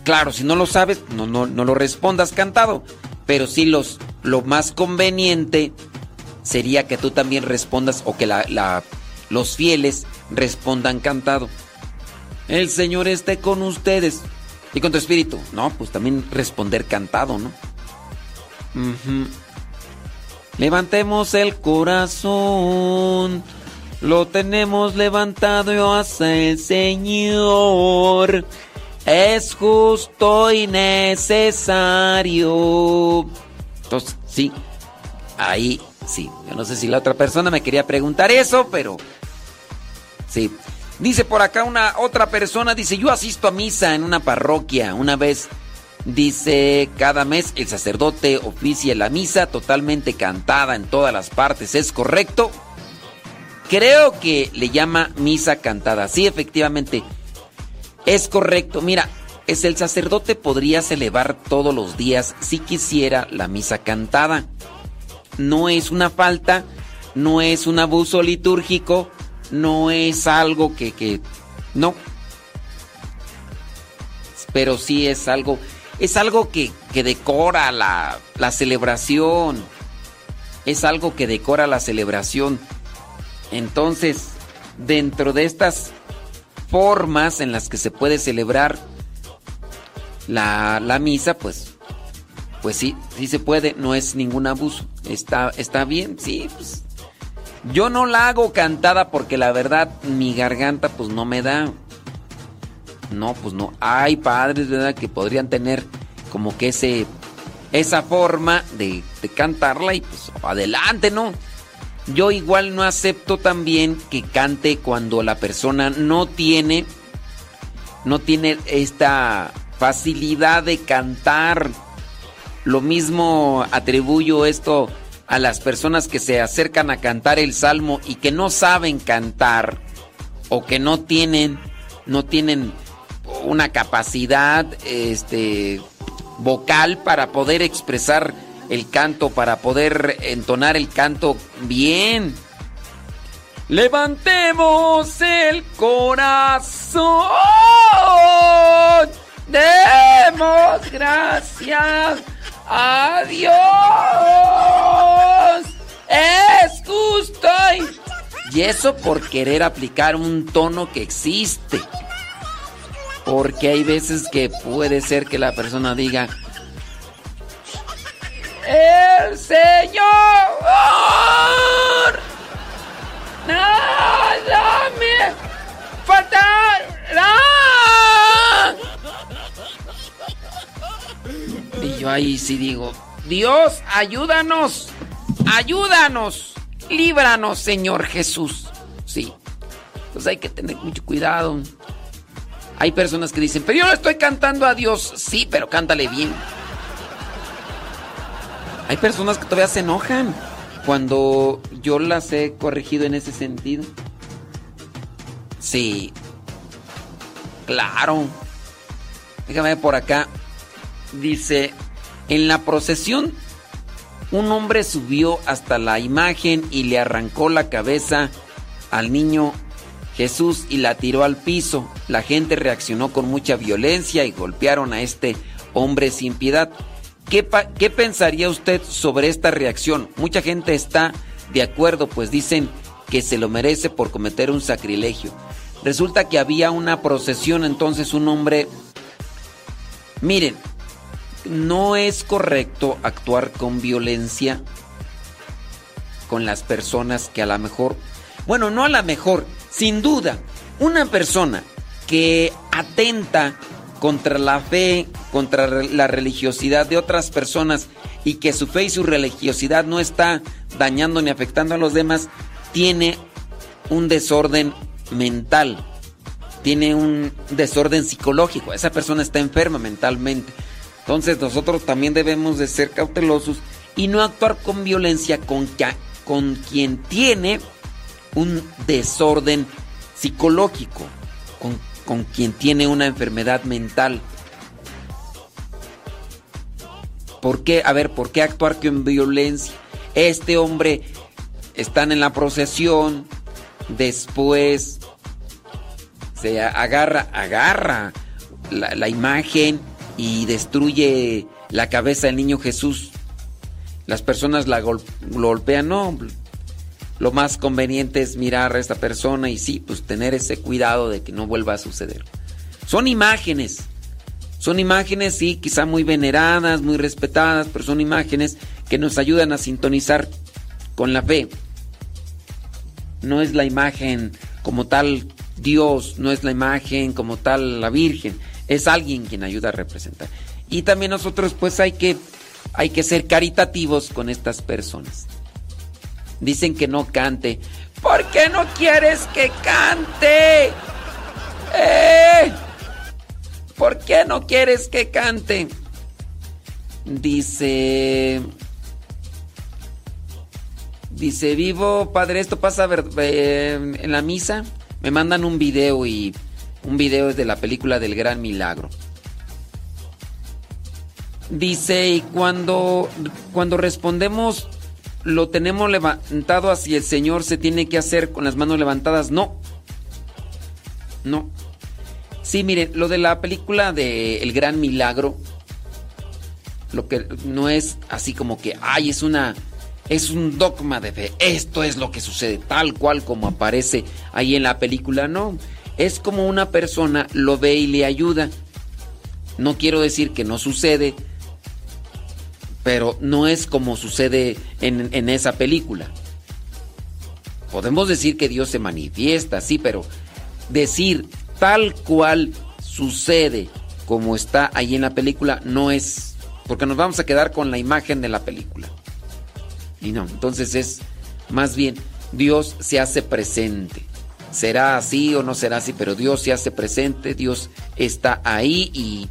Claro, si no lo sabes, no, no, no lo respondas cantado, pero sí los, lo más conveniente sería que tú también respondas o que la- los fieles respondan cantado. El Señor esté con ustedes y con tu espíritu. No, pues también responder cantado, ¿no? Levantemos el corazón. Lo tenemos levantado hacia el Señor. Es justo y necesario. Entonces, sí. Ahí, sí. Yo no sé si la otra persona me quería preguntar eso, pero... Sí. Dice por acá una otra persona, dice, yo asisto a misa en una parroquia. Una vez, dice, cada mes el sacerdote oficia la misa totalmente cantada en todas las partes. ¿Es correcto? Creo que le llama misa cantada. Sí, efectivamente. Es correcto. Mira, es el sacerdote podría celebrar todos los días si quisiera la misa cantada. No es una falta, no es un abuso litúrgico, no es algo que, que no. Pero sí es algo, es algo que, que decora la, la celebración. Es algo que decora la celebración. Entonces, dentro de estas formas en las que se puede celebrar la, la misa, pues, pues sí, sí se puede, no es ningún abuso. Está, está bien, sí, pues. Yo no la hago cantada porque la verdad mi garganta pues no me da. No, pues no. Hay padres, ¿verdad? Que podrían tener como que ese, esa forma de, de cantarla y pues adelante, ¿no? Yo igual no acepto también que cante cuando la persona no tiene, no tiene esta facilidad de cantar. Lo mismo atribuyo esto a las personas que se acercan a cantar el salmo y que no saben cantar o que no tienen no tienen una capacidad este vocal para poder expresar el canto, para poder entonar el canto bien. Levantemos el corazón. Demos gracias a Dios. Es justo. Y eso por querer aplicar un tono que existe. Porque hay veces que puede ser que la persona diga, el Señor nada me faltará. Y yo ahí sí digo, Dios, ayúdanos, ayúdanos, líbranos, Señor Jesús. Sí, pues hay que tener mucho cuidado. Hay personas que dicen, pero yo no estoy cantando a Dios. Sí, pero cántale bien. Hay personas que todavía se enojan cuando yo las he corregido en ese sentido. Sí. Claro. Déjame ver por acá. Dice, en la procesión un hombre subió hasta la imagen y le arrancó la cabeza al niño Jesús y la tiró al piso. La gente reaccionó con mucha violencia y golpearon a este hombre sin piedad. ¿Qué, ¿Qué, pensaría usted sobre esta reacción? Mucha gente está de acuerdo, pues dicen que se lo merece por cometer un sacrilegio. Resulta que había una procesión, entonces un hombre... Miren, no es correcto actuar con violencia con las personas que a lo mejor... Bueno, no a lo mejor, sin duda, una persona que atenta contra la fe, contra la religiosidad de otras personas y que su fe y su religiosidad no está dañando ni afectando a los demás, tiene un desorden mental, tiene un desorden psicológico, esa persona está enferma mentalmente. Entonces nosotros también debemos de ser cautelosos y no actuar con violencia con, con quien tiene un desorden psicológico, con, con quien tiene una enfermedad mental. ¿Por qué? A ver, ¿por qué actuar con violencia? Este hombre están en la procesión, después se agarra, agarra la, imagen y destruye la cabeza del niño Jesús. Las personas la gol, golpean, no, lo más conveniente es mirar a esta persona y sí, pues tener ese cuidado de que no vuelva a suceder. Son imágenes. Son imágenes, sí, quizá muy veneradas, muy respetadas, pero son imágenes que nos ayudan a sintonizar con la fe. No es la imagen como tal Dios, no es la imagen como tal la Virgen, es alguien quien ayuda a representar. Y también nosotros pues hay que, hay que ser caritativos con estas personas. Dicen que no cante. ¿Por qué no quieres que cante? ¿Eh? ¿Por qué no quieres que cante? Dice... Dice, vivo, padre, esto pasa eh, en la misa. Me mandan un video y un video es de la película del Gran Milagro. Dice, y cuando, cuando respondemos lo tenemos levantado hacia el Señor, se tiene que hacer con las manos levantadas. No. No. Sí, miren, lo de la película de El Gran Milagro, lo que no es así como que, ay, es una, es un dogma de fe. Esto es lo que sucede, tal cual como aparece ahí en la película. No, es como una persona lo ve y le ayuda. No quiero decir que no sucede, pero no es como sucede en, en, esa película. Podemos decir que Dios se manifiesta, sí, pero decir tal cual sucede como está ahí en la película no es, porque nos vamos a quedar con la imagen de la película. Y no, entonces es más bien Dios se hace presente. Será así o no será así, pero Dios se hace presente, Dios está ahí y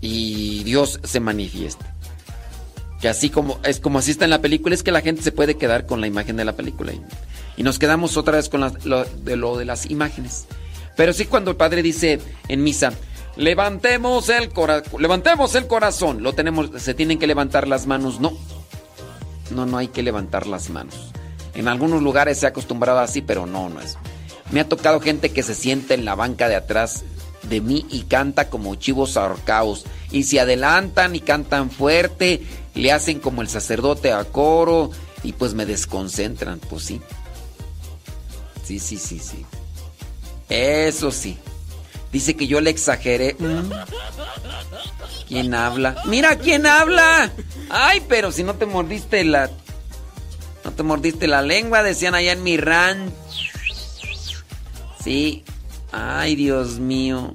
y Dios se manifieste. Que así como es como así está en la película, es que la gente se puede quedar con la imagen de la película y, y nos quedamos otra vez con la- lo, de lo de las imágenes. Pero sí cuando el padre dice en misa, levantemos el corazón, levantemos el corazón, lo tenemos, se tienen que levantar las manos, no. No, no hay que levantar las manos. En algunos lugares se ha acostumbrado así, pero no, no es. Me ha tocado gente que se sienta en la banca de atrás de mí y canta como chivos ahorcados. Y se adelantan y cantan fuerte, le hacen como el sacerdote a coro y pues me desconcentran, pues sí. Sí, sí, sí, sí. Eso sí. Dice que yo le exageré. Mm. ¿Quién habla? Mira quién habla. Ay, pero si no te mordiste la... No te mordiste la lengua, decían allá en mi ranch. Sí. Ay, Dios mío.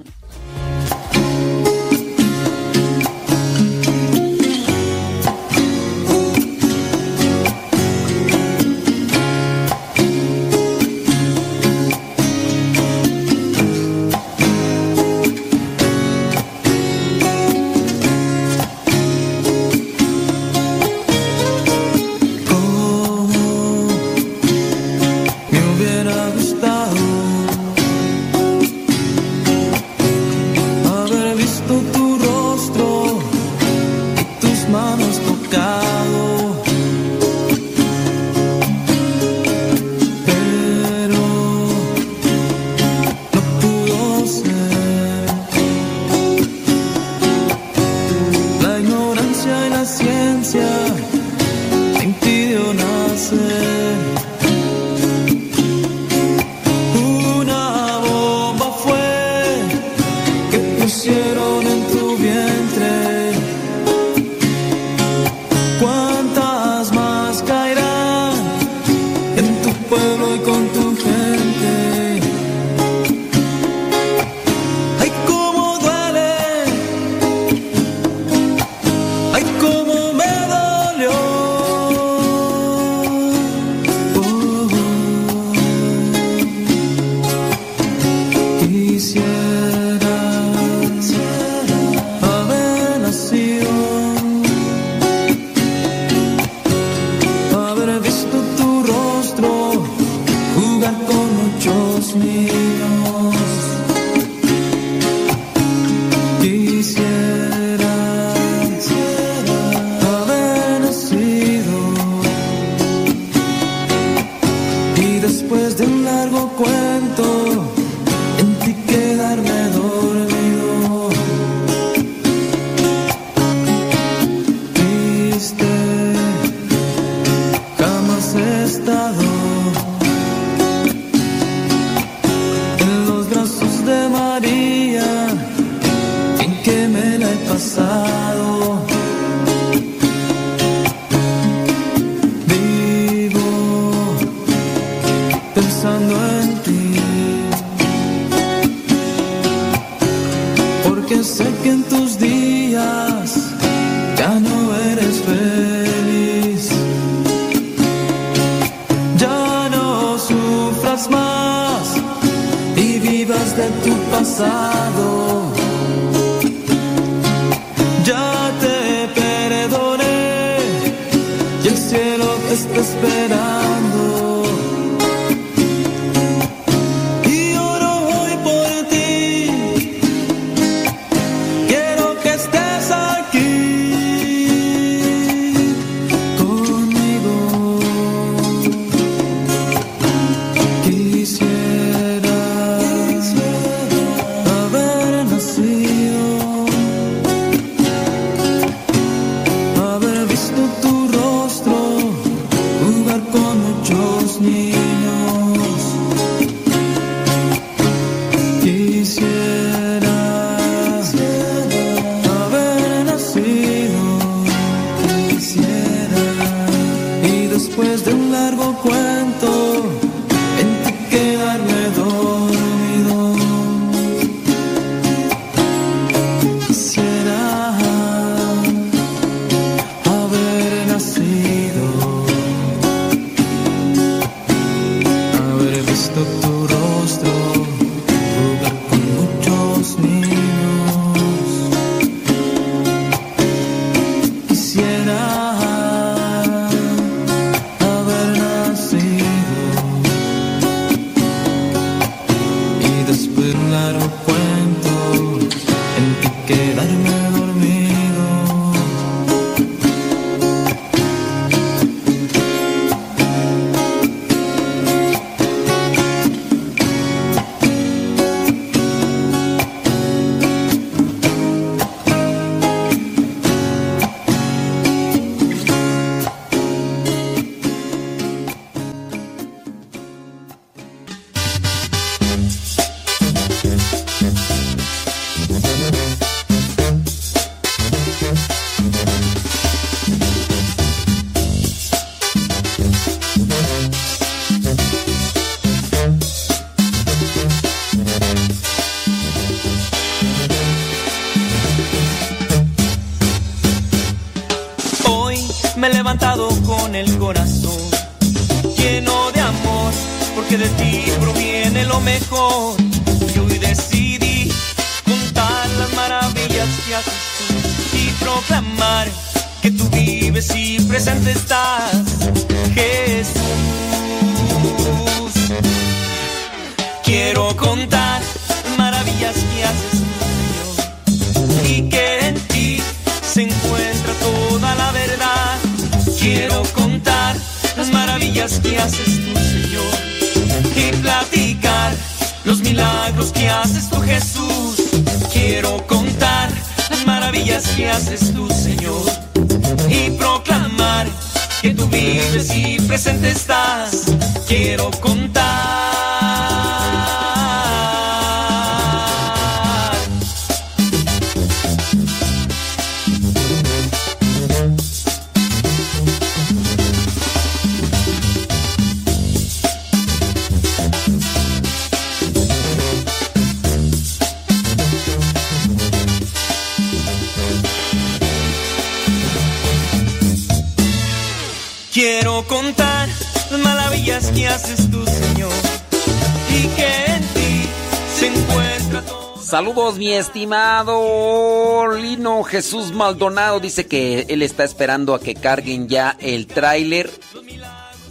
Jesús Maldonado. Dice que él está esperando a que carguen ya el tráiler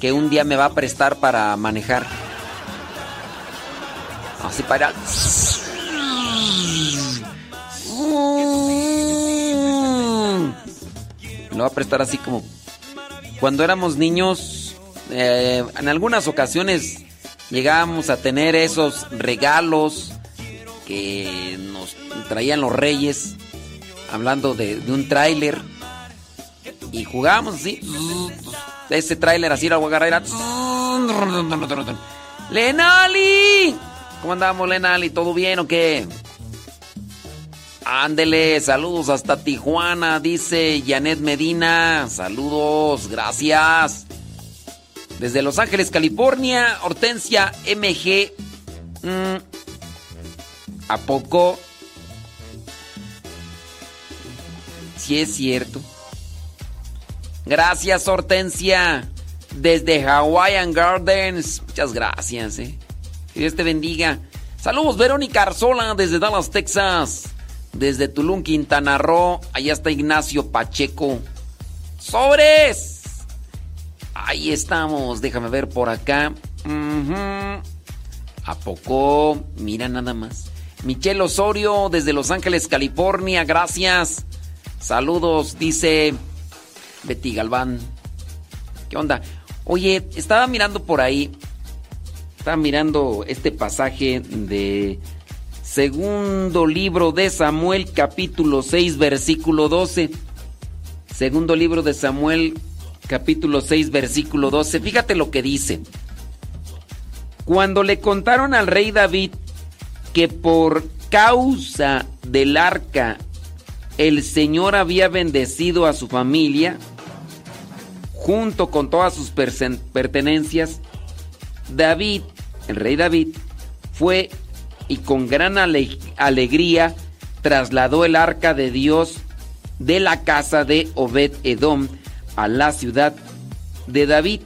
que un día me va a prestar para manejar. Así para. Lo va a prestar así como cuando éramos niños. eh, en algunas ocasiones llegábamos a tener esos regalos que nos traían los reyes, hablando de, un tráiler. Y jugábamos así. Ese tráiler así lo voy a agarrar. era- ¡Lenali! ¿Cómo andamos, Lenali? ¿Todo bien o qué? Ándele, saludos hasta Tijuana, dice Janet Medina. Saludos, gracias. Desde Los Ángeles, California, Hortensia MG. Mm, ¿A poco? Sí es cierto. Gracias, Hortensia. Desde Hawaiian Gardens. Muchas gracias, eh. Que Dios te bendiga. Saludos, Verónica Arzola, desde Dallas, Texas. Desde Tulum, Quintana Roo. Allá está Ignacio Pacheco. ¡Sobres! Ahí estamos. Déjame ver por acá. ¿A poco? Mira nada más. Michelle Osorio desde Los Ángeles, California. Gracias. Saludos, dice Betty Galván. ¿Qué onda? Oye, estaba mirando por ahí. Estaba mirando este pasaje de segundo libro de Samuel, capítulo 6, versículo 12. Segundo libro de Samuel, capítulo 6, versículo 12. Fíjate lo que dice. Cuando le contaron al rey David que por causa del arca el Señor había bendecido a su familia, junto con todas sus pertenencias, David, el rey David, fue y con gran ale- alegría trasladó el arca de Dios de la casa de Obed Edom a la ciudad de David.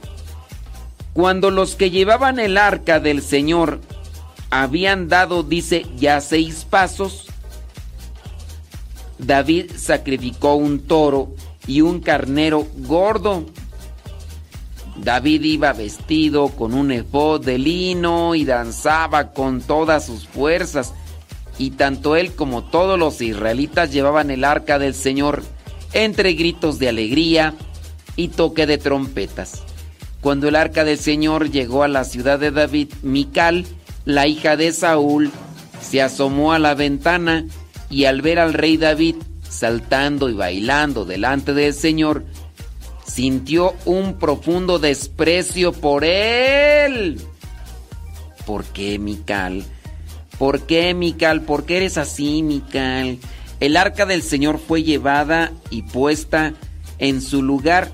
Cuando los que llevaban el arca del Señor habían dado, dice, ya seis pasos, David sacrificó un toro y un carnero gordo. David iba vestido con un efod de lino y danzaba con todas sus fuerzas. Y tanto él como todos los israelitas llevaban el arca del Señor entre gritos de alegría y toque de trompetas. Cuando el arca del Señor llegó a la ciudad de David, Mical, la hija de Saúl, se asomó a la ventana y al ver al rey David saltando y bailando delante del Señor, sintió un profundo desprecio por él. ¿Por qué, Mical? ¿Por qué, Mical? ¿Por qué eres así, Mical? El arca del Señor fue llevada y puesta en su lugar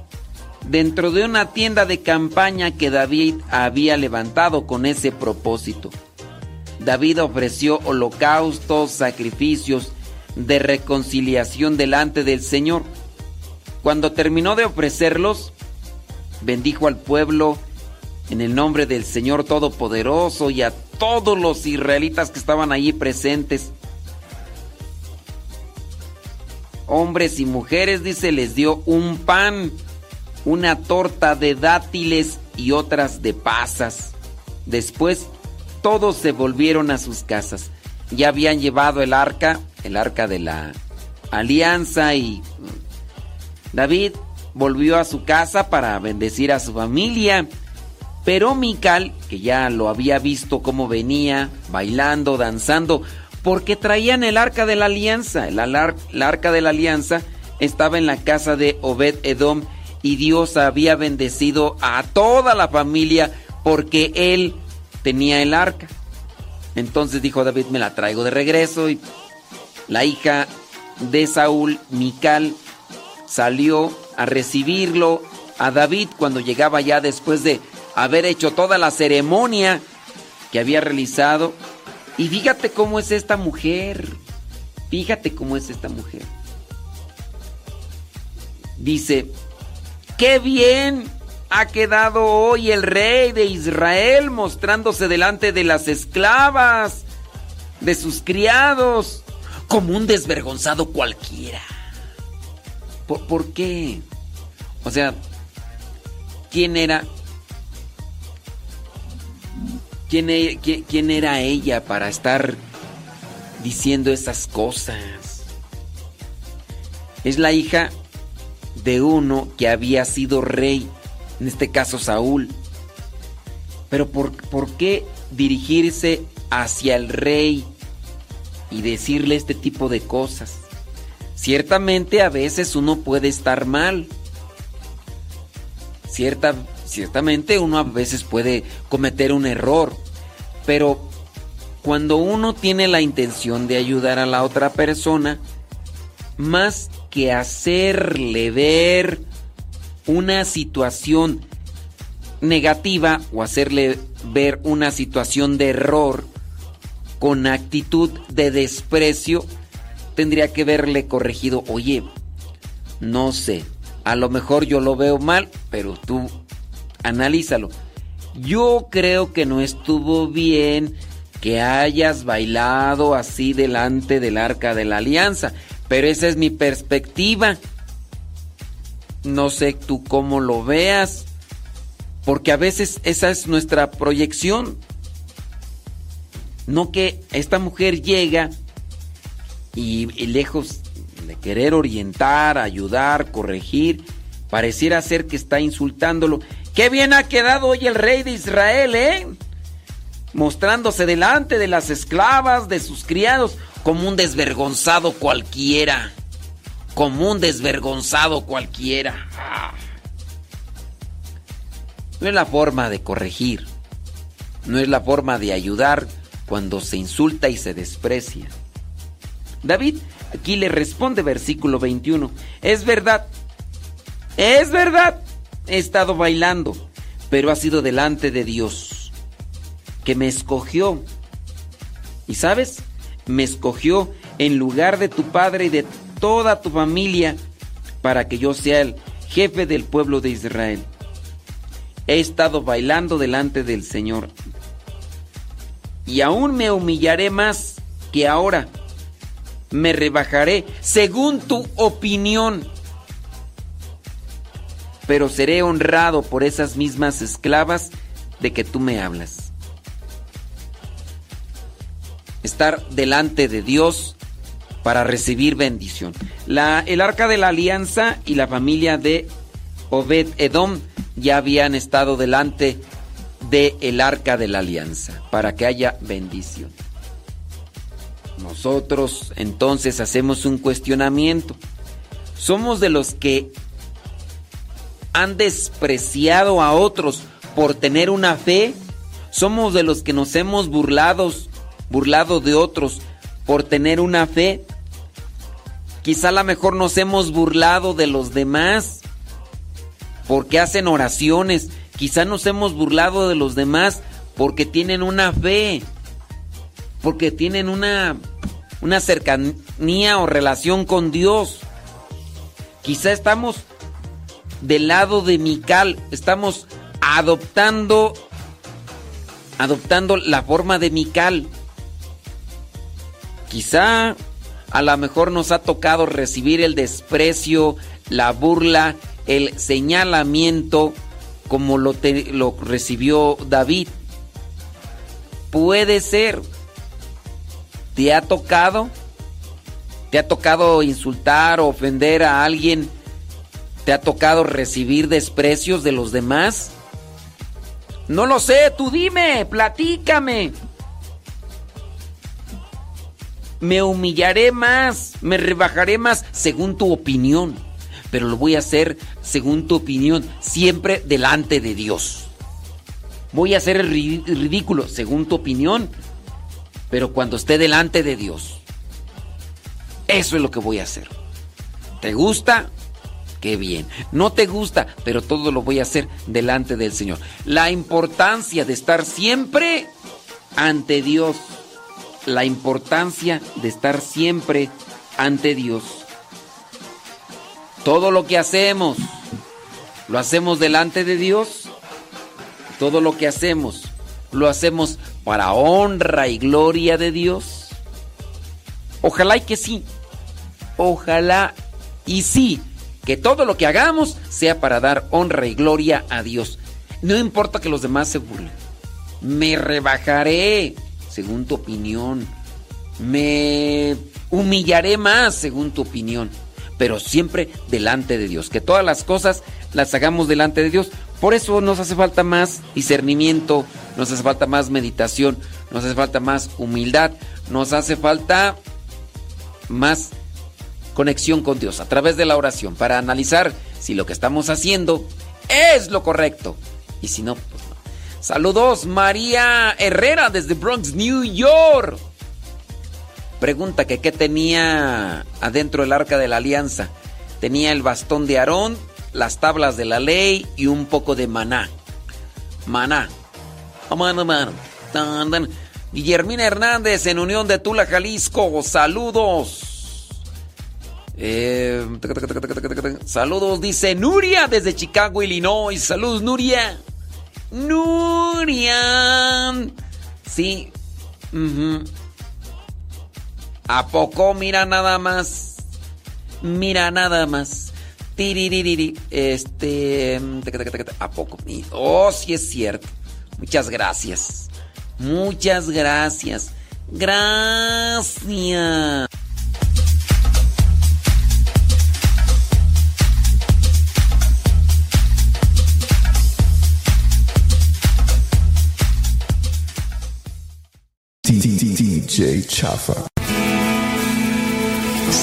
dentro de una tienda de campaña que David había levantado con ese propósito. David ofreció holocaustos, sacrificios de reconciliación delante del Señor. Cuando terminó de ofrecerlos, bendijo al pueblo en el nombre del Señor Todopoderoso y a todos los israelitas que estaban allí presentes. Hombres y mujeres, dice, les dio un pan, una torta de dátiles y otras de pasas. Después, todos se volvieron a sus casas. Ya habían llevado el arca, el arca de la alianza y David volvió a su casa para bendecir a su familia. Pero Mical, que ya lo había visto cómo venía, bailando, danzando, porque traían el arca de la alianza. El, el arca de la alianza estaba en la casa de Obed Edom y Dios había bendecido a toda la familia porque él tenía el arca. Entonces dijo David, me la traigo de regreso y la hija de Saúl, Mical, salió a recibirlo a David cuando llegaba ya después de haber hecho toda la ceremonia que había realizado. Y fíjate cómo es esta mujer. Fíjate cómo es esta mujer. Dice, qué bien ha quedado hoy el rey de Israel mostrándose delante de las esclavas, de sus criados, como un desvergonzado cualquiera. ¿Por, qué? O sea, ¿quién era? ¿Quién, e- qui- quién era ella para estar diciendo esas cosas? Es la hija de uno que había sido rey, en este caso Saúl. Pero ¿por, por qué dirigirse hacia el rey y decirle este tipo de cosas? Ciertamente a veces uno puede estar mal. Cierta, ciertamente uno a veces puede cometer un error. Pero cuando uno tiene la intención de ayudar a la otra persona, más que hacerle ver una situación negativa o hacerle ver una situación de error con actitud de desprecio, tendría que verle corregido, oye, no sé, a lo mejor yo lo veo mal, pero tú analízalo. Yo creo que no estuvo bien que hayas bailado así delante del arca de la alianza, pero esa es mi perspectiva. No sé tú cómo lo veas, porque a veces esa es nuestra proyección. No que esta mujer llega y, y lejos de querer orientar, ayudar, corregir, pareciera ser que está insultándolo. Qué bien ha quedado hoy el rey de Israel, ¿eh? Mostrándose delante de las esclavas, de sus criados, como un desvergonzado cualquiera. Como un desvergonzado cualquiera. No es la forma de corregir. No es la forma de ayudar cuando se insulta y se desprecia. David aquí le responde versículo 21. Es verdad. Es verdad. He estado bailando, pero ha sido delante de Dios, que me escogió. Y sabes, me escogió en lugar de tu padre y de toda tu familia para que yo sea el jefe del pueblo de Israel. He estado bailando delante del Señor. Y aún me humillaré más que ahora. Me rebajaré según tu opinión. Pero seré honrado por esas mismas esclavas de que tú me hablas. estar delante de Dios para recibir bendición. El arca de la alianza y la familia de Obed Edom ya habían estado delante de el arca de la alianza para que haya bendición. Nosotros entonces hacemos un cuestionamiento. Somos de los que han despreciado a otros por tener una fe. Somos de los que nos hemos burlados, burlado de otros por tener una fe. Quizá a lo mejor nos hemos burlado de los demás porque hacen oraciones. Quizá nos hemos burlado de los demás porque tienen una fe. Porque tienen una, una cercanía o relación con Dios. Quizá estamos del lado de Mical. Estamos adoptando adoptando la forma de Mical. Quizá a lo mejor nos ha tocado recibir el desprecio, la burla, el señalamiento como lo, te- lo recibió David. Puede ser. ¿Te ha tocado? ¿Te ha tocado insultar o ofender a alguien? ¿Te ha tocado recibir desprecios de los demás? No lo sé, tú dime, platícame. Me humillaré más, me rebajaré más según tu opinión, pero lo voy a hacer según tu opinión, siempre delante de Dios. Voy a hacer el ri- ridículo según tu opinión, pero cuando esté delante de Dios. Eso es lo que voy a hacer. ¿Te gusta? Qué bien. No te gusta, pero todo lo voy a hacer delante del Señor. La importancia de estar siempre ante Dios. La importancia de estar siempre ante Dios. Todo lo que hacemos, lo hacemos delante de Dios. Todo lo que hacemos, lo hacemos para honra y gloria de Dios. Ojalá y que sí. Ojalá y sí, que todo lo que hagamos sea para dar honra y gloria a Dios. No importa que los demás se burlen. Me rebajaré según tu opinión. Me humillaré más según tu opinión. Pero siempre delante de Dios. Que todas las cosas las hagamos delante de Dios. Por eso nos hace falta más discernimiento, nos hace falta más meditación, nos hace falta más humildad, nos hace falta más conexión con Dios a través de la oración para analizar si lo que estamos haciendo es lo correcto. Y si no. Saludos, María Herrera desde Bronx, New York. Pregunta que qué tenía adentro del arca de la alianza. Tenía el bastón de Aarón, las tablas de la ley y un poco de maná. Maná. Guillermina Hernández en Unión de Tula, Jalisco. Saludos. Eh, saludos, dice Nuria desde Chicago, Illinois. Saludos, Nuria. Nuria. Sí. ujú. ¿A poco? Mira nada más. Mira nada más. Tiriririri. Este. taca. ¿A poco? Oh, sí es cierto. Muchas gracias. Muchas gracias. Gracias. DJ Chafa.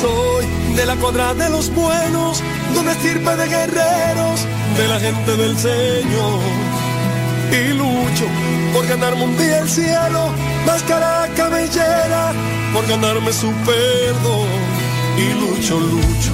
Soy de la cuadra de los buenos, donde estirpe de guerreros, de la gente del Señor. Y lucho por ganarme un día el cielo, máscara cabellera, por ganarme su perdón. Y lucho, lucho,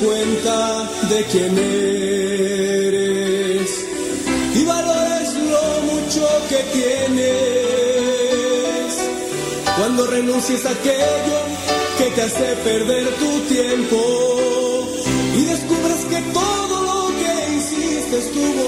cuenta de quién eres y valores lo mucho que tienes. Cuando renuncies a aquello que te hace perder tu tiempo y descubras que todo lo que hiciste estuvo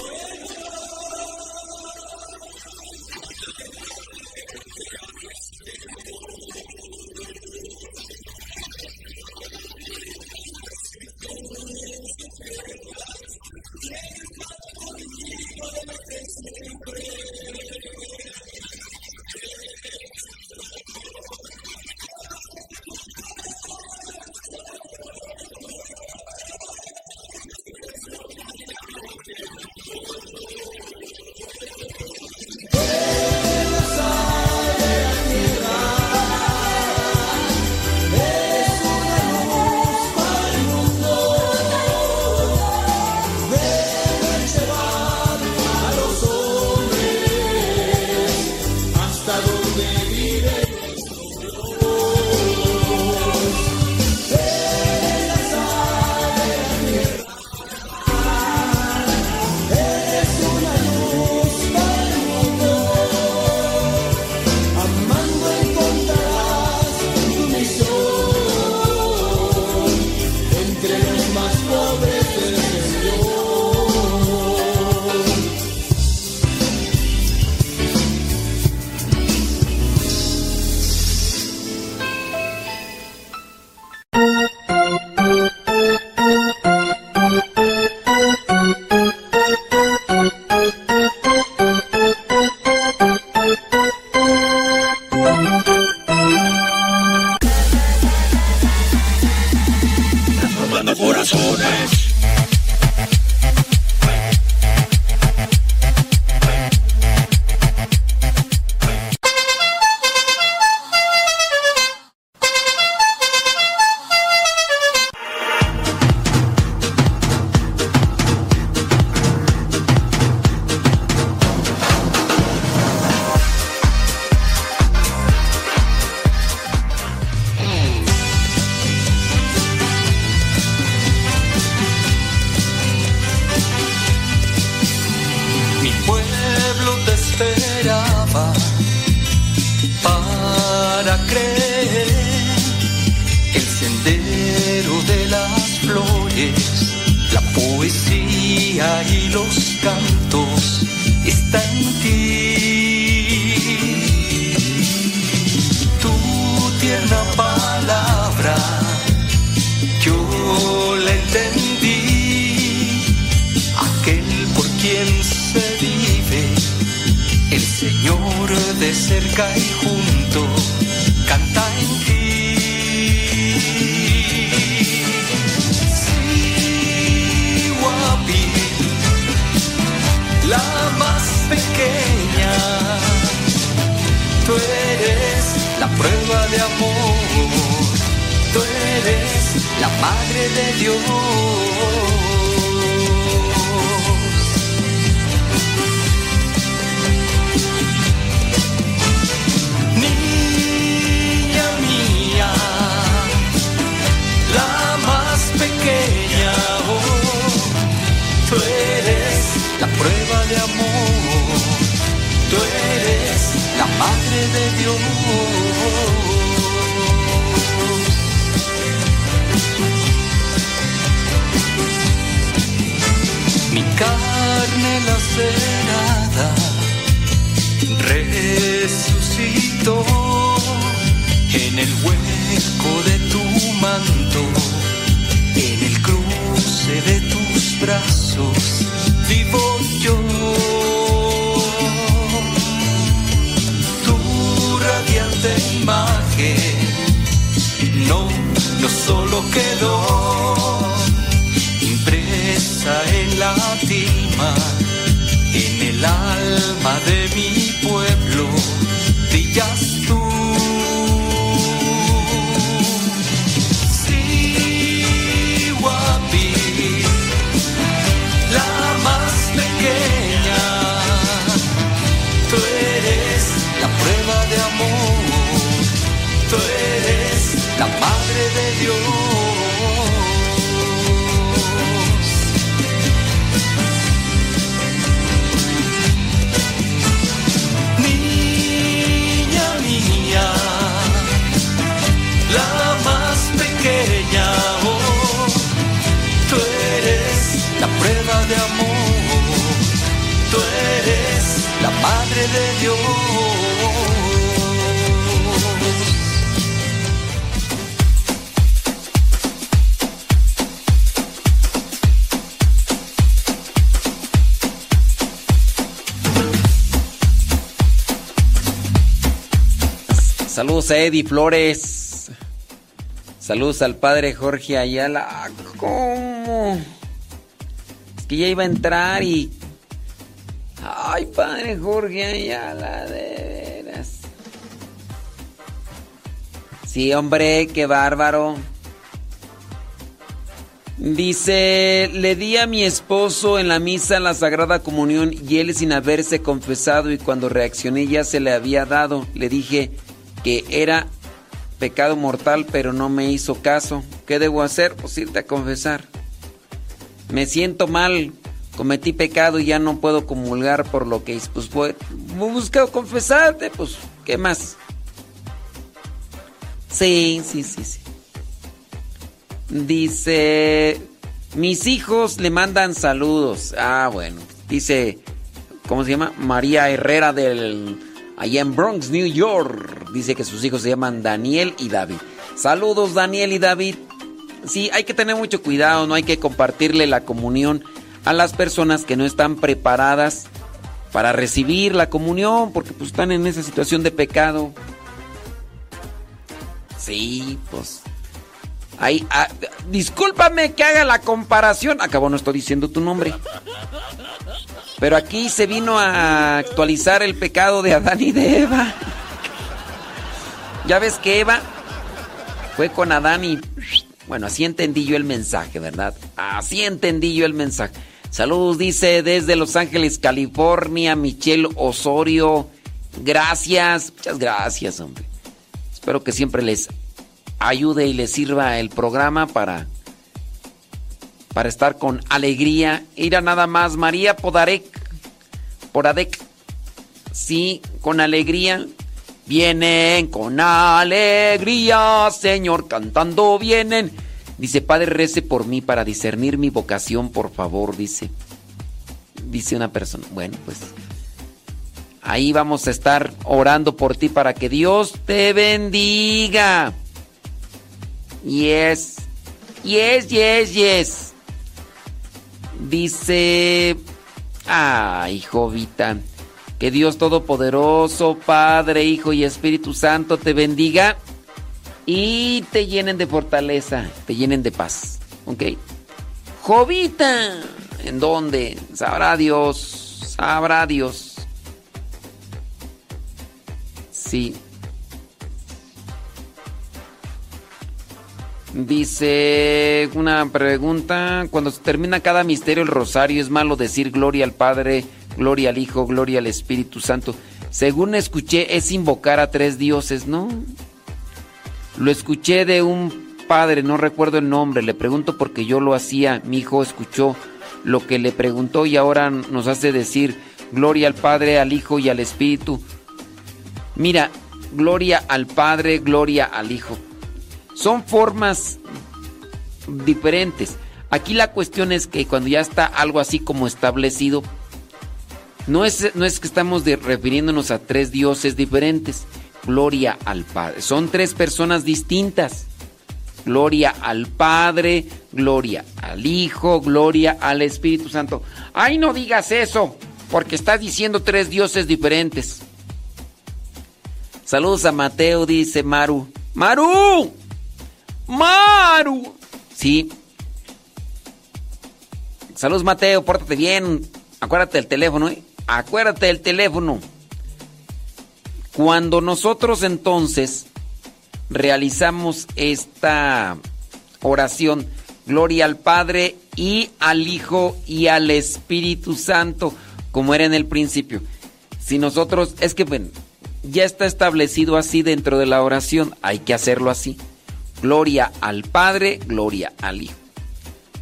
A Eddie Flores. Saludos al padre Jorge Ayala. Ah, ¿Cómo? Es que ya iba a entrar y. Ay, padre Jorge Ayala, de veras. Sí, hombre, qué bárbaro. Dice, le di a mi esposo en la misa la Sagrada Comunión y él sin haberse confesado y cuando reaccioné ya se le había dado. Le dije que era pecado mortal pero no me hizo caso. ¿Qué debo hacer? Pues irte a confesar. Me siento mal, cometí pecado y ya no puedo comulgar por lo que hice. Pues voy, busca confesarte, pues, ¿qué más? Sí, sí, sí, sí. Dice, mis hijos le mandan saludos. Ah, bueno. Dice, ¿cómo se llama? María Herrera del... Allá en Bronx, New York. Dice que sus hijos se llaman Daniel y David. Saludos Daniel y David. Sí, hay que tener mucho cuidado, no hay que compartirle la comunión a las personas que no están preparadas para recibir la comunión, porque pues están en esa situación de pecado. Sí, pues Ahí, ah, discúlpame que haga la comparación. Acabo, no estoy diciendo tu nombre. Pero aquí se vino a actualizar el pecado de Adán y de Eva. Ya ves que Eva fue con Adán y... Bueno, así entendí yo el mensaje, ¿verdad? Así entendí yo el mensaje. Saludos, dice desde Los Ángeles, California, Michelle Osorio. Gracias, muchas gracias, hombre. Espero que siempre les ayude y les sirva el programa para, para estar con alegría. Ir a nada más, María Podarek, Poradek, sí, con alegría. Vienen con alegría, Señor, cantando vienen. Dice, Padre, rece por mí para discernir mi vocación, por favor, dice. Dice una persona. Bueno, pues ahí vamos a estar orando por ti para que Dios te bendiga. Yes. Yes, yes, yes. Dice. Ay, Jovita. Que Dios Todopoderoso, Padre, Hijo y Espíritu Santo te bendiga y te llenen de fortaleza, te llenen de paz. ¿Ok? Jovita. ¿En dónde? Sabrá Dios. Sabrá Dios. Sí. Dice una pregunta, cuando se termina cada misterio el rosario, ¿es malo decir gloria al Padre, gloria al Hijo, gloria al Espíritu Santo? Según escuché, es invocar a tres dioses, ¿no? Lo escuché de un padre, no recuerdo el nombre, le pregunto porque yo lo hacía, mi hijo escuchó lo que le preguntó y ahora nos hace decir gloria al Padre, al Hijo y al Espíritu. Mira, gloria al Padre, gloria al Hijo. Son formas diferentes. Aquí la cuestión es que cuando ya está algo así como establecido, no es, no es que estamos refiriéndonos a tres dioses diferentes. Gloria al Padre. Son tres personas distintas. Gloria al Padre, gloria al Hijo, gloria al Espíritu Santo. Ay, no digas eso, porque estás diciendo tres dioses diferentes. Saludos a Mateo, dice Maru. ¡Maru! ¡Maru! Sí. Saludos, Mateo, pórtate bien. Acuérdate del teléfono, ¿eh? Acuérdate del teléfono. Cuando nosotros entonces realizamos esta oración, gloria al Padre y al Hijo y al Espíritu Santo, como era en el principio. Si nosotros, es que bueno, ya está establecido así dentro de la oración, hay que hacerlo así. Gloria al Padre, gloria al Hijo.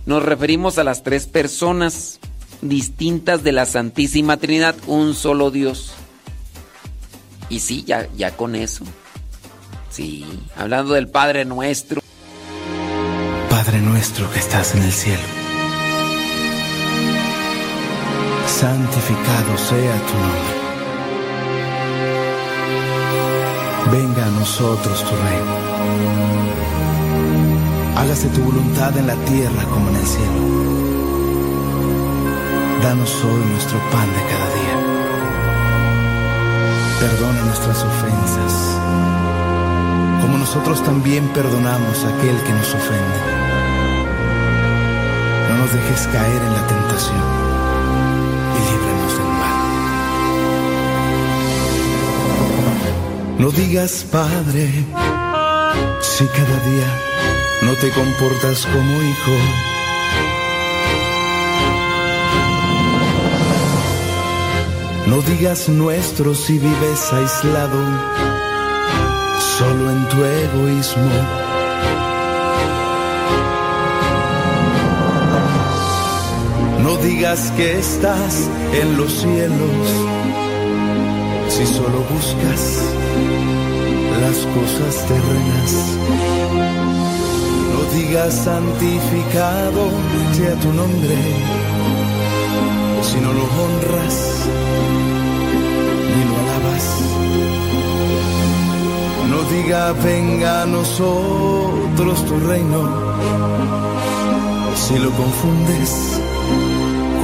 Nos referimos a las tres personas distintas de la Santísima Trinidad, un solo Dios. Y sí, ya, ya con eso. Sí, hablando del Padre nuestro. Padre nuestro que estás en el cielo, santificado sea tu nombre. Venga a nosotros tu reino. Hágase tu voluntad en la tierra como en el cielo. Danos hoy nuestro pan de cada día. Perdona nuestras ofensas, como nosotros también perdonamos a aquel que nos ofende. No nos dejes caer en la tentación y líbranos del mal. No digas, Padre, si cada día no te comportas como hijo. No digas nuestro si vives aislado, solo en tu egoísmo. No digas que estás en los cielos, si solo buscas las cosas terrenas. No digas santificado sea tu nombre, si no lo honras ni lo alabas. No diga venga a nosotros tu reino, si lo confundes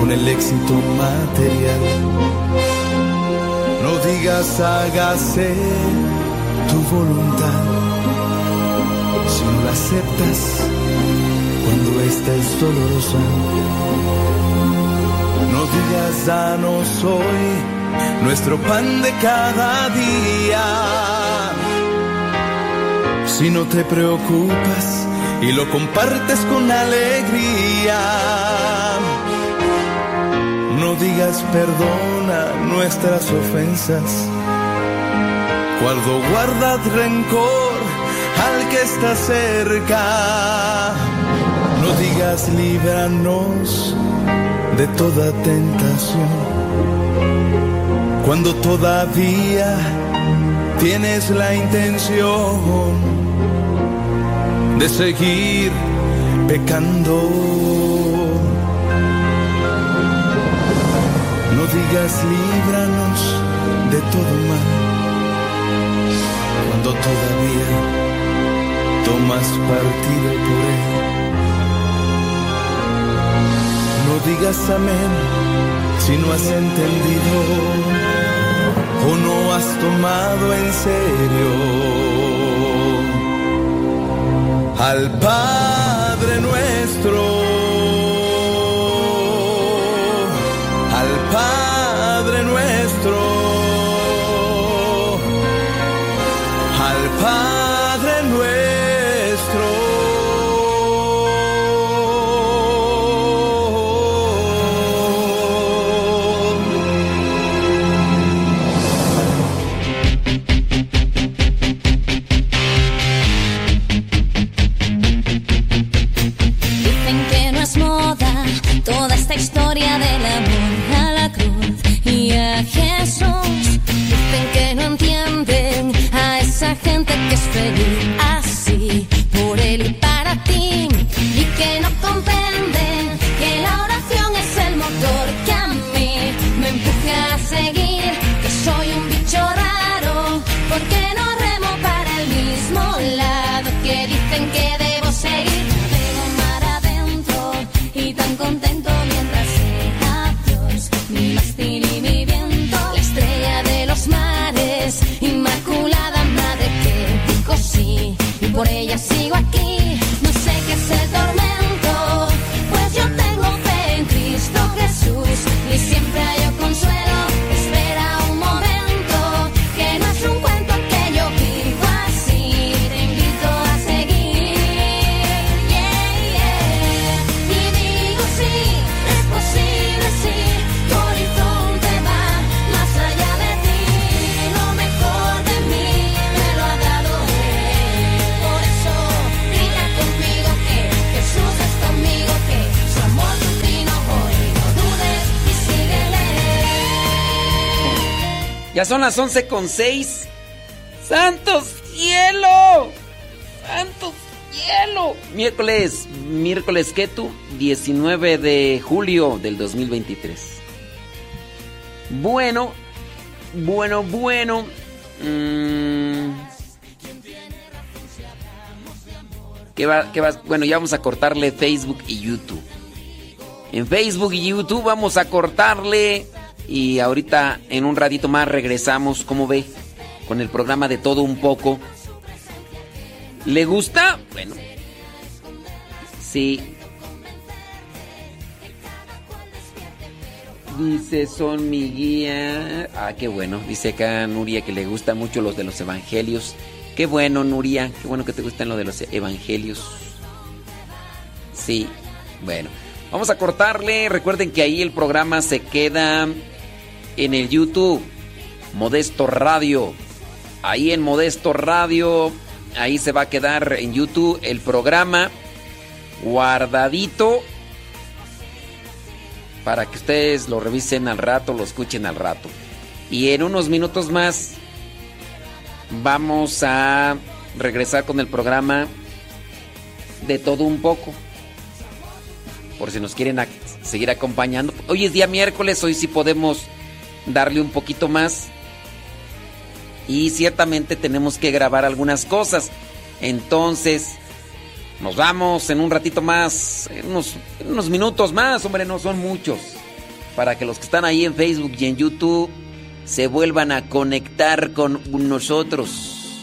con el éxito material. No digas hágase tu voluntad, si no la aceptas cuando esta es dolorosa. No digas danos hoy nuestro pan de cada día. Si no te preocupas y lo compartes con alegría. No digas perdona nuestras ofensas. Cuando guardad rencor que está cerca. No digas líbranos de toda tentación. Cuando todavía tienes la intención de seguir pecando. No digas líbranos de todo mal. Cuando todavía tomas partido por él. No digas amén si no has entendido o no has tomado en serio al Padre nuestro, al Padre son las 11 con 6. ¡Santos cielo! ¡Santos cielo! Miércoles, miércoles Ketu, 19 de julio del 2023. Bueno, bueno, bueno. Mm, ¿Qué va, qué va? Bueno, ya vamos a cortarle Facebook y YouTube. En Facebook y YouTube vamos a cortarle y ahorita en un ratito más regresamos, ¿cómo ve? Con el programa de todo un poco. ¿Le gusta? Bueno. Sí. Dice, son mi guía. Ah, qué bueno. Dice acá Nuria que le gustan mucho los de los evangelios. Qué bueno, Nuria. Qué bueno que te gustan los de los evangelios. Sí. Bueno. Vamos a cortarle. Recuerden que ahí el programa se queda en el YouTube. Modesto Radio. Ahí en Modesto Radio. Ahí se va a quedar en YouTube el programa guardadito para que ustedes lo revisen al rato, lo escuchen al rato. Y en unos minutos más vamos a regresar con el programa de todo un poco. Por si nos quieren seguir acompañando. Hoy es día miércoles, hoy sí podemos darle un poquito más. Y ciertamente tenemos que grabar algunas cosas. Entonces, nos vamos en un ratito más, en unos, minutos más, hombre, no son muchos. Para que los que están ahí en Facebook y en YouTube se vuelvan a conectar con nosotros.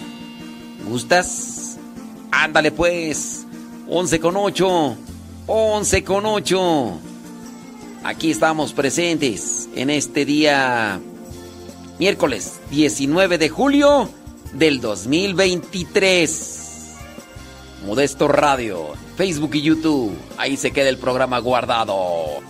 ¿Gustas? Ándale pues. 11 con 8. 11 con 8. Aquí estamos presentes en este día miércoles 19 de julio del 2023. Modesto Radio, Facebook y YouTube. Ahí se queda el programa guardado.